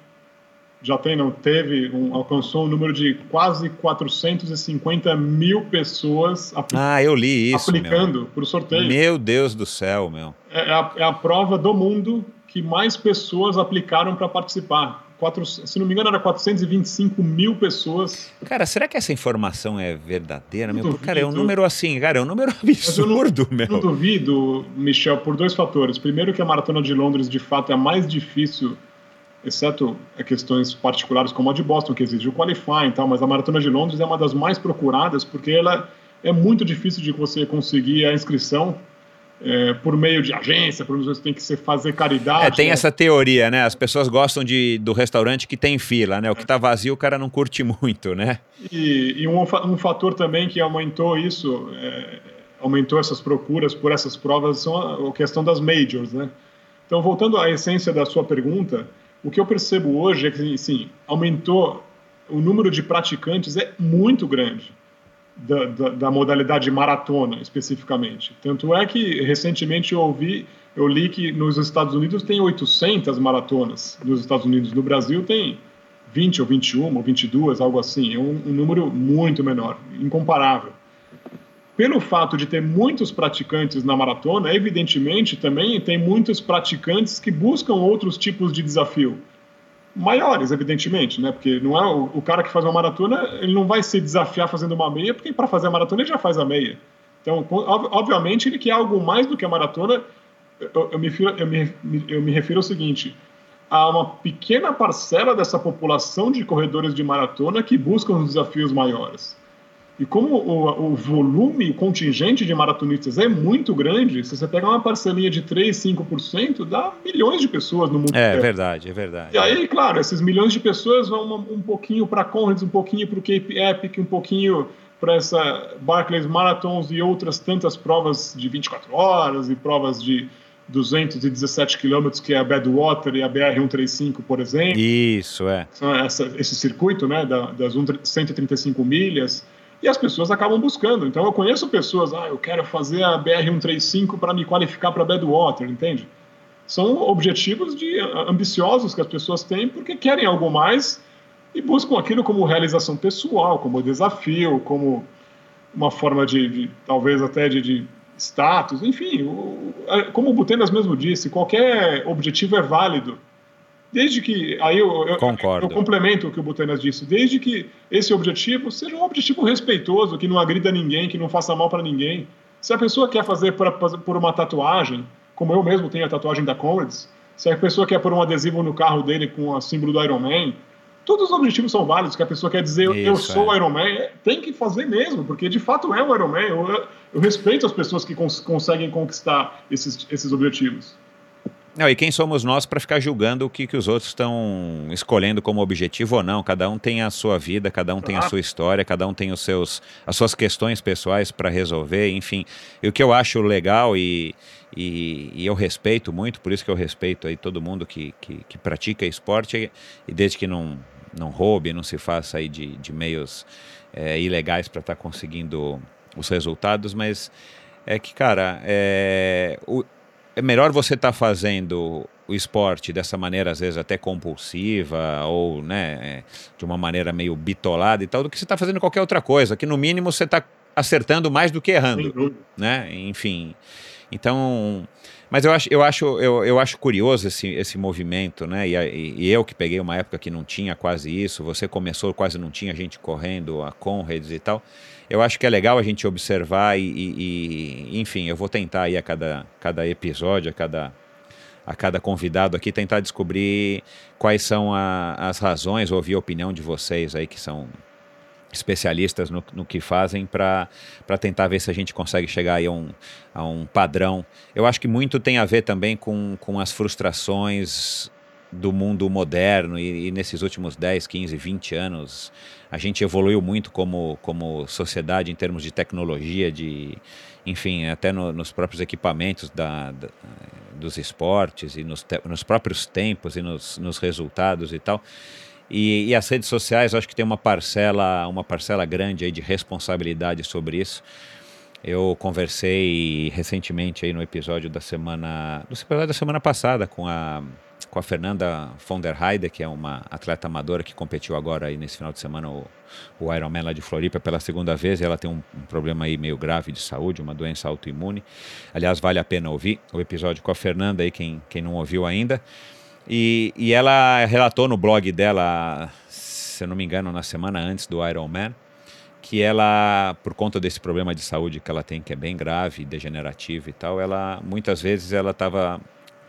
[SPEAKER 1] já tem não teve um, alcançou um número de quase 450 mil pessoas
[SPEAKER 2] ah eu li isso
[SPEAKER 1] aplicando para o sorteio.
[SPEAKER 2] Meu Deus do céu meu.
[SPEAKER 1] É, é, a, é a prova do mundo que mais pessoas aplicaram para participar quatro, se não me engano, era 425 mil pessoas.
[SPEAKER 2] Cara, será que essa informação é verdadeira? Meu? Duvido. Cara, é um número assim, cara, é um número absurdo,
[SPEAKER 1] eu
[SPEAKER 2] não, meu.
[SPEAKER 1] Não duvido, Michel, por dois fatores. Primeiro, que a maratona de Londres, de fato, é a mais difícil, exceto questões particulares como a de Boston, que exige o qualifying e tal, mas a maratona de Londres é uma das mais procuradas, porque ela é muito difícil de você conseguir a inscrição é, por meio de agência, por meio você tem que ser, fazer caridade.
[SPEAKER 2] É, tem né? essa teoria, né? As pessoas gostam de, do restaurante que tem fila, né? O que está vazio o cara não curte muito, né?
[SPEAKER 1] E, e um, um, fator também que aumentou isso, é, aumentou essas procuras por essas provas, são a, a questão das majors, né? Então, voltando à essência da sua pergunta, o que eu percebo hoje é que, sim, aumentou o número de praticantes é muito grande da, da, da, modalidade maratona especificamente. Tanto é que recentemente eu ouvi, eu li que nos Estados Unidos tem 800 maratonas, nos Estados Unidos, no Brasil tem 20 ou 21 ou 22, algo assim, é um, um número muito menor, incomparável. Pelo fato de ter muitos praticantes na maratona, evidentemente também tem muitos praticantes que buscam outros tipos de desafio maiores, evidentemente, né? Porque não é o, o, cara que faz uma maratona, ele não vai se desafiar fazendo uma meia, porque para fazer a maratona ele já faz a meia. Então, obviamente, ele quer algo mais do que a maratona. Eu, eu, me, eu, me, eu me refiro ao seguinte: há uma pequena parcela dessa população de corredores de maratona que buscam os desafios maiores. E como o, o volume contingente de maratonistas é muito grande, se você pegar uma parcelinha de 3, 5%, dá milhões de pessoas no mundo
[SPEAKER 2] É inteiro. verdade, é verdade.
[SPEAKER 1] E aí, claro, esses milhões de pessoas vão um, um pouquinho para a Conrads, um pouquinho para o Cape Epic, um pouquinho para essa Barclays Marathons e outras tantas provas de 24 horas e provas de 217 quilômetros, que é a Badwater e a BR-135, por exemplo.
[SPEAKER 2] Isso, é.
[SPEAKER 1] Essa, esse circuito né, das 135 milhas e as pessoas acabam buscando. Então eu conheço pessoas, ah, eu quero fazer a BR-135 para me qualificar para Badwater, entende? São objetivos de, ah, ambiciosos que as pessoas têm porque querem algo mais e buscam aquilo como realização pessoal, como desafio, como uma forma de, de talvez até de, de status, enfim, o, como o Butenas mesmo disse, qualquer objetivo é válido desde que aí eu, eu,
[SPEAKER 2] Concordo.
[SPEAKER 1] eu complemento o que o Butenas disse, desde que esse objetivo seja um objetivo respeitoso, que não agrida ninguém, que não faça mal para ninguém. Se a pessoa quer fazer por, por uma tatuagem, como eu mesmo tenho a tatuagem da Conrads, se a pessoa quer pôr um adesivo no carro dele com o símbolo do Iron Man, todos os objetivos são válidos, que a pessoa quer dizer Isso, eu sou é. Iron Man, é, tem que fazer mesmo, porque de fato é o Iron Man. Eu, eu respeito as pessoas que cons conseguem conquistar esses, esses objetivos.
[SPEAKER 2] Não, e quem somos nós para ficar julgando o que, que os outros estão escolhendo como objetivo ou não? Cada um tem a sua vida, cada um tem a sua história, cada um tem os seus, as suas questões pessoais para resolver, enfim. E o que eu acho legal e, e, e, eu respeito muito, por isso que eu respeito aí todo mundo que, que, que pratica esporte e desde que não, não roube, não se faça aí de, de meios é, ilegais para estar tá conseguindo os resultados, mas é que, cara, é, o, é melhor você estar tá fazendo o esporte dessa maneira, às vezes até compulsiva, ou né, de uma maneira meio bitolada e tal, do que você está fazendo qualquer outra coisa, que no mínimo você está acertando mais do que errando. Né? Enfim. Então. Mas eu acho, eu acho, eu, eu acho curioso esse, esse movimento, né? E, e, eu que peguei uma época que não tinha quase isso, você começou quase não tinha gente correndo, a Conrads e tal eu acho que é legal a gente observar e, e, e, enfim, eu vou tentar aí a cada, cada episódio, a cada, a cada convidado aqui, tentar descobrir quais são a, as razões, ouvir a opinião de vocês aí que são especialistas no, no que fazem para tentar ver se a gente consegue chegar aí a um, a um padrão. Eu acho que muito tem a ver também com, com as frustrações do mundo moderno e, e, nesses últimos 10, 15, 20 anos a gente evoluiu muito como, como sociedade em termos de tecnologia, de enfim, até no, nos próprios equipamentos da, da, dos esportes e nos, te, nos próprios tempos e nos, nos resultados e tal. E, e, as redes sociais, acho que tem uma parcela, uma parcela grande aí de responsabilidade sobre isso. Eu conversei recentemente aí no episódio da semana, no episódio da semana passada com a com a Fernanda von der Heide, que é uma atleta amadora que competiu agora aí nesse final de semana o, o Ironman lá de Floripa pela segunda vez. ela tem um, um, problema aí meio grave de saúde, uma doença autoimune. Aliás, vale a pena ouvir o episódio com a Fernanda aí, quem, quem não ouviu ainda. E, e ela relatou no blog dela, se eu não me engano, na semana antes do Ironman, que ela, por conta desse problema de saúde que ela tem, que é bem grave, degenerativo e tal, ela muitas vezes ela estava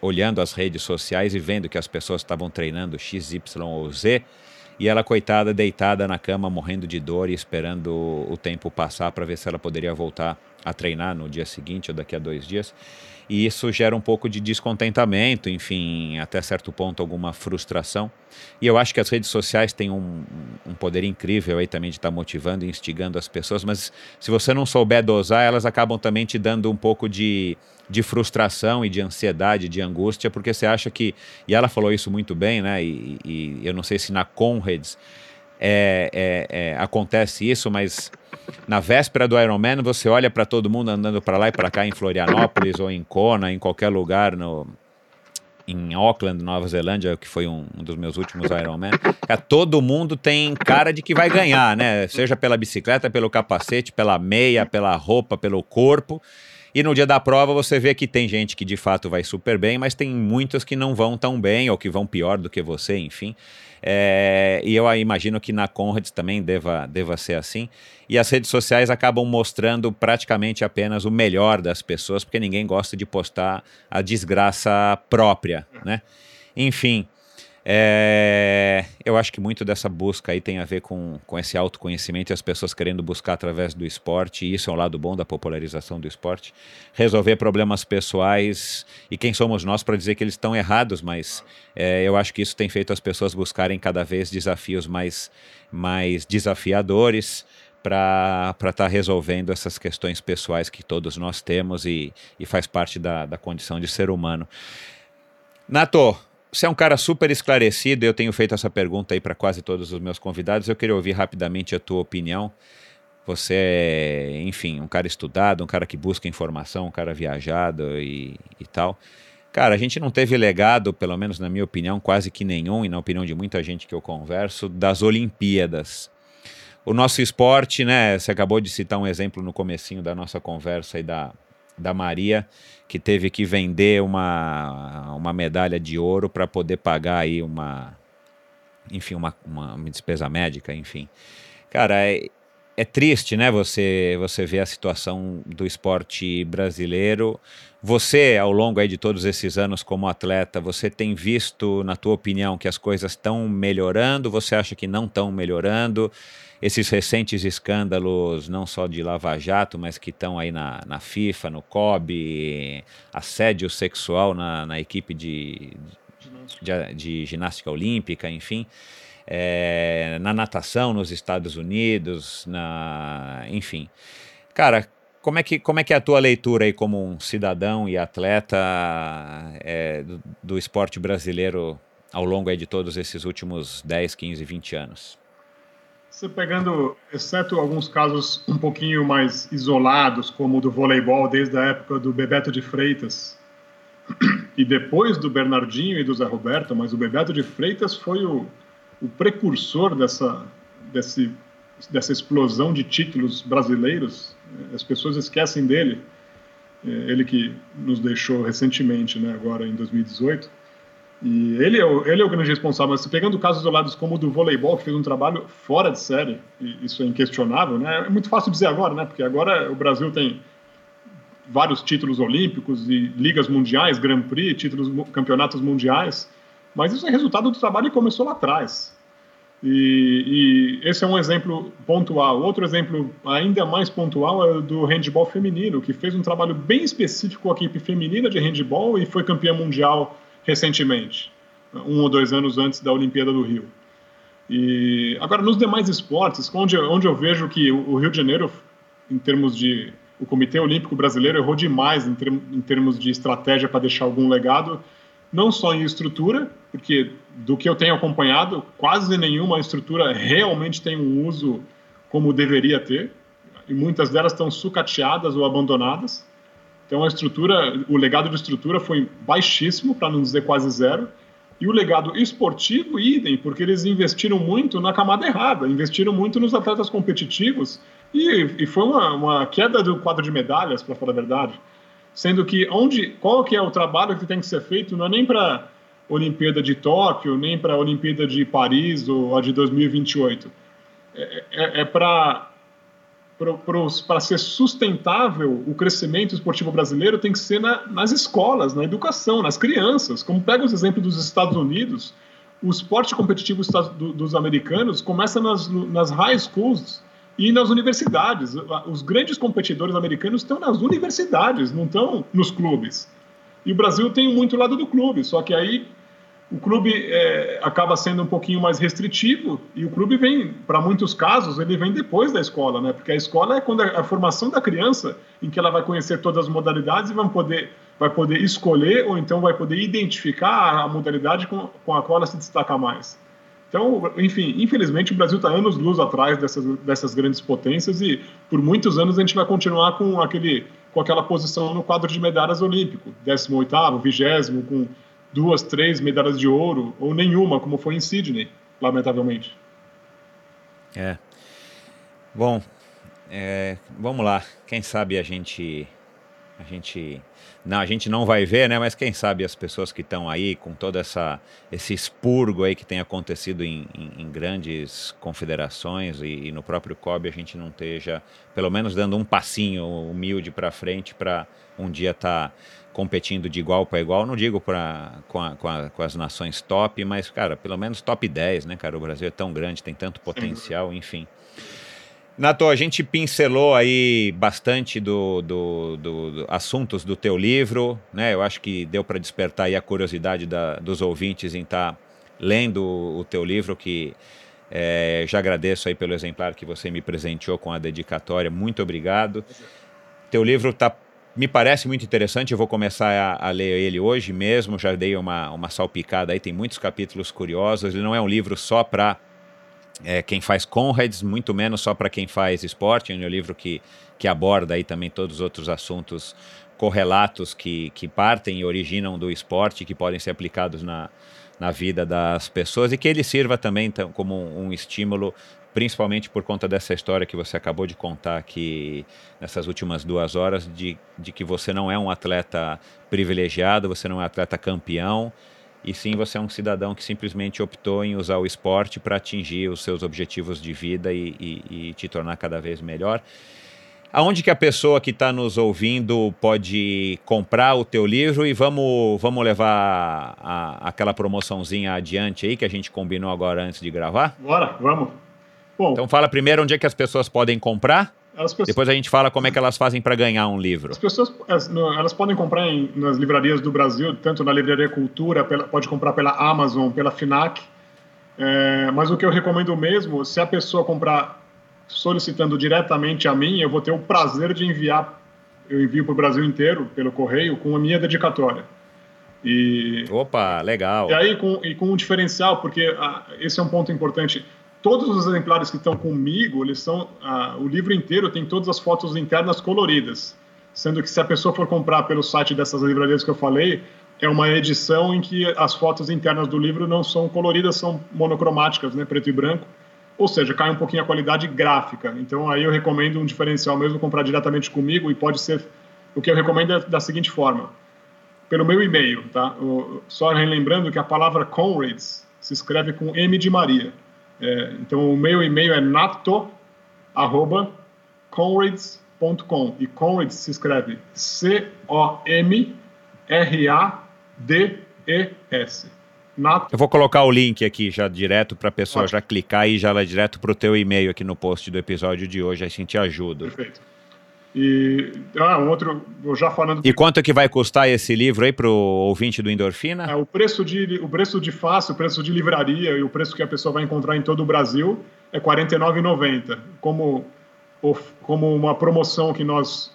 [SPEAKER 2] olhando as redes sociais e vendo que as pessoas estavam treinando X, Y ou Z, e ela, coitada, deitada na cama, morrendo de dor e esperando o tempo passar para ver se ela poderia voltar a treinar no dia seguinte ou daqui a dois dias. E isso gera um pouco de descontentamento, enfim, até certo ponto alguma frustração. E eu acho que as redes sociais têm um, um poder incrível aí também de estar tá motivando e instigando as pessoas, mas se você não souber dosar, elas acabam também te dando um pouco de de frustração e de ansiedade, de angústia, porque você acha que. E ela falou isso muito bem, né? E, e eu não sei se na Conrads é, é, é, acontece isso, mas na véspera do Ironman você olha para todo mundo andando para lá e para cá em Florianópolis ou em Kona, em qualquer lugar no, em Auckland, Nova Zelândia, que foi um, um dos meus últimos Ironman, todo mundo tem cara de que vai ganhar, né? Seja pela bicicleta, pelo capacete, pela meia, pela roupa, pelo corpo. E no dia da prova você vê que tem gente que de fato vai super bem, mas tem muitas que não vão tão bem ou que vão pior do que você, enfim. É, e eu imagino que na Conrads também deva, deva ser assim. E as redes sociais acabam mostrando praticamente apenas o melhor das pessoas, porque ninguém gosta de postar a desgraça própria, né? Enfim, é, eu acho que muito dessa busca aí tem a ver com, com esse autoconhecimento e as pessoas querendo buscar através do esporte, e isso é um lado bom da popularização do esporte, resolver problemas pessoais. E quem somos nós para dizer que eles estão errados, mas é, eu acho que isso tem feito as pessoas buscarem cada vez desafios mais, mais desafiadores para estar tá resolvendo essas questões pessoais que todos nós temos e, e faz parte da, da condição de ser humano. Nato, você é um cara super esclarecido, eu tenho feito essa pergunta aí para quase todos os meus convidados. Eu queria ouvir rapidamente a tua opinião. Você é, enfim, um cara estudado, um cara que busca informação, um cara viajado e, e tal. Cara, a gente não teve legado, pelo menos na minha opinião, quase que nenhum, e na opinião de muita gente que eu converso, das Olimpíadas. O nosso esporte, né? Você acabou de citar um exemplo no comecinho da nossa conversa aí da, da Maria que teve que vender uma, uma medalha de ouro para poder pagar aí uma, enfim, uma, uma, despesa médica, enfim. Cara, é, é triste, né, você, você ver a situação do esporte brasileiro. Você, ao longo aí de todos esses anos como atleta, você tem visto, na tua opinião, que as coisas estão melhorando? Você acha que não estão melhorando? esses recentes escândalos, não só de Lava Jato, mas que estão aí na, na FIFA, no COB, assédio sexual na, na equipe de, de, de ginástica olímpica, enfim. É, na natação nos Estados Unidos, na, enfim. Cara, como é, que, como é que é a tua leitura aí como um cidadão e atleta é, do, do, esporte brasileiro ao longo aí de todos esses últimos 10, 15, 20 anos?
[SPEAKER 1] Você pegando, exceto alguns casos um pouquinho mais isolados, como o do voleibol, desde a época do Bebeto de Freitas, e depois do Bernardinho e do Zé Roberto, mas o Bebeto de Freitas foi o, o precursor dessa, desse, dessa explosão de títulos brasileiros. As pessoas esquecem dele, é, ele que nos deixou recentemente, né, agora em 2018. E ele é, o, ele é o grande responsável. Mas pegando casos isolados como o do voleibol, que fez um trabalho fora de série, isso é inquestionável, né? É muito fácil dizer agora, né? Porque agora o Brasil tem vários títulos olímpicos e ligas mundiais, Grand Prix, títulos, campeonatos mundiais, mas isso é resultado do trabalho que começou lá atrás. E, e, esse é um exemplo pontual. Outro exemplo ainda mais pontual é o do handball feminino, que fez um trabalho bem específico com a equipe feminina de handball e foi campeã mundial recentemente, um ou dois anos antes da Olimpíada do Rio. E agora nos demais esportes, onde, onde eu vejo que o Rio de Janeiro, em termos de o Comitê Olímpico Brasileiro errou demais em, ter, em termos de estratégia para deixar algum legado, não só em estrutura, porque do que eu tenho acompanhado, quase nenhuma estrutura realmente tem um uso como deveria ter, e muitas delas estão sucateadas ou abandonadas. Então a estrutura, o legado de estrutura foi baixíssimo, para não dizer quase zero. E o legado esportivo, idem, porque eles investiram muito na camada errada, investiram muito nos atletas competitivos e, e foi uma, uma, queda do quadro de medalhas, para falar a verdade. Sendo que onde, qual que é o trabalho que tem que ser feito não é nem para Olimpíada de Tóquio, nem para a Olimpíada de Paris ou a de 2028. É, é, é para para ser sustentável o crescimento esportivo brasileiro tem que ser na, nas escolas, na educação, nas crianças. Como pega os exemplos dos Estados Unidos, o esporte competitivo dos americanos começa nas, nas high schools e nas universidades. Os grandes competidores americanos estão nas universidades, não estão nos clubes. E o Brasil tem muito lado do clube, só que aí o clube é, acaba sendo um pouquinho mais restritivo e o clube vem, para muitos casos, ele vem depois da escola, né? Porque a escola é quando a, formação da criança, em que ela vai conhecer todas as modalidades e vai poder, vai poder escolher ou então vai poder identificar a modalidade com, com a qual ela se destaca mais. Então, enfim, infelizmente o Brasil está anos luz atrás dessas, dessas grandes potências e por muitos anos a gente vai continuar com aquele com aquela posição no quadro de medalhas olímpico, 18º, 20 com duas, três medalhas de ouro, ou nenhuma, como foi em Sydney, lamentavelmente.
[SPEAKER 2] É. Bom, é, vamos lá. Quem sabe a gente. A gente. Não, a gente não vai ver, né? Mas quem sabe as pessoas que estão aí com todo essa, esse expurgo aí que tem acontecido em, em, em grandes confederações e, e, no próprio COB a gente não esteja, pelo menos, dando um passinho humilde para frente para um dia estar tá competindo de igual para igual, não digo pra, com, a, com, a, com, as nações top, mas, cara, pelo menos top 10, né, cara? O Brasil é tão grande, tem tanto potencial, enfim. Nato, a gente pincelou aí bastante do, do, do, do, assuntos do teu livro, né? Eu acho que deu para despertar aí a curiosidade da, dos ouvintes em estar tá lendo o teu livro, que é, já agradeço aí pelo exemplar que você me presenteou com a dedicatória. Muito obrigado. Teu livro está me parece muito interessante, eu vou começar a, a, ler ele hoje mesmo, já dei uma, uma salpicada aí, tem muitos capítulos curiosos. Ele não é um livro só para é, quem faz Conrads, muito menos só para quem faz esporte, é um livro que, que aborda aí também todos os outros assuntos correlatos que, que partem e originam do esporte, que podem ser aplicados na, na vida das pessoas e que ele sirva também como um, um estímulo principalmente por conta dessa história que você acabou de contar aqui nessas últimas duas horas, de, de que você não é um atleta privilegiado, você não é um atleta campeão, e sim você é um cidadão que simplesmente optou em usar o esporte para atingir os seus objetivos de vida e, e, e te tornar cada vez melhor. Aonde que a pessoa que está nos ouvindo pode comprar o teu livro e vamos, vamos levar a, aquela promoçãozinha adiante aí que a gente combinou agora antes de gravar?
[SPEAKER 1] Bora, vamos.
[SPEAKER 2] Bom, então fala primeiro onde é que as pessoas podem comprar. Pessoas... Depois a gente fala como é que elas fazem para ganhar um livro.
[SPEAKER 1] As pessoas elas podem comprar em, nas livrarias do Brasil, tanto na Livraria Cultura, pela, pode comprar pela Amazon, pela Finac. É, mas o que eu recomendo mesmo, se a pessoa comprar solicitando diretamente a mim, eu vou ter o prazer de enviar, eu envio para o Brasil inteiro pelo correio com a minha dedicatória.
[SPEAKER 2] E, Opa, legal.
[SPEAKER 1] E aí com, e com um diferencial, porque ah, esse é um ponto importante todos os exemplares que estão comigo, eles são ah, o livro inteiro tem todas as fotos internas coloridas, sendo que se a pessoa for comprar pelo site dessas livrarias que eu falei, é uma edição em que as fotos internas do livro não são coloridas, são monocromáticas, né, preto e branco. Ou seja, cai um pouquinho a qualidade gráfica. Então aí eu recomendo um diferencial mesmo comprar diretamente comigo e pode ser o que eu recomendo é da seguinte forma: pelo meu e-mail, tá? Só relembrando que a palavra Conrads se escreve com M de Maria. É, então, o meu e-mail é nato.conrads.com e Conrads se escreve C-O-M-R-A-D-E-S.
[SPEAKER 2] Nato. Eu vou colocar o link aqui já direto para a pessoa já clicar e já lá direto para o teu e-mail aqui no post do episódio de hoje, assim te ajuda.
[SPEAKER 1] Perfeito. E ah, um outro, já falando.
[SPEAKER 2] E quanto que vai custar esse livro aí para o ouvinte do Endorfina?
[SPEAKER 1] É, o preço de o preço de fácil, o preço de livraria e o preço que a pessoa vai encontrar em todo o Brasil é R$ 49,90. Como como uma promoção que nós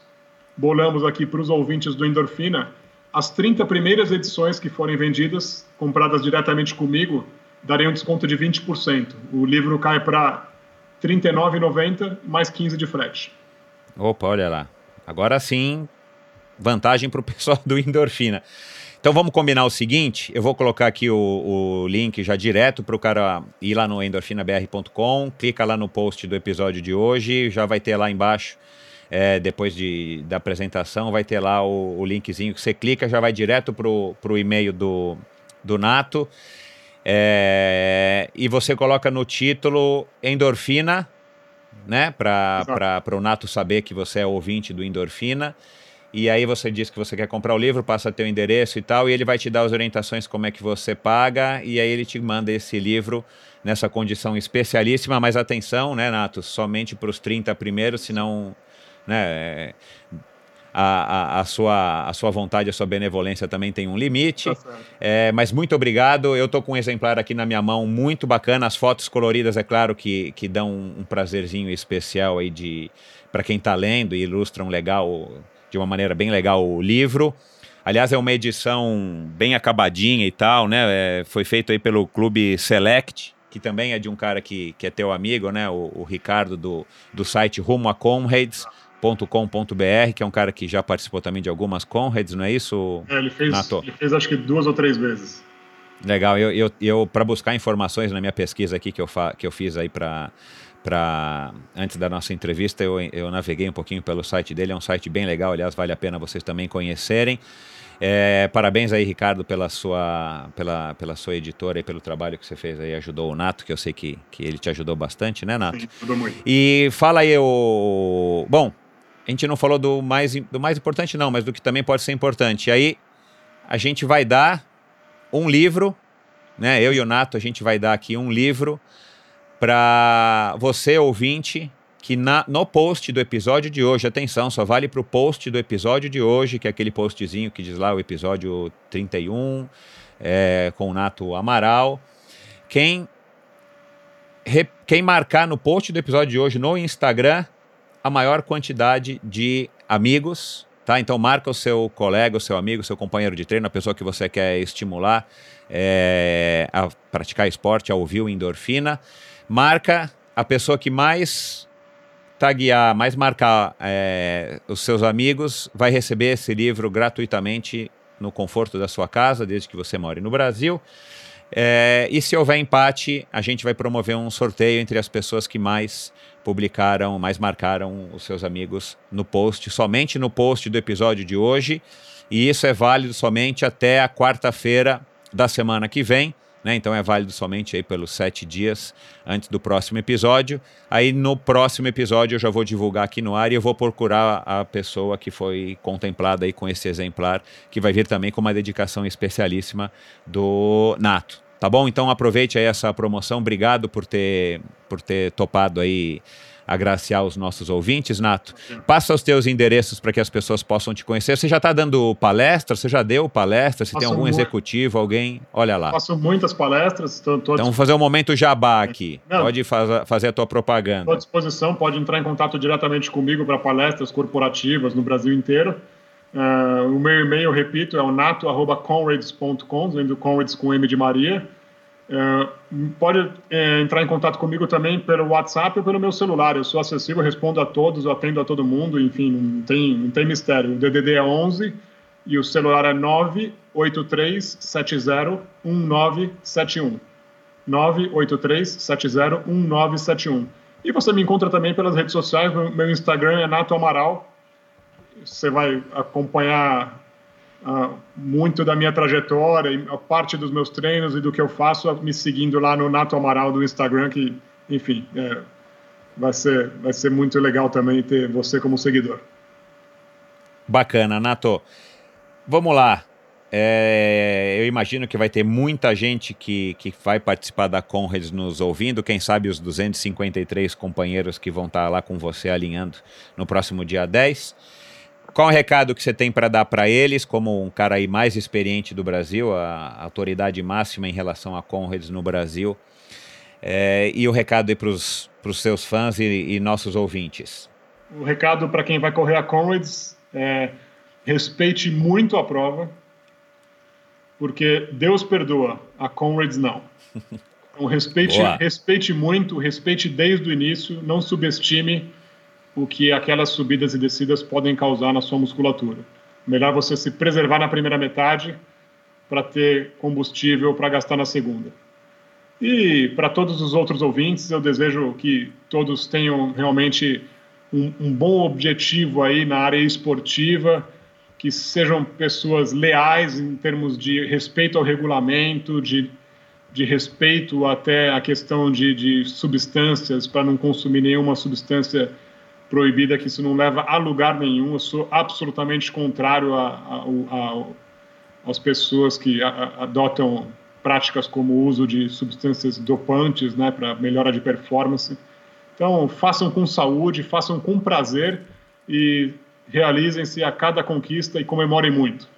[SPEAKER 1] bolamos aqui para os ouvintes do Endorfina, as 30 primeiras edições que forem vendidas, compradas diretamente comigo, darei um desconto de 20%. O livro cai para R$ 39,90 mais 15 de frete.
[SPEAKER 2] Opa, olha lá. Agora sim, vantagem para o pessoal do Endorfina. Então vamos combinar o seguinte: eu vou colocar aqui o, o link já direto para o cara ir lá no endorfinabr.com, clica lá no post do episódio de hoje, já vai ter lá embaixo. É, depois de, da apresentação, vai ter lá o, o linkzinho que você clica, já vai direto para o e-mail do, do Nato. É, e você coloca no título endorfina, né? Para o Nato saber que você é ouvinte do endorfina. E aí você diz que você quer comprar o livro, passa teu endereço e tal, e ele vai te dar as orientações como é que você paga, e aí ele te manda esse livro nessa condição especialíssima, mas atenção, né, Nato, somente para os 30 primeiros, senão, né, a, a, a, sua, a sua vontade, a sua benevolência também tem um limite. Tá é, mas muito obrigado. Eu estou com um exemplar aqui na minha mão, muito bacana. As fotos coloridas, é claro, que, que dão um, um prazerzinho especial aí de para quem está lendo e ilustram legal, de uma maneira bem legal o livro. Aliás, é uma edição bem acabadinha e tal, né? É, foi feito aí pelo Clube Select, que também é de um cara que, que é teu amigo, né? O, o Ricardo do, do site Rumo a Comrades com.br, que é um cara que já participou também de algumas Conrads, não é isso?
[SPEAKER 1] É, ele fez, Nato? ele fez acho que duas ou três vezes.
[SPEAKER 2] Legal, eu, eu, eu para buscar informações na minha pesquisa aqui que eu, fa, que eu fiz aí para para antes da nossa entrevista eu, eu naveguei um pouquinho pelo site dele, é um site bem legal, aliás, vale a pena vocês também conhecerem. É, parabéns aí, Ricardo, pela sua, pela, pela sua editora e pelo trabalho que você fez aí, ajudou o Nato, que eu sei que, que ele te ajudou bastante, né, Nato? Sim, ajudou muito. E fala aí o. Bom, a gente não falou do mais, do mais importante, não, mas do que também pode ser importante. Aí a gente vai dar um livro, né? Eu e o Nato, a gente vai dar aqui um livro para você, ouvinte, que na, no post do episódio de hoje, atenção, só vale para o post do episódio de hoje, que é aquele postzinho que diz lá o episódio 31, é, com o Nato Amaral. Quem, re, quem marcar no post do episódio de hoje no Instagram a maior quantidade de amigos, tá? Então marca o seu colega, o seu amigo, o seu companheiro de treino, a pessoa que você quer estimular é, a praticar esporte, a ouvir endorfina. Marca a pessoa que mais taguear, mais marcar é, os seus amigos, vai receber esse livro gratuitamente no conforto da sua casa, desde que você more no Brasil. É, e se houver empate, a gente vai promover um sorteio entre as pessoas que mais publicaram, mais marcaram os seus amigos no post, somente no post do episódio de hoje. E isso é válido somente até a quarta-feira da semana que vem. Né? Então é válido somente aí pelos sete dias antes do próximo episódio. Aí no próximo episódio eu já vou divulgar aqui no ar e eu vou procurar a pessoa que foi contemplada aí com esse exemplar, que vai vir também com uma dedicação especialíssima do Nato. Tá bom? Então aproveite aí essa promoção. Obrigado por ter, por ter topado aí agraciar os nossos ouvintes, Nato. Passa os teus endereços para que as pessoas possam te conhecer. Você já está dando palestra? Você já deu palestra? Se tem algum executivo, alguém, olha lá.
[SPEAKER 1] Faço muitas palestras. Tô, tô
[SPEAKER 2] então vamos fazer um momento jabá aqui. Não, pode faz, fazer a tua propaganda. Estou
[SPEAKER 1] à disposição. Pode entrar em contato diretamente comigo para palestras corporativas no Brasil inteiro. Uh, o meu e-mail, repito, é o nato.conrads.com, vendo Conrads com M de Maria. Uh, pode uh, entrar em contato comigo também pelo WhatsApp ou pelo meu celular. Eu sou acessível, respondo a todos, eu atendo a todo mundo, enfim, não tem, não tem mistério. O DDD é 11 e o celular é 983701971. 983701971. E você me encontra também pelas redes sociais, meu Instagram é Nato Amaral, você vai acompanhar uh, muito da minha trajetória e a parte dos meus treinos e do que eu faço me seguindo lá no Nato Amaral do Instagram, que, enfim, é, vai, ser, vai ser muito legal também ter você como seguidor.
[SPEAKER 2] Bacana, Nato. Vamos lá. É, eu imagino que vai ter muita gente que, que vai participar da Conrads nos ouvindo. Quem sabe os 253 companheiros que vão estar lá com você alinhando no próximo dia 10. Qual o recado que você tem para dar para eles, como um cara aí mais experiente do Brasil, a autoridade máxima em relação a Conrads no Brasil? É, e o recado aí para os seus fãs e, e, nossos ouvintes?
[SPEAKER 1] O recado para quem vai correr a Conrads é respeite muito a prova, porque Deus perdoa, a Conrads não. Então, respeite, respeite muito, respeite desde o início, não subestime o que aquelas subidas e descidas podem causar na sua musculatura. Melhor você se preservar na primeira metade para ter combustível para gastar na segunda. E para todos os outros ouvintes, eu desejo que todos tenham realmente um, um bom objetivo aí na área esportiva, que sejam pessoas leais em termos de respeito ao regulamento, de, de respeito até a questão de, de substâncias, para não consumir nenhuma substância proibida, que isso não leva a lugar nenhum. Eu sou absolutamente contrário a, a, a, às pessoas que adotam práticas como o uso de substâncias dopantes né, para melhora de performance. Então, façam com saúde, façam com prazer e realizem-se a cada conquista e comemorem muito.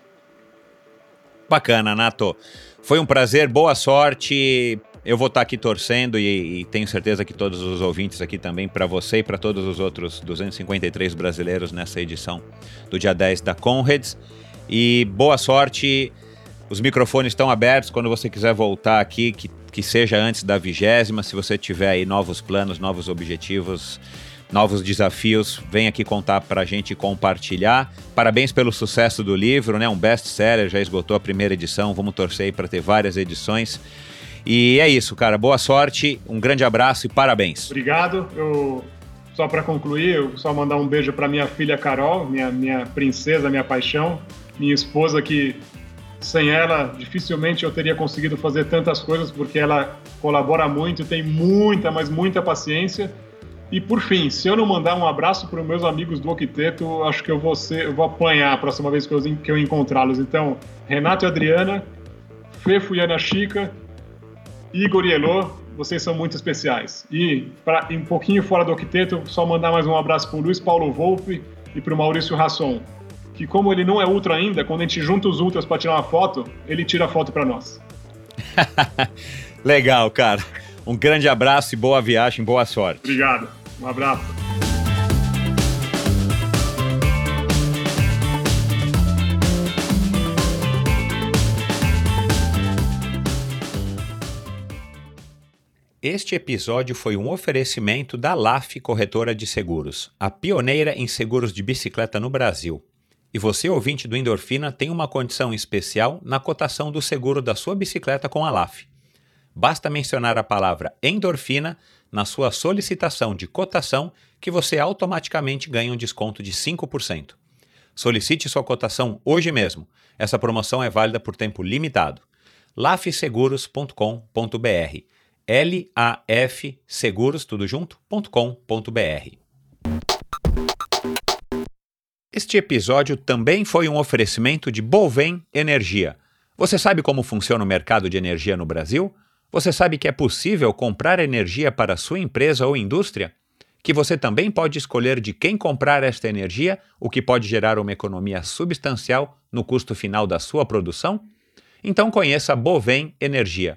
[SPEAKER 2] Bacana, Nato. Foi um prazer, boa sorte. Eu vou estar aqui torcendo e, e tenho certeza que todos os ouvintes aqui também, para você e para todos os outros 253 brasileiros nessa edição do dia 10 da Conrads. E boa sorte. Os microfones estão abertos quando você quiser voltar aqui, que, que seja antes da vigésima. Se você tiver aí novos planos, novos objetivos, novos desafios, vem aqui contar para a gente compartilhar. Parabéns pelo sucesso do livro, né? Um best-seller, já esgotou a primeira edição. Vamos torcer para ter várias edições. E é isso, cara. Boa sorte, um grande abraço e parabéns.
[SPEAKER 1] Obrigado. Eu só para concluir, eu só mandar um beijo para minha filha Carol, minha minha princesa, minha paixão, minha esposa que sem ela dificilmente eu teria conseguido fazer tantas coisas porque ela colabora muito, tem muita, mas muita paciência. E por fim, se eu não mandar um abraço para os meus amigos do Octeto, acho que eu vou ser, eu vou apanhar a próxima vez que eu, eu encontrá-los. Então, Renato e Adriana, Fefo e Ana Chica, Igor e Elô, vocês são muito especiais. E, para um pouquinho fora do octeto, só mandar mais um abraço para o Luiz Paulo Volpe e para o Maurício Rasson, que como ele não é ultra ainda, quando a gente junta os ultras para tirar uma foto, ele tira a foto para nós.
[SPEAKER 2] Legal, cara. Um grande abraço e boa viagem, boa sorte.
[SPEAKER 1] Obrigado. Um abraço.
[SPEAKER 2] Este episódio foi um oferecimento da LAF Corretora de Seguros, a pioneira em seguros de bicicleta no Brasil. E você, ouvinte do Endorfina, tem uma condição especial na cotação do seguro da sua bicicleta com a LAF. Basta mencionar a palavra endorfina na sua solicitação de cotação que você automaticamente ganha um desconto de 5%. Solicite sua cotação hoje mesmo. Essa promoção é válida por tempo limitado. lafseguros.com.br lafseguros, tudo junto.com.br. Este episódio também foi um oferecimento de Bovem Energia. Você sabe como funciona o mercado de energia no Brasil? Você sabe que é possível comprar energia para sua empresa ou indústria? Que você também pode escolher de quem comprar esta energia, o que pode gerar uma economia substancial no custo final da sua produção? Então conheça Bovem Energia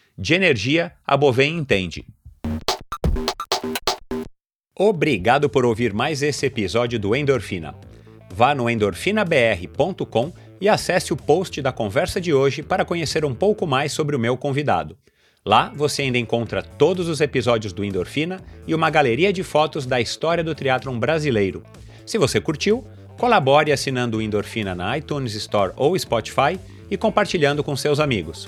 [SPEAKER 2] De energia, a Bovem entende. Obrigado por ouvir mais esse episódio do Endorfina. Vá no endorfinabr.com e acesse o post da conversa de hoje para conhecer um pouco mais sobre o meu convidado. Lá você ainda encontra todos os episódios do Endorfina e uma galeria de fotos da história do triatlon brasileiro. Se você curtiu, colabore assinando o Endorfina na iTunes Store ou Spotify e compartilhando com seus amigos.